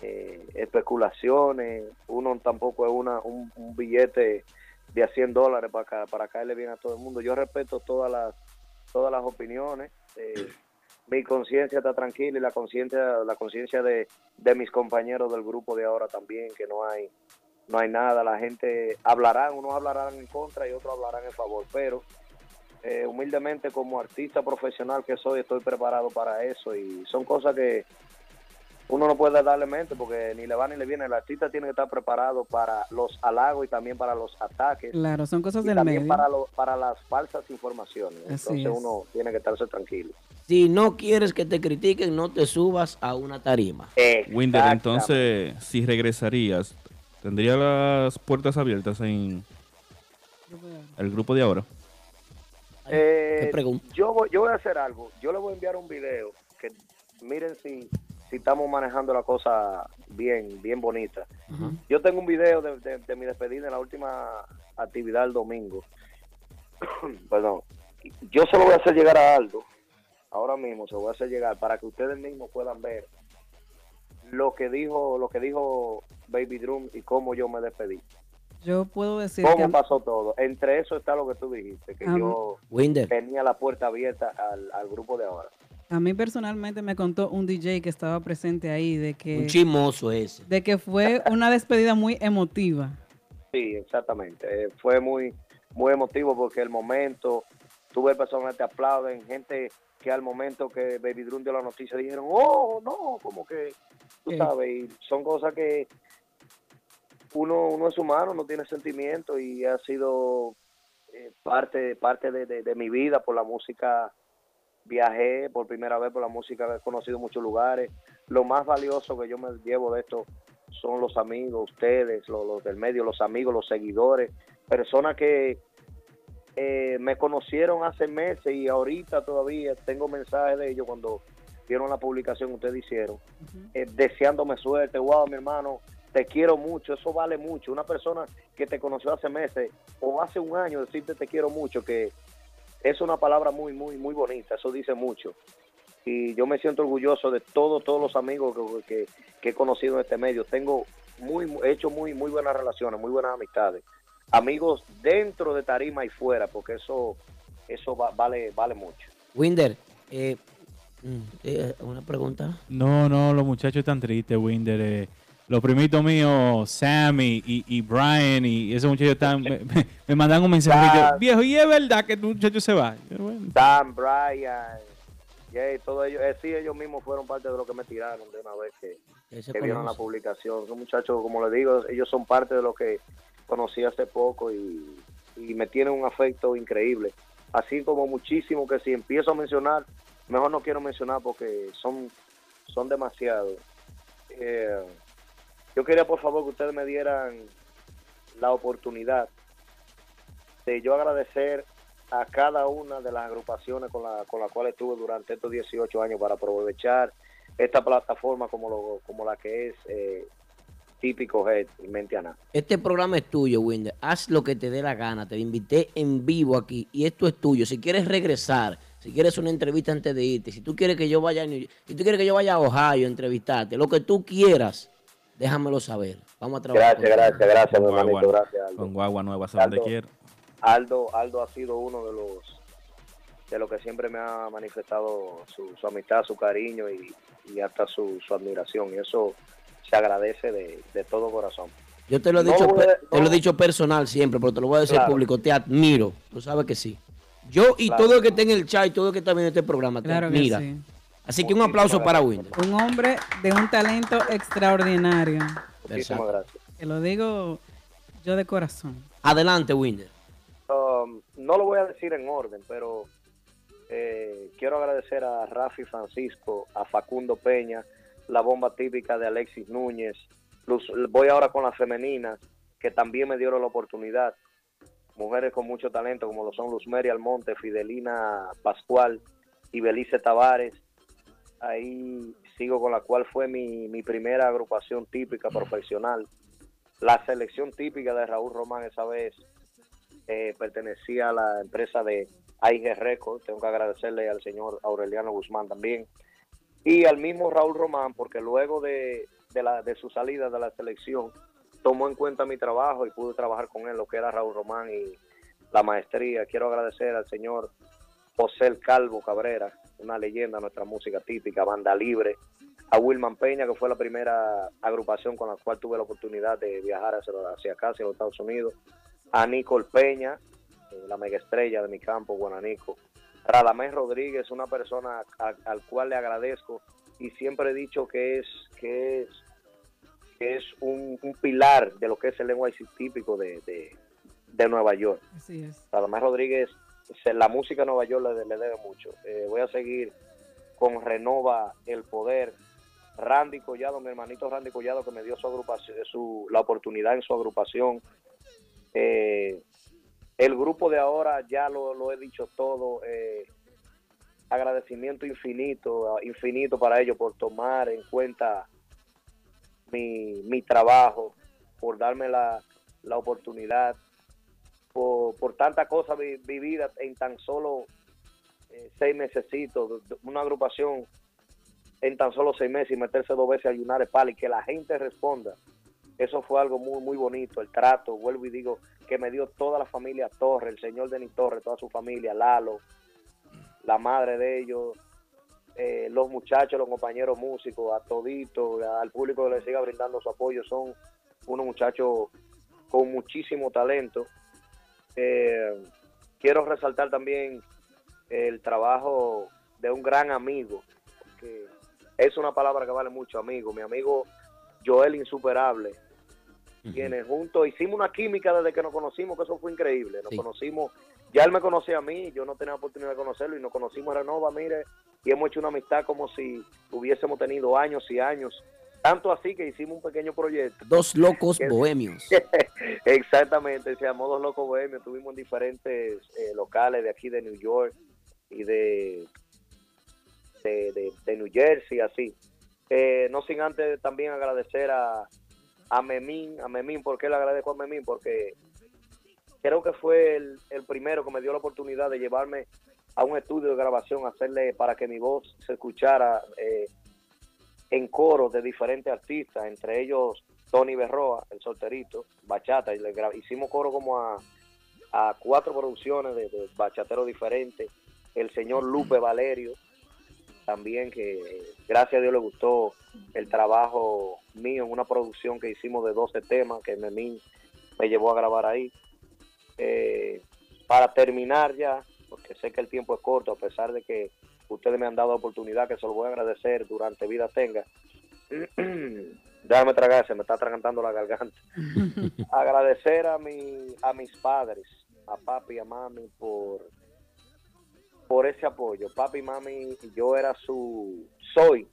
eh, especulaciones uno tampoco es una un, un billete de a 100 dólares para, para caerle bien a todo el mundo. Yo respeto todas las todas las opiniones. eh, mi conciencia está tranquila y la conciencia la conciencia de, de mis compañeros del grupo de ahora también, que no hay no hay nada. La gente hablarán, unos hablarán en contra y otros hablarán en favor, pero eh, humildemente como artista profesional que soy, estoy preparado para eso y son cosas que uno no puede darle mente porque ni le va ni le viene. El artista tiene que estar preparado para los halagos y también para los ataques. Claro, son cosas y del también medio. para, lo- para las falsas informaciones. Así Entonces es. uno tiene que estarse tranquilo. Si no quieres que te critiquen, no te subas a una tarima. Winder, entonces, si regresarías, ¿tendría las puertas abiertas en el grupo de ahora? Eh, pregunta? yo, voy, yo voy a hacer algo. Yo le voy a enviar un video que miren si, si estamos manejando la cosa bien, bien bonita. Yo tengo un video de, de- de mi despedida en la última actividad el domingo. [clears throat] Perdón. Yo se lo voy a hacer llegar a Aldo. Ahora mismo se lo voy a hacer llegar para que ustedes mismos puedan ver lo que dijo, lo que dijo Baby Drum y cómo yo me despedí. Yo puedo decir ¿Cómo pasó todo? Entre eso está lo que tú dijiste, que yo Winder. tenía la puerta abierta al, al grupo de ahora. A mí personalmente me contó un DJ que estaba presente ahí de que, Un chismoso ese. de que fue una despedida muy emotiva. Sí, exactamente. Eh, fue muy muy emotivo porque el momento, tuve personas que te aplauden, gente que al momento que Baby Drum dio la noticia dijeron, oh, no, como que, tú Sí. sabes, y son cosas que uno, uno es humano, no tiene sentimiento y ha sido eh, parte, parte de, de- de mi vida por la música. Viajé por primera vez por la música, he conocido muchos lugares. Lo más valioso que yo me llevo de esto son los amigos, ustedes, los, los del medio, los amigos, los seguidores, personas que eh, me conocieron hace meses y ahorita todavía tengo mensajes de ellos cuando vieron la publicación que ustedes hicieron, eh, deseándome suerte, wow, mi hermano, te quiero mucho, eso vale mucho. Una persona que te conoció hace meses o hace un año decirte te quiero mucho, que es una palabra muy, muy, muy bonita, eso dice mucho. Y yo me siento orgulloso de todos, todos los amigos que, que- que he conocido en este medio. Tengo muy, he hecho muy, muy buenas relaciones, muy buenas amistades. Amigos dentro de tarima y fuera, porque eso, eso va- vale, vale mucho. Winder, eh, mm, eh, una pregunta. No, no, los muchachos están tristes, Winder. eh. Los primitos míos, Sammy y, y Brian, y esos muchachos están, me, me- me mandan un mensaje. Yo, Viejo, ¿y es verdad que tu muchacho se va? Yo, bueno, Dan, Brian, Jay, todos ellos, eh, sí, ellos mismos fueron parte de lo que me tiraron de una vez que, vieron la publicación. Son muchachos, como les digo, ellos son parte de lo que conocí hace poco y, y me tienen un afecto increíble. Así como muchísimo que si empiezo a mencionar, mejor no quiero mencionar porque son, son demasiados. Eh, yo quería por favor que ustedes me dieran la oportunidad de yo agradecer a cada una de las agrupaciones con la, con la cual estuve durante estos 18 años para aprovechar esta plataforma como, lo, como la que es eh, típico Head Mentiana. Este programa es tuyo, Winder. Haz lo que te dé la gana. Te invité en vivo aquí y esto es tuyo. Si quieres regresar, si quieres una entrevista antes de irte, si tú quieres que yo vaya si tú quieres que yo vaya a Ohio a entrevistarte, lo que tú quieras, déjamelo saber. Vamos a trabajar. Gracias, gracias, gracias, mi Con hermanito, guagua, gracias. Aldo. con guagua nueva, ¿sabes dónde Aldo, quiero? Aldo, Aldo ha sido uno de los de lo que siempre me ha manifestado su, su amistad, su cariño y, y hasta su, su admiración. Y eso se agradece de, de todo corazón. Yo te lo he No dicho, a- te lo he dicho personal siempre, pero te lo voy a decir Claro. público. Te admiro. Tú sabes que sí. Yo y Claro. todo el que está en el chat y todo el que está viendo este programa te Claro que admira. sí. Así que un aplauso para Winder. Un hombre de un talento extraordinario. Muchísimas gracias. Te lo digo yo de corazón. Adelante, Winder. Um, no lo voy a decir en orden, pero eh, quiero agradecer a Rafi Francisco, a Facundo Peña, la bomba típica de Alexis Núñez. Luz- voy ahora con las femeninas, que también me dieron la oportunidad. Mujeres con mucho talento, como lo son Luz Mary Almonte, Fidelina Pascual y Belice Tavares. Ahí sigo con la cual fue mi, primera agrupación típica profesional. La selección típica de Raúl Román esa vez eh, pertenecía a la empresa de AIG Records. Tengo que agradecerle al señor Aureliano Guzmán también. Y al mismo Raúl Román, porque luego de, de, la, de su salida de la selección, tomó en cuenta mi trabajo y pude trabajar con él, lo que era Raúl Román y la maestría. Quiero agradecer al señor José Calvo Cabrera, una leyenda nuestra música típica, banda libre. A Wilman Peña, que fue la primera agrupación con la cual tuve la oportunidad de viajar hacia, hacia acá, hacia los Estados Unidos a Nicole Peña, eh, la mega estrella de mi campo, Guananico. Radamés Rodríguez, una persona a- al cual le agradezco y siempre he dicho que es que es que es un, un pilar de lo que es el lenguaje típico de, de, de Nueva York. Así es. Radamés Rodríguez, la música Nueva York le, le debe mucho. Eh, voy a seguir con Renova el Poder. Randy Collado, mi hermanito Randy Collado, que me dio su agrupación, su, la oportunidad en su agrupación. Eh, el grupo de ahora, ya lo, lo he dicho todo, eh, agradecimiento infinito, infinito para ellos por tomar en cuenta mi, mi trabajo, por darme la oportunidad, por, por tanta cosa vi- vivida en tan solo eh, seis mesecitos, una agrupación en tan solo seis meses y meterse dos veces a Yunares Pal y que la gente responda. Eso fue algo muy, muy bonito, el trato, vuelvo y digo, que me dio toda la familia Torres, el señor Denis Torres, toda su familia, Lalo, la madre de ellos, eh, los muchachos, los compañeros músicos, a todito, al público que le siga brindando su apoyo, son unos muchachos con muchísimo talento. Eh, quiero resaltar también el trabajo de un gran amigo, que es una palabra que vale mucho, amigo, mi amigo Joel Insuperable, quienes juntos hicimos una química desde que nos conocimos, que eso fue increíble. Nos Sí. conocimos, ya él me conocía a mí, yo no tenía oportunidad de conocerlo y nos conocimos en Renova, mire, y hemos hecho una amistad como si hubiésemos tenido años y años. Tanto así que hicimos un pequeño proyecto. Dos locos Que- bohemios. [laughs] Exactamente, se llamó Dos Locos Bohemios. Estuvimos en diferentes eh, locales de aquí de New York y de, de, de- de New Jersey, así. Eh, no sin antes también agradecer a, a Memín, a Memín, ¿por qué le agradezco a Memín? Porque creo que fue el, el primero que me dio la oportunidad de llevarme a un estudio de grabación, hacerle para que mi voz se escuchara eh, en coro de diferentes artistas, entre ellos Tony Berroa, el solterito, bachata, y le hicimos coro como a, a cuatro producciones de, de bachateros diferentes, el señor Lupe Valerio, también que gracias a Dios le gustó el trabajo mío en una producción que hicimos de 12 temas que Memín me llevó a grabar ahí. Eh, para terminar ya, porque sé que el tiempo es corto, a pesar de que ustedes me han dado la oportunidad, que se lo voy a agradecer durante vida tenga. [clears throat] Déjame tragar, se me está atragantando la garganta. [laughs] agradecer a mi, a mis padres, a papi y a mami por por ese apoyo. Papi y mami, yo era su soy.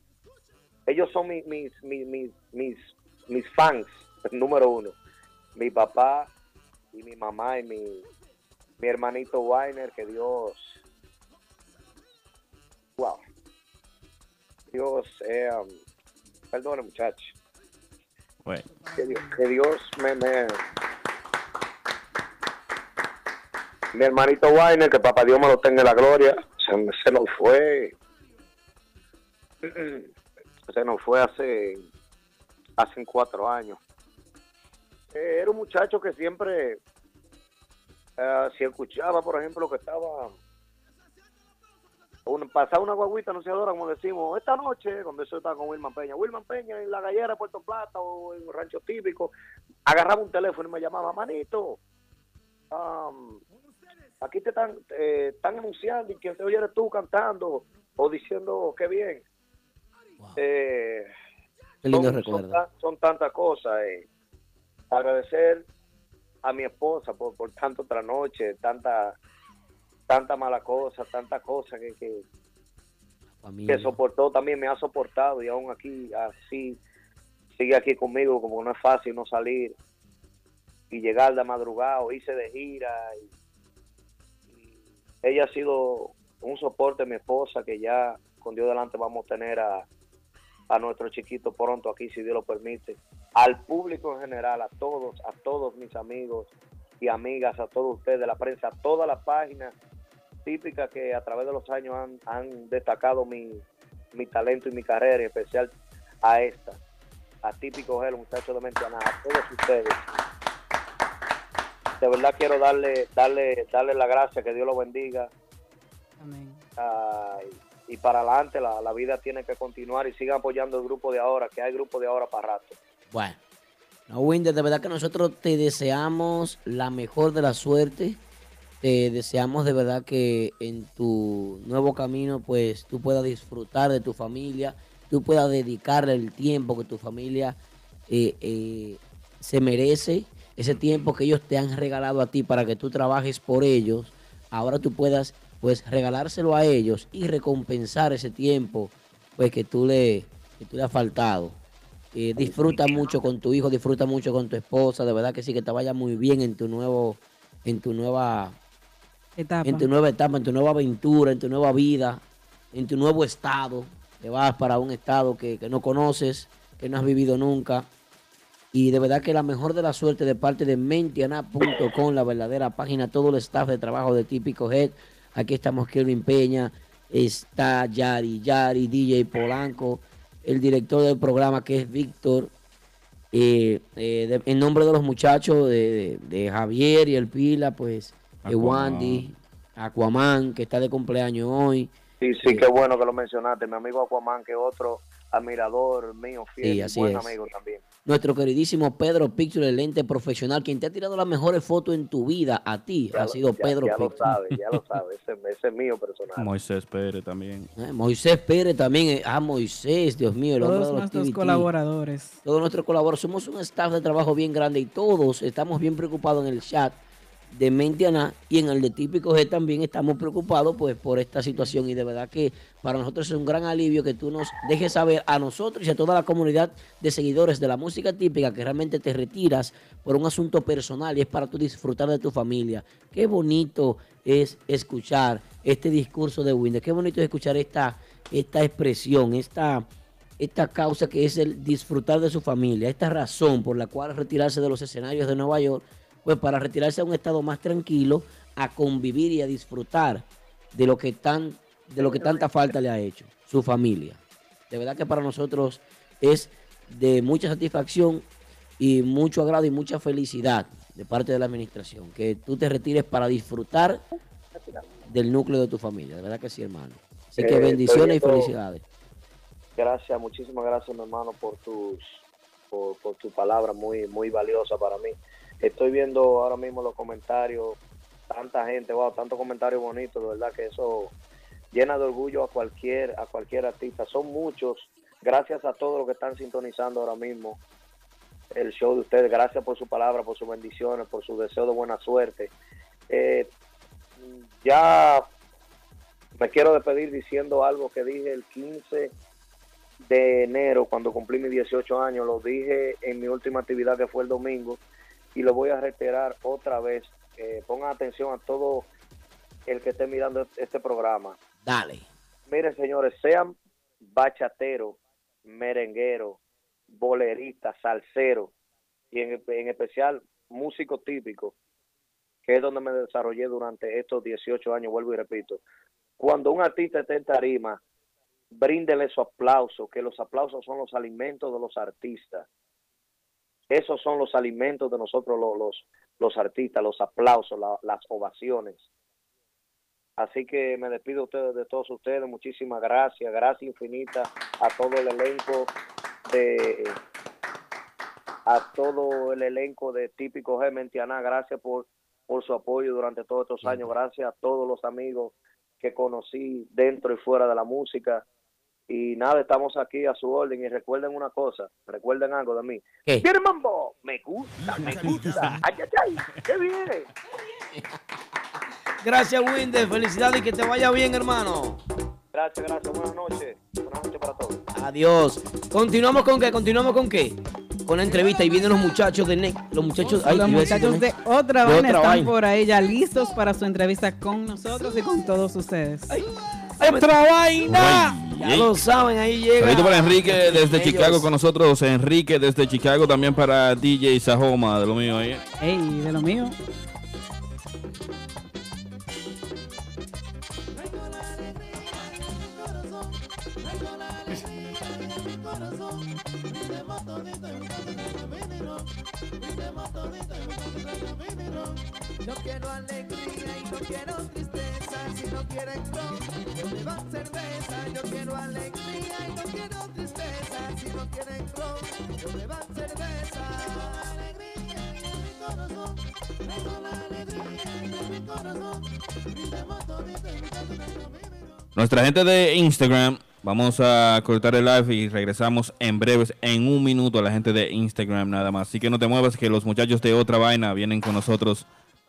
Ellos son mi- mis mis mis mis mis fans [laughs] número uno. Mi papá y mi mamá y mi mi hermanito Weiner, que Dios wow. Dios eh, um, perdone muchachos. Bueno, Que Dios, que Dios me, me- Mi hermanito Weiner, que papá Dios me lo tenga en la gloria, se, se nos fue. [clears throat] Se nos fue hace, hace cuatro años. Eh, era un muchacho que siempre eh, si escuchaba, por ejemplo, que estaba un, pasaba una guaguita anunciadora, como decimos, esta noche, cuando eso estaba con Wilman Peña, Wilman Peña en la gallera de Puerto Plata o en un rancho típico, agarraba un teléfono y me llamaba, manito, am, aquí te están, eh, están anunciando y quien se oye eres tú cantando o diciendo qué bien. Eh, Qué lindo son, recuerdo. son tan- son tantas cosas. eh. Agradecer a mi esposa por, por tanto otra noche, tanta tanta mala cosa, tanta cosa que, que, que soportó, también me ha soportado y aún aquí así sigue aquí conmigo, como no es fácil no salir y llegar de madrugada o irse de gira. y- y ella ha sido un soporte, mi esposa, que ya con Dios delante vamos a tener a, a nuestro chiquito pronto aquí, si Dios lo permite. Al público en general, a todos, a todos mis amigos y amigas, a todos ustedes, la prensa, a todas las páginas típicas que a través de los años han, han destacado mi, mi talento y mi carrera, en especial a esta, a Típico Gel, muchacho de Mentiana, a todos ustedes. De verdad quiero darle, darle, darle la gracia, que Dios lo bendiga. Y, y para adelante la, la vida tiene que continuar y sigan apoyando el grupo de ahora, que hay grupo de ahora para rato. Bueno, no, Winder, de verdad que nosotros te deseamos la mejor de la suerte. Te deseamos de verdad que en tu nuevo camino, pues tú puedas disfrutar de tu familia, tú puedas dedicarle el tiempo que tu familia eh, eh, se merece, ese tiempo que ellos te han regalado a ti para que tú trabajes por ellos. Ahora tú puedas, pues, regalárselo a ellos y recompensar ese tiempo, pues, que tú le, que tú le has faltado. Eh, disfruta mucho con tu hijo, disfruta mucho con tu esposa, de verdad que sí, que te vaya muy bien en tu nuevo, en tu nueva Etapa. en tu nueva etapa, en tu nueva aventura, en tu nueva vida, en tu nuevo estado. Te vas para un estado que, que no conoces, que no has vivido nunca. Y de verdad que la mejor de la suerte de parte de mentiana.com, la verdadera página, todo el staff de trabajo de Típico Head. Aquí estamos Kelvin Peña, está Yari, Yari, DJ Polanco, el director del programa que es Víctor. Eh, eh, en nombre de los muchachos de, de- Javier y el Pila, pues. Wandy, Aquaman, que está de cumpleaños hoy. Sí, sí, qué bueno que lo mencionaste. Mi amigo Aquaman, que es otro admirador mío, fiel, Sí, y así buen es. amigo también. Nuestro queridísimo Pedro Picture, el lente profesional, quien te ha tirado las mejores fotos en tu vida, a ti, Ya ha lo- sido ya- Pedro Ya lo Picture. sabe, ya lo [laughs] sabe. Ese, ese es mío personal. Moisés Pérez también. Eh, Moisés Pérez también, eh, ah, Moisés, Dios mío, el Todos de los nuestros colaboradores. Todos nuestros colaboradores, somos un staff de trabajo bien grande y todos estamos bien preocupados en el chat de Mentiana y en el de Típico G también estamos preocupados pues por esta situación. Y de verdad que para nosotros es un gran alivio que tú nos dejes saber a nosotros y a toda la comunidad de seguidores de la música típica que realmente te retiras por un asunto personal y es para tú disfrutar de tu familia. Qué bonito es escuchar este discurso de Winder, qué bonito es escuchar esta, esta expresión, esta esta causa que es el disfrutar de su familia, esta razón por la cual retirarse de los escenarios de Nueva York, pues para retirarse a un estado más tranquilo, a convivir y a disfrutar de lo que tan, de lo que tanta falta le ha hecho, su familia. De verdad que para nosotros es de mucha satisfacción y mucho agrado y mucha felicidad de parte de la administración, que tú te retires para disfrutar del núcleo de tu familia. De verdad que sí, hermano. Así que Eh, bendiciones y felicidades. Gracias, muchísimas gracias, mi hermano, por tus por, por tu palabra muy muy valiosa para mí. Estoy viendo ahora mismo los comentarios, tanta gente, wow, tantos comentarios bonitos, de verdad que eso llena de orgullo a cualquier a cualquier artista. Son muchos. Gracias a todos los que están sintonizando ahora mismo el show de ustedes. Gracias por su palabra, por sus bendiciones, por su deseo de buena suerte. Eh, ya me quiero despedir diciendo algo que dije el 15 de enero, cuando cumplí mis 18 años, lo dije en mi última actividad que fue el domingo y lo voy a reiterar otra vez. Eh, pongan atención a todo el que esté mirando este programa. Dale. Miren, señores, sean bachateros, merengueros, boleristas, salseros y en, en especial músicos típicos, que es donde me desarrollé durante estos 18 años, vuelvo y repito. Cuando un artista esté en tarima, bríndenle su aplauso, que los aplausos son los alimentos de los artistas. Esos son los alimentos de nosotros los, los, los artistas, los aplausos, la- las ovaciones. Así que me despido de ustedes, de todos ustedes. Muchísimas gracias, gracias infinita a todo el elenco de a todo el elenco de Típico G Mentiana. Gracias por, por su apoyo durante todos estos años. Gracias a todos los amigos que conocí dentro y fuera de la música. Y nada, estamos aquí a su orden. Y recuerden una cosa, recuerden algo de mí. ¿Qué? ¡Viene mambo! Me gusta, me gusta. ¡Ay, ay, ay! ¡Qué bien! Gracias, Winder. Felicidades y que te vaya bien, hermano. Gracias, gracias. Buenas noches. Buenas noches para todos. Adiós. Continuamos con qué, continuamos con qué. Con la entrevista y vienen los muchachos de NEC. Los muchachos, ay, Los muchachos de otra vaina están vaina. por ahí ya listos para su entrevista con nosotros y con todos ustedes. ¡Otra vaina! Ya lo saben, ahí llega. Saludito para Enrique desde Ellos. Chicago con nosotros. Enrique desde Chicago también para DJ Sajoma, de lo mío ahí. Ey, de lo mío. No quiero alegría y no quiero tristeza. Si no quieren yo me van cerveza. Yo quiero alegría y no quiero tristeza. Si no quieren yo me van cerveza. Nuestra gente de Instagram, vamos a cortar el live y regresamos en breves, en un minuto, a la gente de Instagram nada más. Así que no te muevas, que los muchachos de otra vaina vienen con nosotros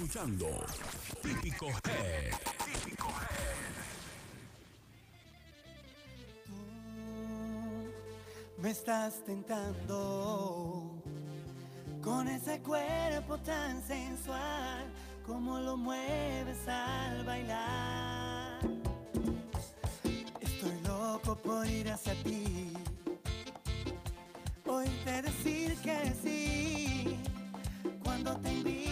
escuchando Típico Head. Típico Head. Me estás tentando con ese cuerpo tan sensual, como lo mueves al bailar. Estoy loco por ir hacia ti, oírte decir que sí, cuando te invite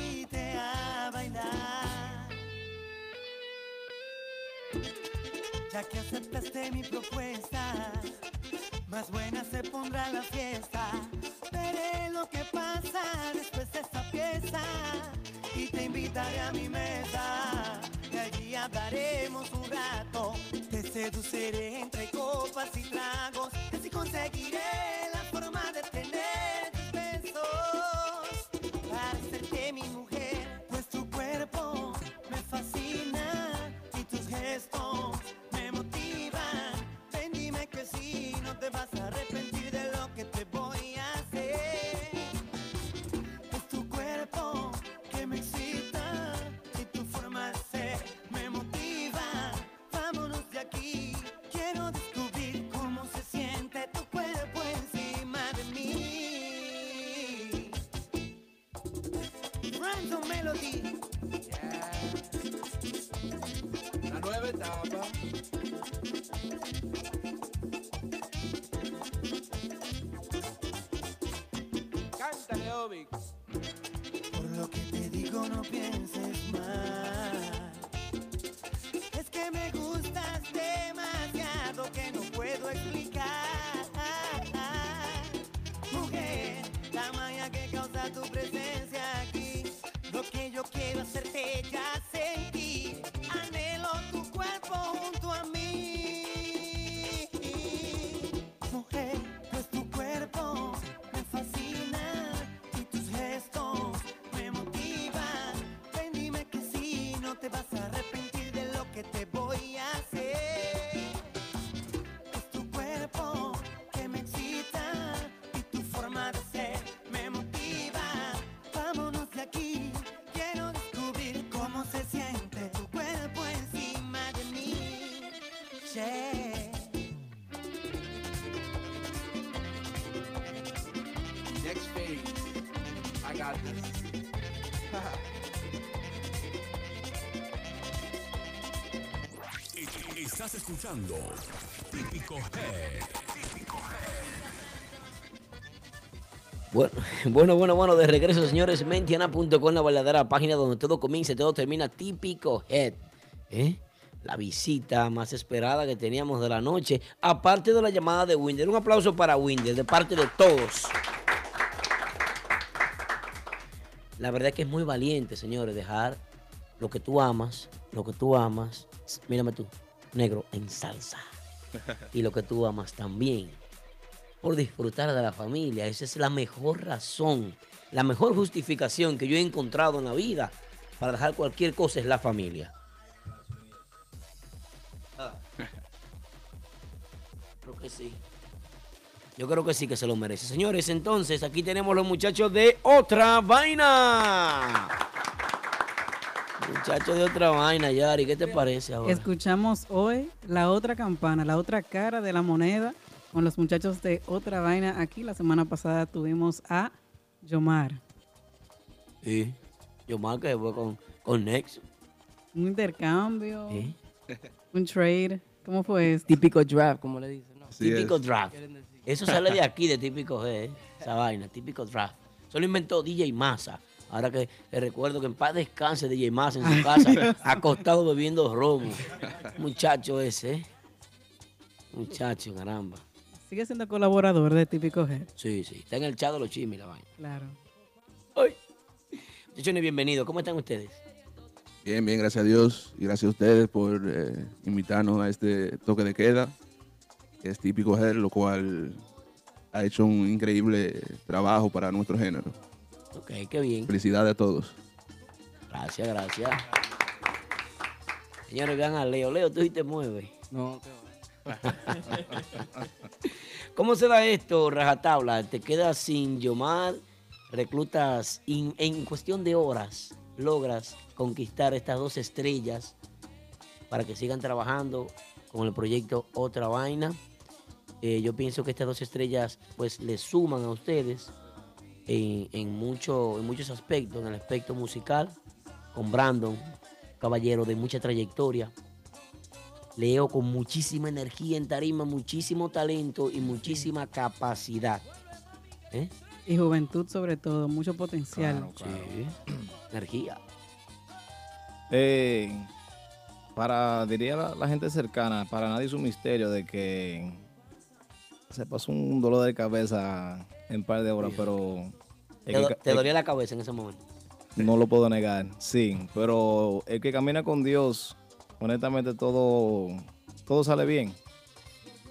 Ya que aceptaste mi propuesta, más buena se pondrá la fiesta. Veré lo que pasa después de esta pieza y te invitaré a mi mesa. Y allí hablaremos un rato. Te seduciré entre copas y tragos. Y así conseguiré la forma de tener tus besos para hacerte mi mujer. Gestos me motivan. Ven, dime que sí, no te vas a arrepentir de lo que te voy a hacer. Es tu cuerpo que me excita y tu forma de ser me motiva. Vámonos de aquí, quiero descubrir cómo se siente tu cuerpo encima de mí. Random Melody. no pienses más. Es que me gustas demasiado que no puedo explicar. Mujer, la magia que causa tu presencia. [laughs] Estás escuchando Típico Head. Bueno, [laughs] bueno, bueno, bueno, de regreso, señores. Mentiana.com, la verdadera página donde todo comienza y todo termina. Típico Head. ¿eh? La visita más esperada que teníamos de la noche. Aparte de la llamada de Winder. Un aplauso para Winder de parte de todos. La verdad es que es muy valiente, señores, dejar lo que tú amas, lo que tú amas. Mírame tú, negro, en salsa. [laughs] Y lo que tú amas también por disfrutar de la familia. Esa es la mejor razón, la mejor justificación que yo he encontrado en la vida para dejar cualquier cosa es la familia. Ah. Creo que sí. Yo creo que sí que se lo merece. Señores, entonces aquí tenemos los muchachos de Otra Vaina. Muchachos de Otra Vaina, Yari, ¿qué te parece ahora? Escuchamos hoy la otra campana, la otra cara de la moneda con los muchachos de Otra Vaina aquí. La semana pasada tuvimos a Yomar. Sí. Yomar que fue con, con Nexo. Un intercambio, Sí. un trade. ¿Cómo fue eso? Típico draft, como le dicen. ¿no? típico draft. Eso sale de aquí, de típico G, ¿eh? esa vaina, típico draft. Eso lo inventó DJ Massa. Ahora que, que recuerdo que en paz descanse DJ Massa en su casa, [laughs] acostado bebiendo romo. Muchacho ese, ¿eh? Muchacho, caramba. Sigue siendo colaborador de Típico G. Sí, sí. Está en el chat de los chimis la vaina. Claro. Muchachones, bienvenidos. ¿Cómo están ustedes? Bien, bien, gracias a Dios y gracias a ustedes por eh, invitarnos a este toque de queda, que es típico Head, lo cual ha hecho un increíble trabajo para nuestro género. Ok, qué bien. Felicidades a todos. Gracias, gracias. Señores, vean a Leo. Leo, tú sí te mueves. No, [laughs] ¿Cómo se da esto, rajatabla? ¿Te quedas sin Yomar? ¿Reclutas in- en cuestión de horas? ¿Logras conquistar estas dos estrellas para que sigan trabajando con el proyecto Otra Vaina? Eh, yo pienso que estas dos estrellas pues le suman a ustedes en, en mucho, en muchos aspectos, en el aspecto musical, con Brandon, caballero de mucha trayectoria, Leo con muchísima energía en tarima, muchísimo talento y muchísima capacidad. ¿Eh? Y juventud sobre todo, mucho potencial. Sí. [clears throat] Energía. Eh, para, diría la, la gente cercana, para nadie es un misterio de que se pasó un dolor de cabeza en un par de horas, pero... Te, do- que- te la cabeza en ese momento. No lo puedo negar, sí, pero el que camina con Dios, honestamente todo, todo sale bien.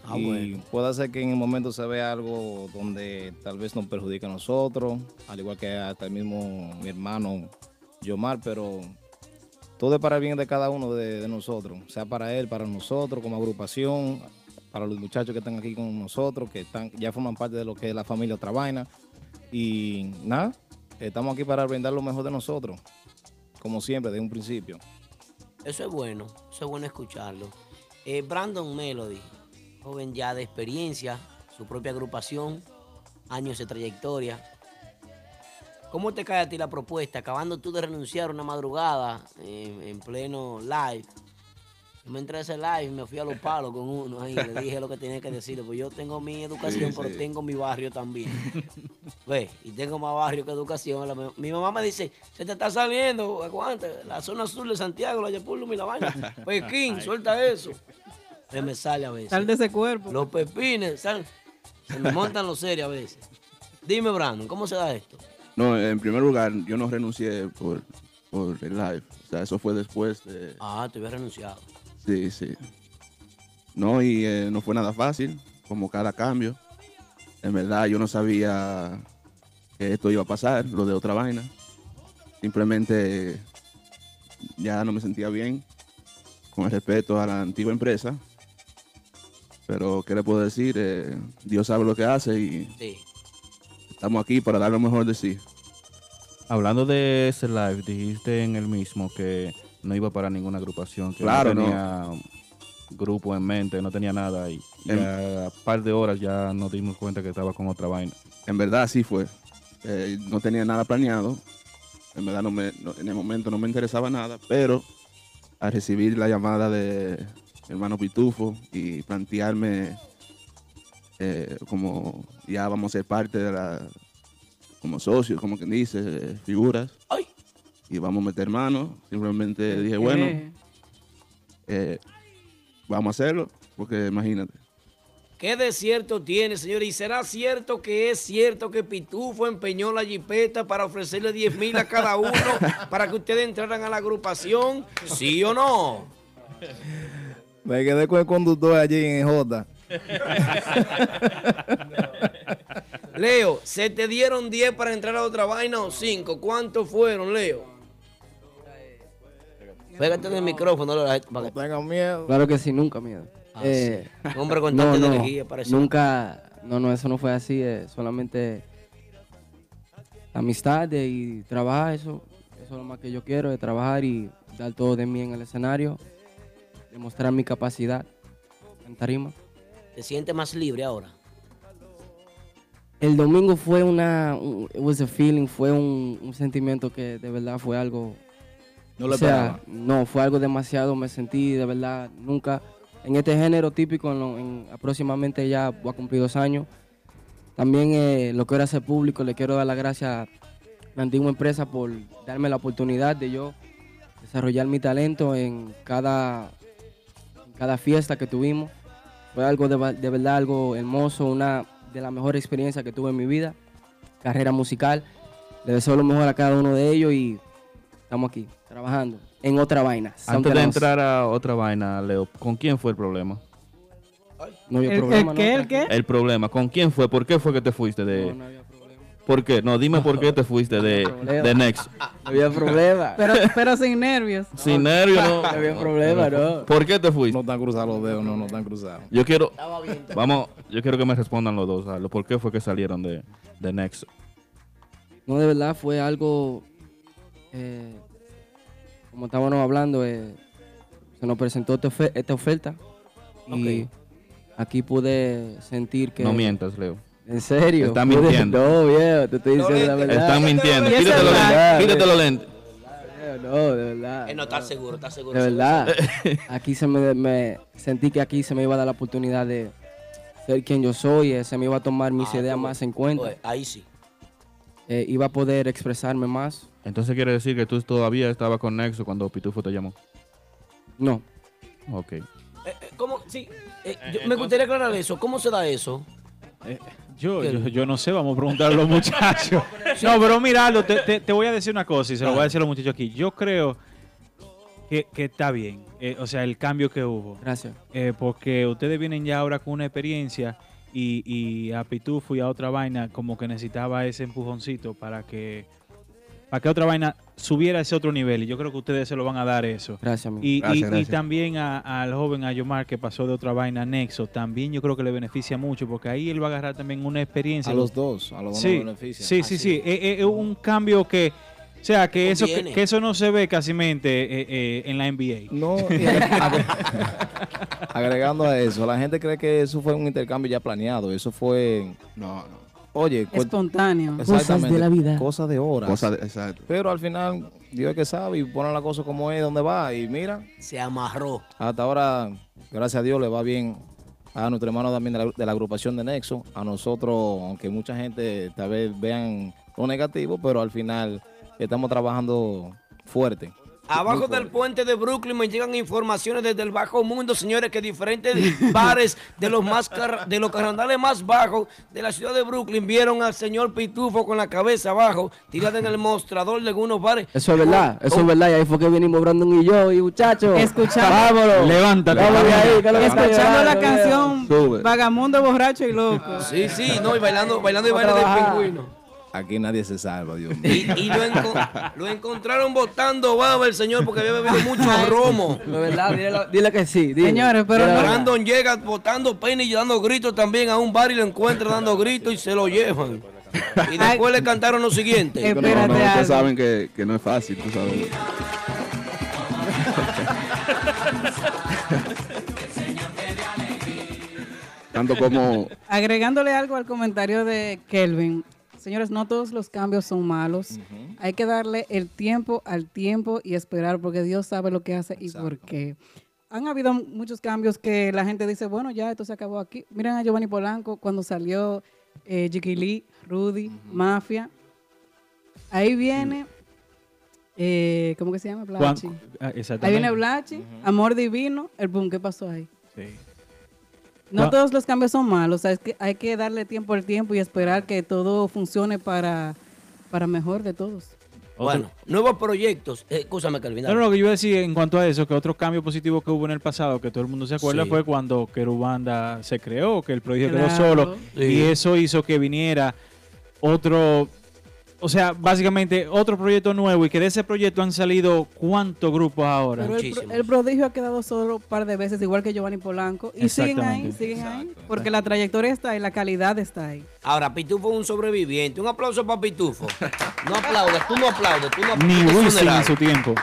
Ah, y bueno. puede ser que en el momento se vea algo donde tal vez nos perjudique a nosotros, al igual que hasta el mismo mi hermano Yomar, pero todo es para el bien de cada uno de, nosotros, sea para él, para nosotros como agrupación, para los muchachos que están aquí con nosotros, que están, ya forman parte de lo que es la familia Otra Vaina. Y nada, estamos aquí para brindar lo mejor de nosotros, como siempre, desde un principio. Eso es bueno, eso es bueno escucharlo. Eh, Brandon Melody, joven ya de experiencia, su propia agrupación, años de trayectoria. ¿Cómo te cae a ti la propuesta? Acabando tú de renunciar una madrugada en, en pleno live, Yo me entré a ese live y me fui a los palos con uno ahí. Le dije lo que tenía que decirle. Pues yo tengo mi educación, Sí, pero sí. tengo mi barrio también. Ve, y tengo más barrio que educación. Mi mamá me dice, se te está saliendo, aguanta, la zona sur de Santiago, la Yapulum y la vaina. Pekín, suelta eso. Se me sale a veces. Sal de ese cuerpo. Los pepines, sal- se me montan los serios a veces. Dime, Brandon, ¿cómo se da esto? No, en primer lugar, yo no renuncié por, por el live. O sea, eso fue después de... Ah, te había renunciado. Sí, sí. No, y eh, no fue nada fácil, como cada cambio. En verdad, yo no sabía que esto iba a pasar, lo de otra vaina. Simplemente ya no me sentía bien con el respeto a la antigua empresa. Pero, ¿qué le puedo decir? Eh, Dios sabe lo que hace y Sí. Estamos aquí para dar lo mejor de sí. Hablando de ese live, dijiste en el mismo que no iba para ninguna agrupación, que Claro, no no. tenía grupo en mente, no tenía nada y En- ya a par de horas ya nos dimos cuenta que estaba con otra vaina. En verdad así fue. Eh, no tenía nada planeado. En verdad no me, no- en el momento no me interesaba nada, pero al recibir la llamada de hermano Pitufo y plantearme eh, como ya vamos a ser parte de la, como socios, como quien dice, eh, figuras, y vamos a meter manos, simplemente dije, bueno, Eh, vamos a hacerlo, porque imagínate. ¿Qué de cierto tiene, señores? ¿Y será cierto que es cierto que Pitufo empeñó la jipeta para ofrecerle 10 mil a cada uno [laughs] para que ustedes entraran a la agrupación? ¿Sí o no? Me quedé con el conductor allí en J. [laughs] Leo, ¿se te dieron 10 para entrar a otra vaina o 5? ¿Cuántos fueron, Leo? Pégate en el micrófono, Leo, la gente- para que- Tengan miedo. Claro que sí, nunca miedo. Ah, Eh, sí. Hombre con tanta [laughs] energía, parece. Nunca, no, no, eso no fue así. eh, solamente amistad eh, y trabajar, eso, eso es lo más que yo quiero, de trabajar y dar todo de mí en el escenario, demostrar mi capacidad en tarima. ¿Te sientes más libre ahora? El domingo fue una, un, it was a feeling, fue un, un sentimiento que de verdad fue algo. No lo o sea, no, fue algo demasiado, me sentí de verdad nunca en este género típico, en, lo- en aproximadamente ya voy a cumplir dos años. También eh, lo quiero hacer público, le quiero dar las gracias a la antigua empresa por darme la oportunidad de yo desarrollar mi talento en cada, en cada fiesta que tuvimos. Fue algo de, verdad algo hermoso, una de las mejores experiencias que tuve en mi vida, carrera musical. Le deseo lo mejor a cada uno de ellos y estamos aquí, trabajando en otra vaina. Antes de entrar a otra vaina, Leo, ¿con quién fue el problema? No había ¿El- problema, el qué, ¿no? el qué? El problema, ¿con quién fue? ¿Por qué fue que te fuiste de...? No, no ¿Por qué? No, dime por qué te fuiste de, [laughs] de Next. No había problema. Pero, pero sin nervios. Sin nervios, no. No había problema, no. ¿Por qué te fuiste? No están cruzados los dedos, no, no están cruzados. Yo quiero, vamos, yo quiero que me respondan los dos. a lo- ¿Por qué fue que salieron de, de Next? No, de verdad fue algo, eh, como estábamos hablando, eh, se nos presentó esta oferta y aquí pude sentir que... No mientas, Leo. ¿En serio? Están mintiendo. [laughs] No, viejo, te estoy diciendo la verdad. Están mintiendo. Quítate los es lentes. verdad, Quítate los lentes. No, de verdad. Eh, no, estás seguro, estás seguro. De seguro, verdad. [laughs] Aquí se me, me- sentí que aquí se me iba a dar la oportunidad de ser quien yo soy, eh, se me iba a tomar mis Ah, ideas qué más en cuenta. Oye, ahí sí. Eh, iba a poder expresarme más. Entonces quiere decir que tú todavía estabas con Nexo cuando Pitufo te llamó. No. Ok. Eh, eh, ¿Cómo? Sí. eh, yo- me gustaría aclarar eso. ¿Cómo se da eso? Yo, yo, yo no sé, vamos a preguntarle a los [laughs] muchachos. No, pero mira, te, te- te voy a decir una cosa y se lo voy a decir a los muchachos aquí. Yo creo que, que está bien, eh, o sea, el cambio que hubo. Gracias. Eh, porque ustedes vienen ya ahora con una experiencia y, y a Pitufo y a otra vaina como que necesitaba ese empujoncito para que para que otra vaina subiera a ese otro nivel y yo creo que ustedes se lo van a dar eso. Gracias, amigo. Y, y- Gracias, y también a- al joven Ayomar que pasó de otra vaina a Nexo, también yo creo que le beneficia mucho porque ahí él va a agarrar también una experiencia. A los dos, a los dos Sí, beneficia. sí, sí, sí. Es, un cambio que, o sea, que eso, que, eso no se ve casi en la NBA. No, [laughs] agregando a eso, la gente cree que eso fue un intercambio ya planeado. Eso fue. No, no. Oye, Espontáneo. exactamente, Cosas de horas. Cosa de- exacto. Pero al final, Dios es que sabe y pone la cosa como es, donde va. Y mira, Se amarró. hasta ahora, gracias a Dios, le va bien a nuestro hermano también de la, de la agrupación de Nexo. A nosotros, aunque mucha gente tal vez vean lo negativo, pero al final estamos trabajando fuerte. Abajo del puente de Brooklyn me llegan informaciones desde el bajo mundo, señores, que diferentes [laughs] bares de los más car- de los carnavales más bajos de la ciudad de Brooklyn vieron al señor Pitufo con la cabeza abajo, tirada en el mostrador de algunos bares. Eso es verdad, eso es verdad. Y ahí fue que vinimos Brandon y yo, y muchachos. Escuchando- Vámonos. Levántate. De ahí, que lo que está Escuchando la canción Sube. Vagamundo, Borracho y Loco. Sí, sí, no, y bailando, bailando y del trabajar. pingüino. Aquí nadie se salva, Dios mío. Y, y lo, enco- lo encontraron botando baba el señor porque había bebido mucho romo. De verdad, dile, que sí. dile. Señores, pero no-. Brandon llega botando pena y dando gritos también a un bar y lo encuentra dando gritos y se lo llevan. Y después le cantaron lo siguiente. Eh, No, no, Espérate, ustedes saben que, que no es fácil, tú sabes. [laughs] Tanto como Agregándole algo al comentario de Kelvin. Señores, no todos los cambios son malos. Hay que darle el tiempo al tiempo y esperar porque Dios sabe lo que hace y por qué. Han habido muchos cambios que la gente dice, bueno, ya esto se acabó aquí. Miren a Giovanni Polanco cuando salió eh, Lee, Rudy, Mafia. Ahí viene, eh, ¿cómo que se llama? Juan- Blachi. ah, Ahí viene Blachi, Amor Divino, el boom, ¿qué pasó ahí? Sí. No Juan- todos los cambios son malos, o sea, es que hay que darle tiempo al tiempo y esperar que todo funcione para, para mejor de todos. Bueno, nuevos proyectos. Eh, escúchame, Calvin. No, lo que yo iba a decir en cuanto a eso, que otro cambio positivo que hubo en el pasado, que todo el mundo se acuerda, Sí. fue cuando Querubanda se creó, que el proyecto quedó Claro. solo, Sí. y eso hizo que viniera otro, o sea, básicamente otro proyecto nuevo, y que de ese proyecto han salido cuántos grupos ahora. Pero el, pro- Muchísimos. el prodigio ha quedado solo un par de veces, igual que Giovanni Polanco, y siguen ahí, siguen ahí, porque la trayectoria está ahí, la calidad está ahí. Ahora, Pitufo es un sobreviviente. Un aplauso para Pitufo. No aplaudas, tú no aplaudes, tú no Ni aplaudes. Wisin en su tiempo.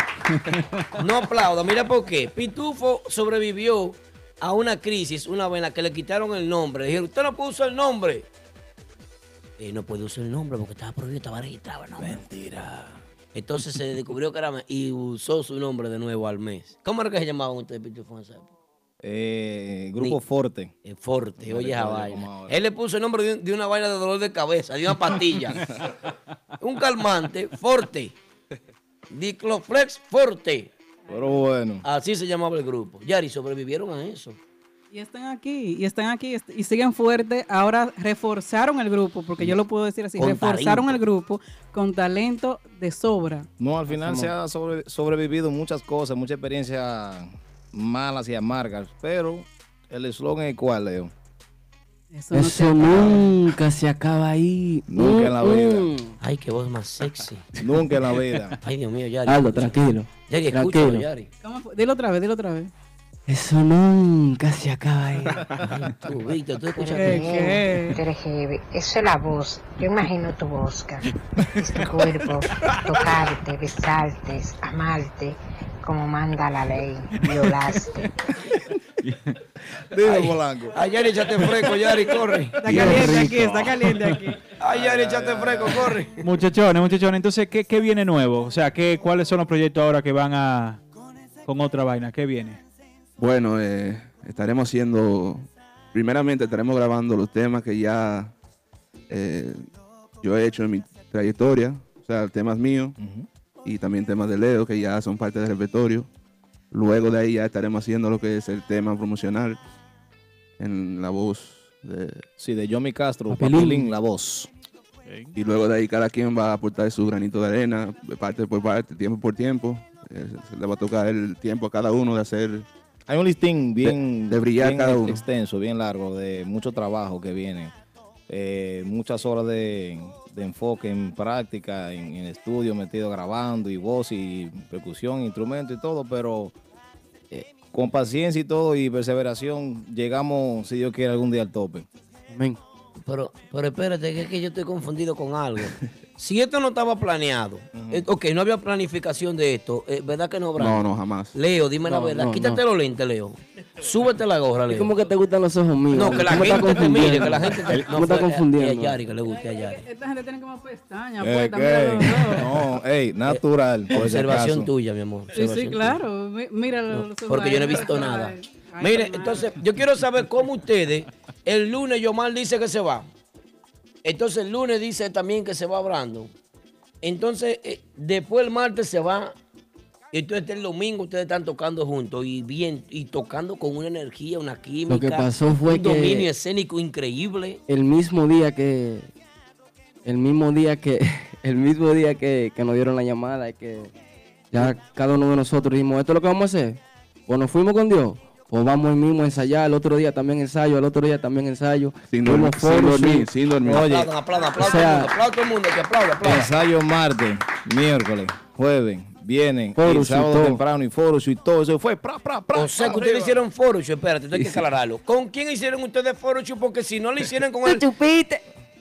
No aplauda, mira por qué. Pitufo sobrevivió a una crisis una vez en la que le quitaron el nombre. Le dijeron, usted no usar el nombre. Y no puede usar el nombre porque estaba prohibido, estaba registrado. No, mentira. Entonces se descubrió que era y usó su nombre de nuevo al mes. ¿Cómo era que se llamaban ustedes, época? Eh, grupo Ni- Forte. Eh, Forte, No oye esa vaina. Él le puso el nombre de una vaina de dolor de cabeza, de una pastilla. [laughs] un calmante, Forte. Dicloflex Forte. Pero bueno. Así se llamaba el grupo. Yari, sobrevivieron a eso. Y están aquí, y están aquí, y siguen fuertes. Ahora reforzaron el grupo, porque yo lo puedo decir así, Con reforzaron talento. el grupo con talento de sobra. No, al final se ha sobre- sobrevivido muchas cosas, muchas experiencias malas y amargas, pero el eslogan es cuál, Leo. Eso, no nunca se acaba ahí. Nunca en la vida. mm. Ay, qué voz más sexy. [laughs] Nunca en la vida. Ay, Dios mío, Yari. Aldo, tranquilo. Yari, escúchalo. Dilo otra vez, dilo otra vez. Eso nunca se acaba ahí. [laughs] Víctor, tú escuchas ¿Qué, eres heavy. Eso es la voz. Yo imagino tu voz. Es tu cuerpo. Tocarte, besarte, amarte, como manda la ley. Violaste. Dime, Ay, Polanco. Ay, Yari, échate fresco, Yari, corre. Está caliente aquí, está caliente aquí. Ay, Yari, échate fresco, corre. Muchachones, muchachones, entonces, ¿qué, qué viene nuevo? O sea, ¿qué, ¿cuáles son los proyectos ahora que van a con otra vaina? ¿Qué viene? Bueno, eh, estaremos haciendo, primeramente estaremos grabando los temas que ya eh, yo he hecho en mi trayectoria, o sea, temas míos y también temas de Leo que ya son parte del repertorio. Luego de ahí ya estaremos haciendo lo que es el tema promocional en la voz de... Sí, de Yomi Castro, Papilín. Papilín, la voz. Y luego de ahí cada quien va a aportar su granito de arena, parte por parte, tiempo por tiempo. Eh, se le va a tocar el tiempo a cada uno de hacer Hay un listín bien, de brillar bien cada uno. extenso, bien largo, de mucho trabajo que viene. Eh, muchas horas de, de enfoque en práctica, en, en estudio, metido grabando, y voz, y percusión, instrumento y todo, pero eh, con paciencia y todo y perseveración llegamos, si Dios quiere, algún día al tope. Amén. Pero, pero espérate, que es que yo estoy confundido con algo. [laughs] Si esto no estaba planeado, eh, ok, no había planificación de esto, eh, ¿verdad que no, Brian? No, no, jamás. Leo, dime la No, verdad. no, Quítate no. los lentes, Leo. Súbete la gorra, Leo. Es como que te gustan los ojos míos. No, que la estás gente te mire, que confundiendo. la gente te... Me estás fue- confundiendo. A Yari que le guste a Yari. Esta gente tiene como pestañas, Eh, pues, también los dos. No, ey, natural. por si Observación acaso. tuya, mi amor. Sí, sí, observación claro. Mi- Mira los ojos Porque yo no he ahí. visto nada. Ay, Mire, hermano. entonces, yo quiero saber cómo ustedes, el lunes Yomar dice que se va. Entonces el lunes dice también que se va Brandon. Entonces, eh, después el martes se va. Entonces el domingo ustedes están tocando juntos y bien, y tocando con una energía, una química. Lo que pasó fue un que- dominio escénico increíble. el mismo día que el mismo día que [laughs] el mismo día que, que nos dieron la llamada y que ya cada uno de nosotros dijimos esto es lo que vamos a hacer pues nos fuimos con Dios pues vamos el mismo a ensayar el otro día también ensayo el otro día también ensayo Sin dormir, sin dormir, sin dormir. Oye, Aplaudan, aplaudan, aplaudan, O sea- todo el mundo, aplaudan todo el mundo, que ensayo martes, miércoles, jueves, vienen, y Photoshoot, sábado todo. temprano y foro y todo eso fue pra, pra, pra, O sea que ustedes hicieron photoshoot, espérate, esto hay que aclararlo. ¿Con quién hicieron ustedes photoshoot? Porque si no lo hicieron con [laughs] el...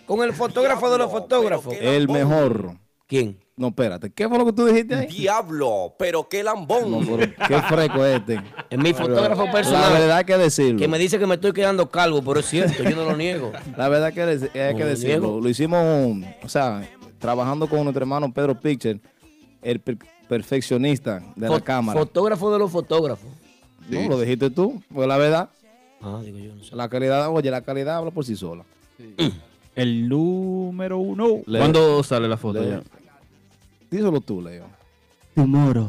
Con el fotógrafo de los fotógrafos. El mejor. ¿Quién? No, espérate, ¿qué fue lo que tú dijiste ahí? Diablo, pero qué lambón. No, pero qué fresco este. Es mi fotógrafo personal. La verdad hay que decirlo. Que me dice que me estoy quedando calvo, pero es cierto, yo no lo niego. [laughs] La verdad que hay que No decirlo. niego. Lo hicimos, o sea, trabajando con nuestro hermano Pedro Picture, el per- perfeccionista de la cámara. Fotógrafo de los fotógrafos. No, lo dijiste tú, pues la verdad. Ah, digo yo, no sé. La calidad, oye, la calidad habla por sí sola. El número uno. ¿Cuándo sale la foto? Ya? Díselo tú, Leo. Tomorrow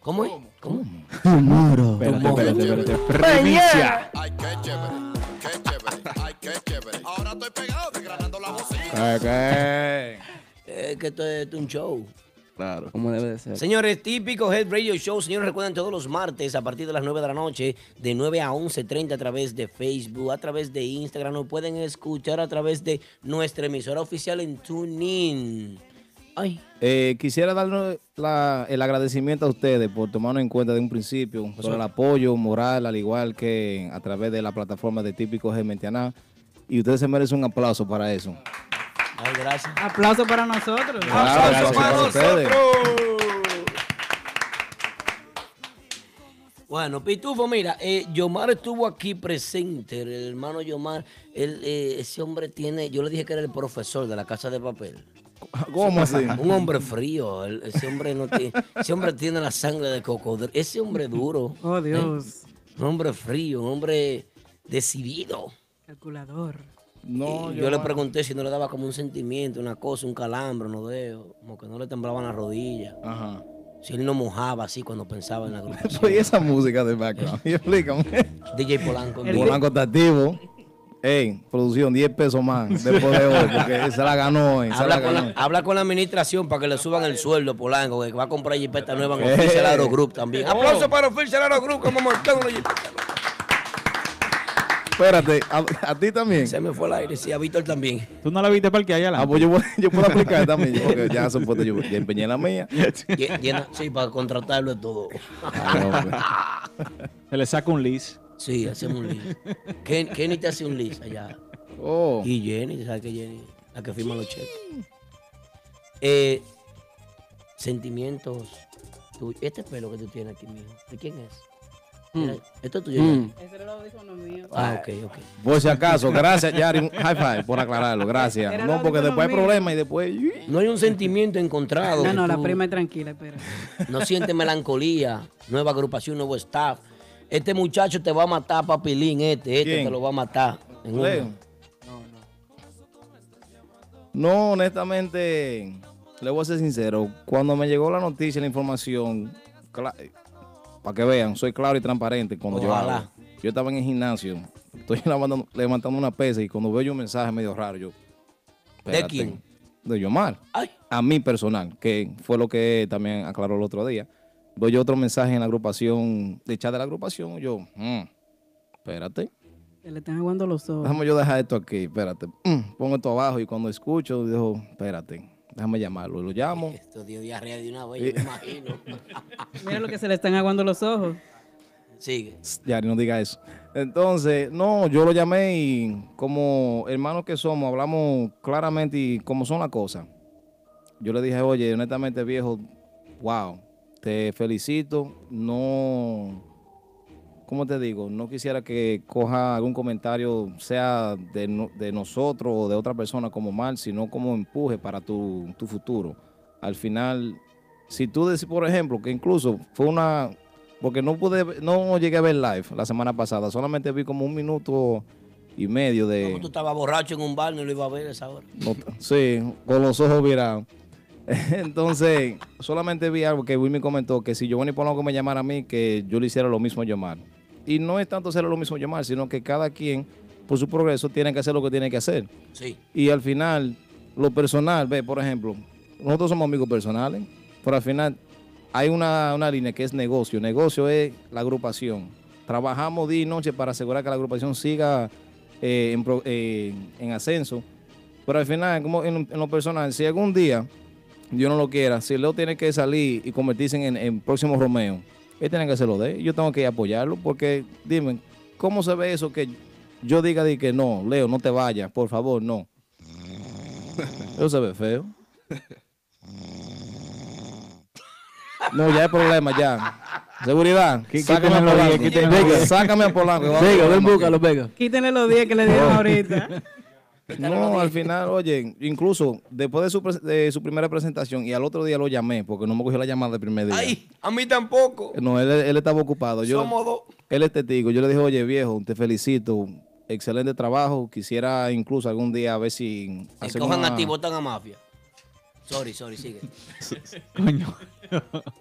¿Cómo es? ¿Cómo? Tomorrow Espérate, espérate, espérate. Mañana. Ay, qué chévere, qué chévere, ay, qué chévere. Ahora estoy pegado desgranando la bocina. Ok. Es que esto es un show. Claro. como debe de ser Señores, típico Head Radio Show. Señores, recuerden todos los martes a partir de las 9 de la noche, de 9 a 11.30 a través de Facebook, a través de Instagram. Nos pueden escuchar a través de nuestra emisora oficial en TuneIn. Ay, Eh, quisiera darle la- el agradecimiento a ustedes por tomarnos en cuenta de un principio, por el apoyo moral, al igual que a través de la plataforma de Típico G Mentianá. Y ustedes se merecen un aplauso para eso. ay, gracias. Aplauso para nosotros. Claro, gracias para a ustedes. Bueno, Pitufo, mira, eh, Yomar estuvo aquí presente, el hermano Yomar, él, eh, ese hombre tiene, yo le dije que era el profesor de la casa de papel. [laughs] ¿Cómo así? Un hombre frío, el- ese hombre no tiene, ese hombre tiene la sangre de cocodrilo, ese hombre duro. [laughs] Oh, Dios. ¿eh? Un hombre frío, un hombre decidido. Calculador. No, yo le pregunté si no le daba como un sentimiento, una cosa, un calambre, no dedos, como que no le temblaban las rodillas. Ajá. Si él no mojaba así cuando pensaba en la Oye, [laughs] agrupación. esa música de background. Y Explícame. DJ Polanco. El-. Polanco está activo. Ey, producción, 10 pesos más después de hoy, porque se la ganó hoy. Se la Habla con, ganó. la, habla con la administración para que le suban el sueldo, Polanco, que va a comprar jipeta nueva en Eh. Official Aero Group también. Oh. Aplauso para Official Aero Group, como montón una jipeta. Espérate, ¿a, a ti también? Se me fue el aire, sí, a Víctor también. ¿Tú no la viste parque allá? Ah, pues yo, puedo- yo puedo aplicar también, porque ya supuesto yo ya empeñé la mía. Sí, para contratarlo es todo. Ah, Se le saca un lis. Sí, hacemos un lis. [laughs] Ken- Kenny te hace un lis allá. Oh. Y Jenny, ¿sabes qué Jenny? La que firma los cheques. Eh, sentimientos. tuyos. Este pelo que tú tienes aquí, mijo, ¿de quién es? Mira, Esto es tuyo. Mm. Ese era el audífono mío. Ah, ok, ok. Por si acaso, gracias, Yari. High five por aclararlo, gracias. Era No, porque después hay problemas y después. No hay un sentimiento encontrado. No, que no, la prima es tranquila, espera. [laughs] No sientes melancolía. Nueva agrupación, nuevo staff. Este muchacho te va a matar, papilín, este. Este ¿Quién? te lo va a matar. en. Leo. No, honestamente, le voy a ser sincero. Cuando me llegó la noticia, la información, para que vean, soy claro y transparente cuando yo Ojalá. Yo estaba en el gimnasio, estoy [laughs] levantando, levantando una pesa y cuando veo yo un mensaje medio raro, yo. ¿De quién? De Yomar. Ay. A mí personal, que fue lo que también aclaró el otro día. Veo yo otro mensaje en la agrupación, de chat de la agrupación, yo, mm, espérate. Se le están aguando los ojos. Déjame yo dejar esto aquí, espérate. Mm, Pongo esto abajo y cuando escucho, digo, espérate, déjame llamarlo. Lo llamo. Esto dio diarrea de una vez, yo me imagino. [laughs] Mira lo que se le están aguando los ojos. Sigue. Yari, no diga eso. Entonces, no, yo lo llamé y como hermanos que somos, hablamos claramente y cómo son las cosas. Yo le dije, oye, honestamente, viejo, wow, te felicito. No, ¿cómo te digo? No quisiera que coja algún comentario, sea de, no- de nosotros o de otra persona como mal, sino como empuje para tu, tu futuro. Al final, si tú decís, por ejemplo, que incluso fue una, porque no pude, no llegué a ver live la semana pasada, solamente vi como un minuto y medio de... Tú estabas borracho en un bar, no lo iba a ver a esa hora. No, sí, con los ojos virados. [laughs] Entonces, solamente vi algo que Wilmy comentó, que si Giovanni Polanco me llamara a mí, que yo le hiciera lo mismo a Yomar. Y no es tanto hacer lo mismo a Yomar, sino que cada quien, por su progreso, tiene que hacer lo que tiene que hacer. Sí. Y al final, lo personal, ve, por ejemplo, nosotros somos amigos personales, pero al final hay una, una línea que es negocio. Negocio es la agrupación. Trabajamos día y noche para asegurar que la agrupación siga eh, en, eh, en ascenso. Pero al final, como en, en lo personal, si algún día, Dios no lo quiera, si Leo tiene que salir y convertirse en, en próximo Romeo, él tiene que hacerlo de él. Yo tengo que apoyarlo porque, dime, ¿cómo se ve eso que yo diga de que no, Leo, no te vayas, por favor, no? [laughs] Eso se ve feo. No, ya hay problema, ya. Seguridad. Sácame a Polanco. sácame a Polanco. Vega, ven, búscalo. Vega. Quítenle los 10 que le dieron ahorita. [laughs] No, al final, oye, incluso después de su, pres- de su primera presentación y al otro día lo llamé porque no me cogió la llamada del primer día. Ay, a mí tampoco. No, él, él estaba ocupado. Yo, Somos dos. Él es testigo. Yo le dije, oye, viejo, te felicito. Excelente trabajo. Quisiera incluso algún día a ver si... Hacer cojan una- a ti, votan a mafia. Sorry, sorry, sigue. [laughs] Coño. [laughs]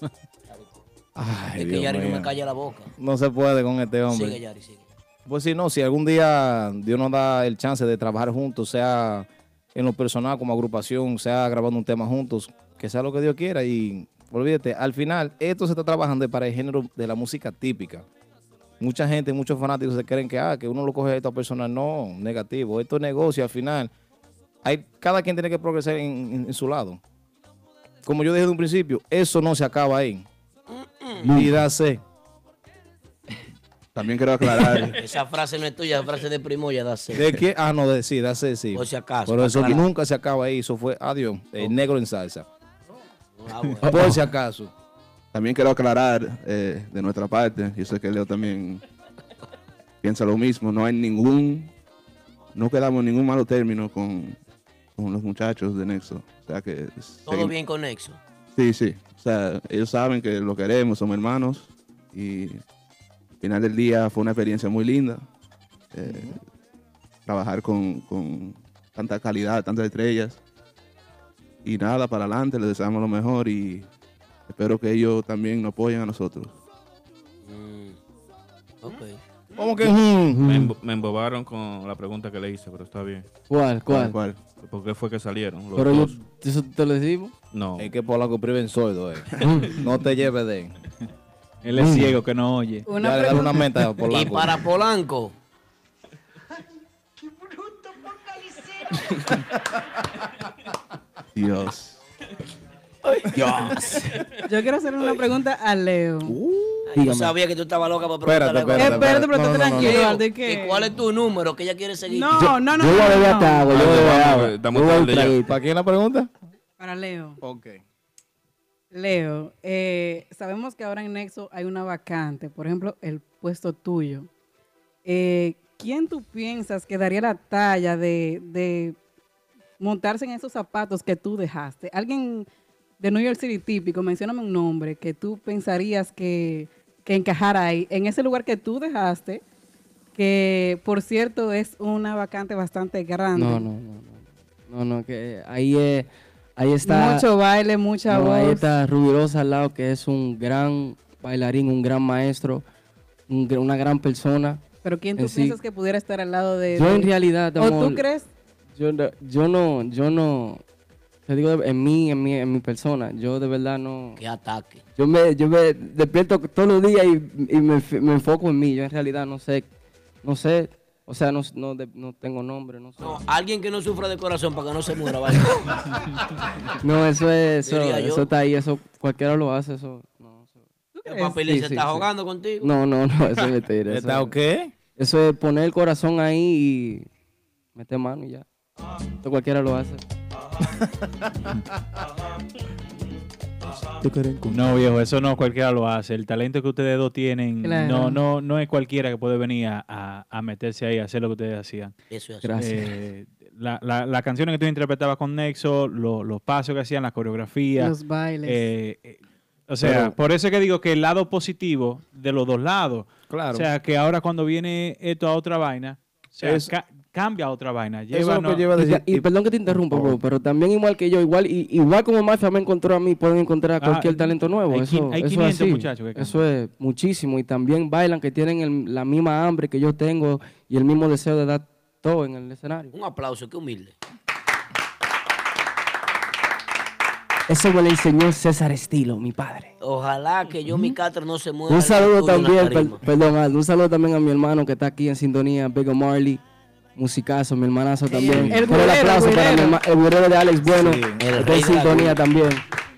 Ay, es que Dios Yari no me calla la boca. No se puede con este hombre. Sigue, Yari, sigue. Pues sí, no, si algún día Dios nos da el chance de trabajar juntos, sea en lo personal como agrupación, sea grabando un tema juntos, que sea lo que Dios quiera y olvídate, al final esto se está trabajando para el género de la música típica. Mucha gente, muchos fanáticos se creen que, ah, que uno lo coge esto personal. No, negativo. Esto es negocio al final. Hay, cada quien tiene que progresar en, en- en su lado. Como yo dije de un principio, eso no se acaba ahí. Y dase. También quiero aclarar. [laughs] Esa frase no es tuya, esa frase de primo ya da ¿De qué? Ah, no, de sí, dase sí. Por si acaso, Pero eso aclarar. nunca se acaba ahí. Eso fue, adiós, el negro en salsa. Ah, bueno. [laughs] Por si acaso. También quiero aclarar eh, de nuestra parte, yo sé que Leo también piensa lo mismo, no hay ningún, no quedamos en ningún malo término con, con los muchachos de Nexo. O sea que Todo bien con Nexo. Sí, sí. O sea, ellos saben que lo queremos, somos hermanos y final del día fue una experiencia muy linda. eh, Trabajar con, con tanta calidad, tantas estrellas. Y nada, para adelante, les deseamos lo mejor y espero que ellos también nos apoyen a nosotros. Ok. ¿Cómo que? Me, embo- me embobaron con la pregunta que le hice, pero está bien. ¿Cuál? ¿Cuál? ¿Cuál? ¿Por qué fue que salieron? los Pero yo? ¿eso te lo decimos? No. Es que Polanco prive en sordo, eh. [laughs] no te lleves de. Él es ciego que no oye. Una Dale, dale pregunta. una menta a Y Polanco. para Polanco, [laughs] Dios. Dios. Yo quiero hacer una pregunta a Leo. Yo sabía que tú estabas loca para Espérate, preguntarle. espérate, Espérate, pero No, tú no, no, tranquilo, ¿Cuál es tu número que ella quiere seguir? No, no, no. yo voy a no, no. agua, yo Vamos, voy a beber vamos, agua. estamos Yo voy a tarde ya. traguito. ¿Para quién la pregunta? Para Leo. Ok. Leo, eh, sabemos que ahora en Nexo hay una vacante, por ejemplo, el puesto tuyo. Eh, ¿Quién tú piensas que daría la talla de, montarse en esos zapatos que tú dejaste? Alguien de New York City típico, mencióname un nombre que tú pensarías que, que encajara ahí, en ese lugar que tú dejaste, que por cierto es una vacante bastante grande. No, no, no, no. No, no, que ahí, es- ahí está. Mucho baile, mucha no, voz. Ahí está Rubirosa al lado, que es un gran bailarín, un gran maestro, un una gran persona. Pero ¿quién tú en sí. piensas que pudiera estar al lado de Yo de- en realidad, ¿O amor, tú crees? Yo, no- yo no, yo no, te digo en mí, en mi, en mi persona, yo de verdad no. Qué ataque. Yo me, yo me despierto todos los días y, y me, me enfoco en mí. Yo en realidad no sé, no sé, o sea, no, no, de- no tengo nombre, no sé. No, alguien que no sufra de corazón para que no se muera, vaya. [laughs] No, eso es, eso, eso está ahí, eso cualquiera lo hace, eso. No, eso- ¿Tú El papelín Sí, se sí, está sí. jugando contigo. No, no, no, eso es mentira. [laughs] eso ¿Está es- ok? Eso es poner el corazón ahí y meter mano y ya. Esto cualquiera lo hace. [laughs] No, viejo, eso no cualquiera lo hace. El talento que ustedes dos tienen, Claro. no, no, no es cualquiera que puede venir a, a- meterse ahí a hacer lo que ustedes hacían. Eso es así. Gracias. Eh, la, la, las canciones que tú interpretabas con Nexo, lo- los pasos que hacían, la coreografía. Los bailes. eh, eh, o sea, Pero- por eso es que digo que el lado positivo de los dos lados. Claro. O sea, que ahora cuando viene esto a otra vaina, o sea, Es- ca- cambia a otra vaina. Eso es lo que lleva a Y, decir. y perdón que te interrumpa, bro, pero también igual que yo, igual y, igual como Mafia me encontró a mí, pueden encontrar a Ah, cualquier talento nuevo. hay eso, quin- hay eso 500 es así. muchachos que Eso es muchísimo. Y también bailan que tienen el- la misma hambre que yo tengo y el mismo deseo de dar todo en el escenario. Un aplauso, qué humilde. Eso me lo enseñó César Estilo, mi padre. Ojalá que yo, mi Castro, no se mueva. Un saludo también, per- perdón, Aldo, un saludo también a mi hermano que está aquí en sintonía, Big Marley, musicazo, mi hermanazo también. el el güirero, aplauso el para mi el güirero de Alex Bueno, el de sintonía también.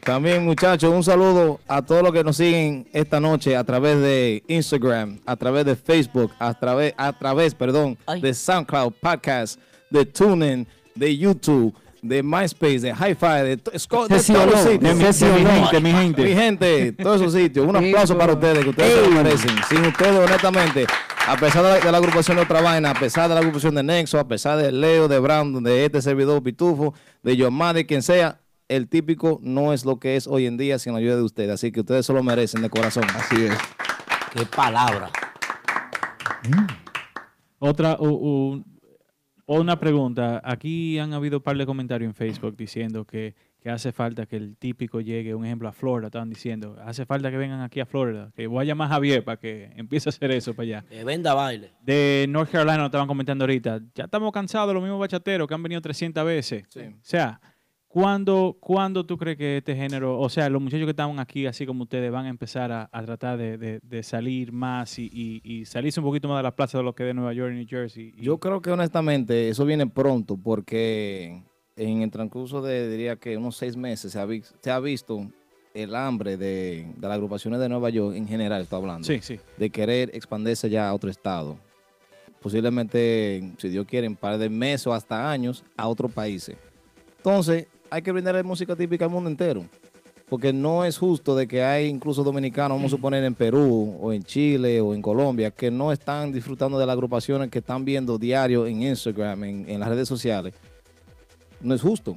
También, muchachos, un saludo a todos los que nos siguen esta noche a través de Instagram, a través de Facebook, a través, a través, perdón, Ay. de SoundCloud Podcast, de TuneIn, de YouTube, de MySpace, de Hi-Fi, de, esco- de todos los sitios. o mi no. gente, mi gente. [laughs] Mi gente, todos esos sitios. Un aplauso para ustedes, que ustedes se lo merecen. Sin ustedes, honestamente, a pesar de la, de la agrupación de otra vaina, a pesar de la agrupación de Nexo, a pesar de Leo, de Brown, de este servidor Pitufo, de Yomar, de quien sea, el típico no es lo que es hoy en día sin la ayuda de ustedes. Así que ustedes se lo merecen de corazón. Así es. Qué palabra. Otra, u- u- una pregunta. Aquí han habido un par de comentarios en Facebook diciendo que, que hace falta que el típico llegue, un ejemplo, a Florida. Estaban diciendo, hace falta que vengan aquí a Florida. Que voy a llamar a Javier para que empiece a hacer eso para allá. Que venda baile. De North Carolina nos estaban comentando ahorita. Ya estamos cansados de los mismos bachateros que han venido 300 veces. O sea, ¿cuándo, ¿cuándo tú crees que este género, o sea, los muchachos que estaban aquí, así como ustedes, van a empezar a, a tratar de, de- de salir más y, y- y salirse un poquito más de la plaza de lo que es de Nueva York y New Jersey? Y- Yo creo que honestamente eso viene pronto porque en el transcurso de, diría que unos seis meses, se ha, vi- se ha visto el hambre de, de las agrupaciones de Nueva York en general, estoy hablando. Sí, sí. De querer expandirse ya a otro estado. Posiblemente, si Dios quiere, en un par de meses o hasta años a otros países. Entonces, hay que brindarle música típica al mundo entero. Porque no es justo de que hay incluso dominicanos, vamos a suponer en Perú o en Chile o en Colombia, que no están disfrutando de las agrupaciones que están viendo diario en Instagram, en, en las redes sociales. No es justo.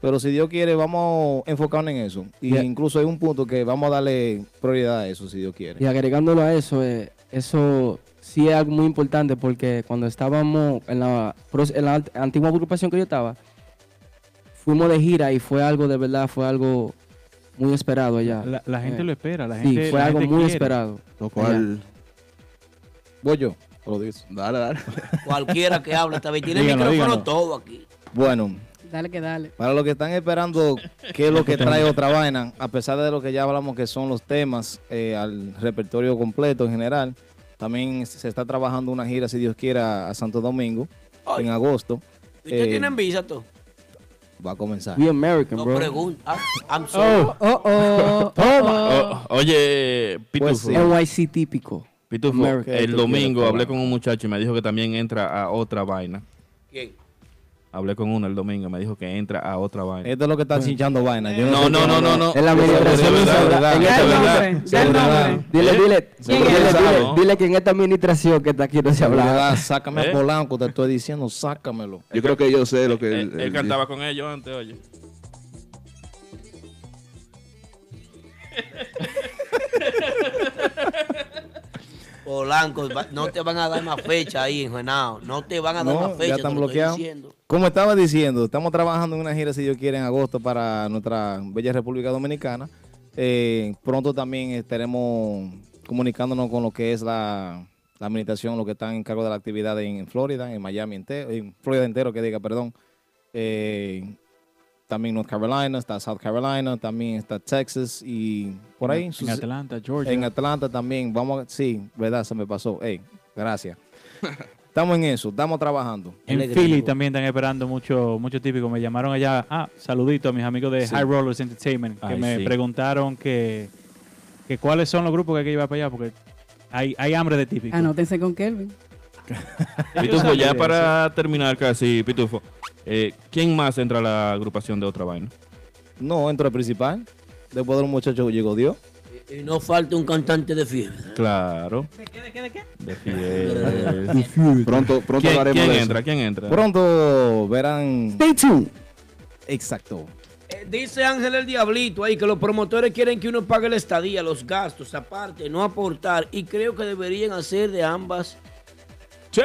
Pero si Dios quiere, vamos a enfocarnos en eso. Y Yeah. incluso hay un punto que vamos a darle prioridad a eso, si Dios quiere. Y agregándolo a eso, eh, eso sí es algo muy importante porque cuando estábamos en la, en antigua agrupación que yo estaba, fuimos de gira y fue algo de verdad, fue algo muy esperado allá. La, la gente Eh, lo espera, la sí, gente fue la algo muy quiere. esperado. Lo cual, Voy yo. Lo dices. dale, dale. Cualquiera que hable esta vez. Tiene el micrófono díganlo. todo aquí. Bueno, Dale que dale. Para los que están esperando qué es lo que trae otra vaina, a pesar de lo que ya hablamos que son los temas eh, al repertorio completo en general, también se está trabajando una gira, si Dios quiera, a Santo Domingo en agosto. ¿Ustedes Eh, tienen visa tú? Va a comenzar. We American, No bro. pregunto. Ah, I'm sorry. Oh, oh, [laughs] oh. Oh, oye, Pitufo. NYC típico. Pitufo, American. el domingo hablé con un muchacho y me dijo que también entra a otra vaina. ¿Quién? Hablé con uno el domingo y me dijo que entra a otra vaina. Esto es lo que está chinchando vaina. Yo No, no, no, no, no. En la administración verdad. Dile, ¿Eh? dile, ¿Quién dile, que en esta administración que está aquí no se habla. Sácame ¿Eh? a Polanco, te estoy diciendo, sácamelo. Yo creo que yo sé lo que él, él él- cantaba con ellos antes, oye. [laughs] Polanco, no te van a dar más fecha ahí en Juenao. No te van a dar No, más fecha. ya están bloqueados. Como estaba diciendo, estamos trabajando en una gira, si Dios quiere, en agosto para nuestra bella República Dominicana. Eh, pronto también estaremos comunicándonos con lo que es la, la administración, lo que están en cargo de la actividad en, Florida, en Miami entero, en Florida entero, que diga, perdón. Eh, también North Carolina, está South Carolina, también está Texas y por ahí. En Atlanta, Georgia. en Atlanta también, vamos a, sí, verdad, se me pasó. Ey, gracias. [laughs] Estamos en eso, estamos trabajando. En Philly también están esperando mucho, mucho típico. Me llamaron allá, ah, saludito a mis amigos de Sí. High Rollers Entertainment, que Ay, me sí. preguntaron que, que cuáles son los grupos que hay que llevar para allá, porque hay, hay hambre de típico. Anótense con Kelvin. [laughs] Pitufo, ya para terminar casi, Pitufo, eh, ¿quién más entra a la agrupación de otra vaina? No, entra el principal. Después de los muchachos llegó Dios. Y no falta un cantante de fiebre. Claro. ¿De qué, de qué, de qué? De. [laughs] Pronto, pronto ¿Quién, hablaremos quién de eso. entra? ¿Quién entra? Pronto verán. Stay tuned. Exacto. Eh, Dice Ángel el Diablito ahí que los promotores quieren que uno pague la estadía, los gastos, aparte, no aportar. Y creo que deberían hacer de ambas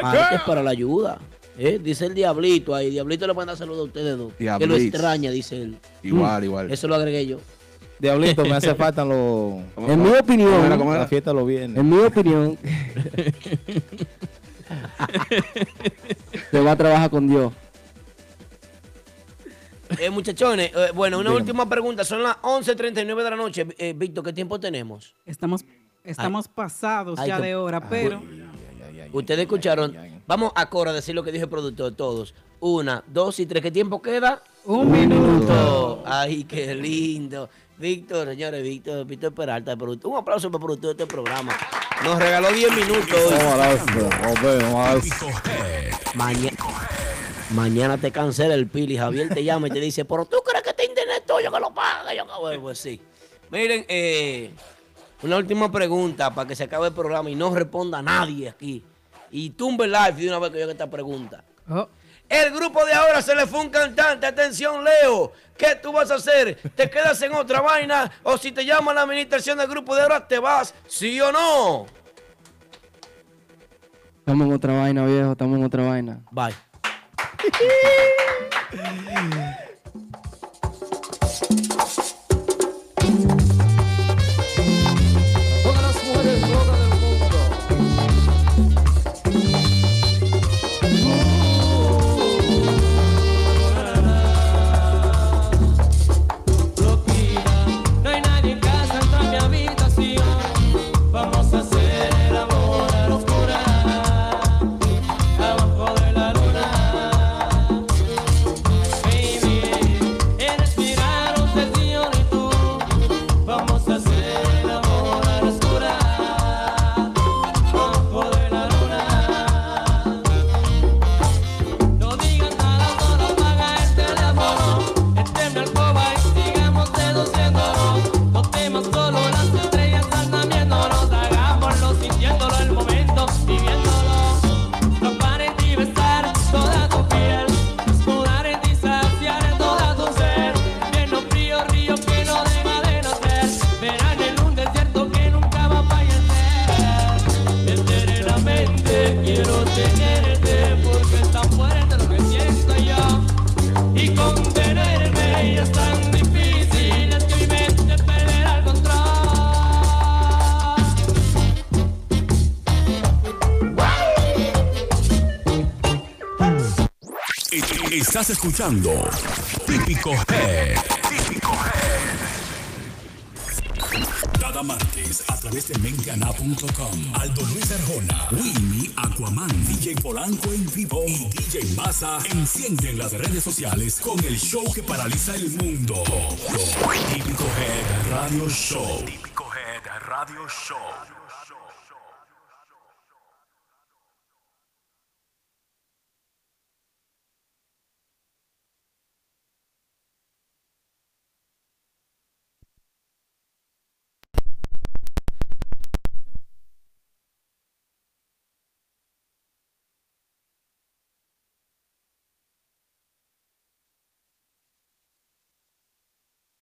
partes para la ayuda. Eh, Dice el Diablito ahí. Diablito le manda saludos a ustedes dos. Que lo Diablito. extraña, dice él. Igual, Mm, igual. Eso lo agregué yo. Diablito, me hace [laughs] falta los. En mi opinión- ¿Cómo era, ¿Cómo era? La fiesta los [laughs] viernes. En mi opinión. Se va a trabajar con Dios. [laughs] Eh, muchachones, eh, bueno, una Dígame. última pregunta. Son las 11.39 de la noche. Eh, Víctor, ¿qué tiempo tenemos? Estamos, estamos pasados Ay, ya que- de hora, pero Ustedes escucharon. Vamos a Cora a decir lo que dijo el productor, todos. Una, dos y tres. ¿Qué tiempo queda? Un minuto. Ay, qué lindo. Víctor, señores, Víctor, Víctor Peralta, productor. Un aplauso para el productor de este programa. Nos regaló 10 minutos hoy. Maña- Mañana te cancela el pili. Javier te llama y te dice, pero tú crees que este internet es tuyo que lo paga. Yo, bueno, pues sí. Miren, eh, una última pregunta para que se acabe el programa y no responda nadie aquí. Y tumbe el live de una vez que yo haga esta pregunta. Oh. El grupo de ahora se le fue un cantante. Atención, Leo. ¿Qué tú vas a hacer? ¿Te quedas en otra vaina? ¿O si te llama la administración del grupo de ahora, te vas? ¿Sí o no? Estamos en otra vaina, viejo. Estamos en otra vaina. Bye. [laughs] Escuchando Típico Head. Típico Head. Cada martes a través de menteana.com. Aldo Luis Arjona, Winnie, Aquaman, DJ Polanco en vivo y DJ Massa encienden las redes sociales con el show que paraliza el mundo. Típico Head Radio Show. Típico Head Radio Show.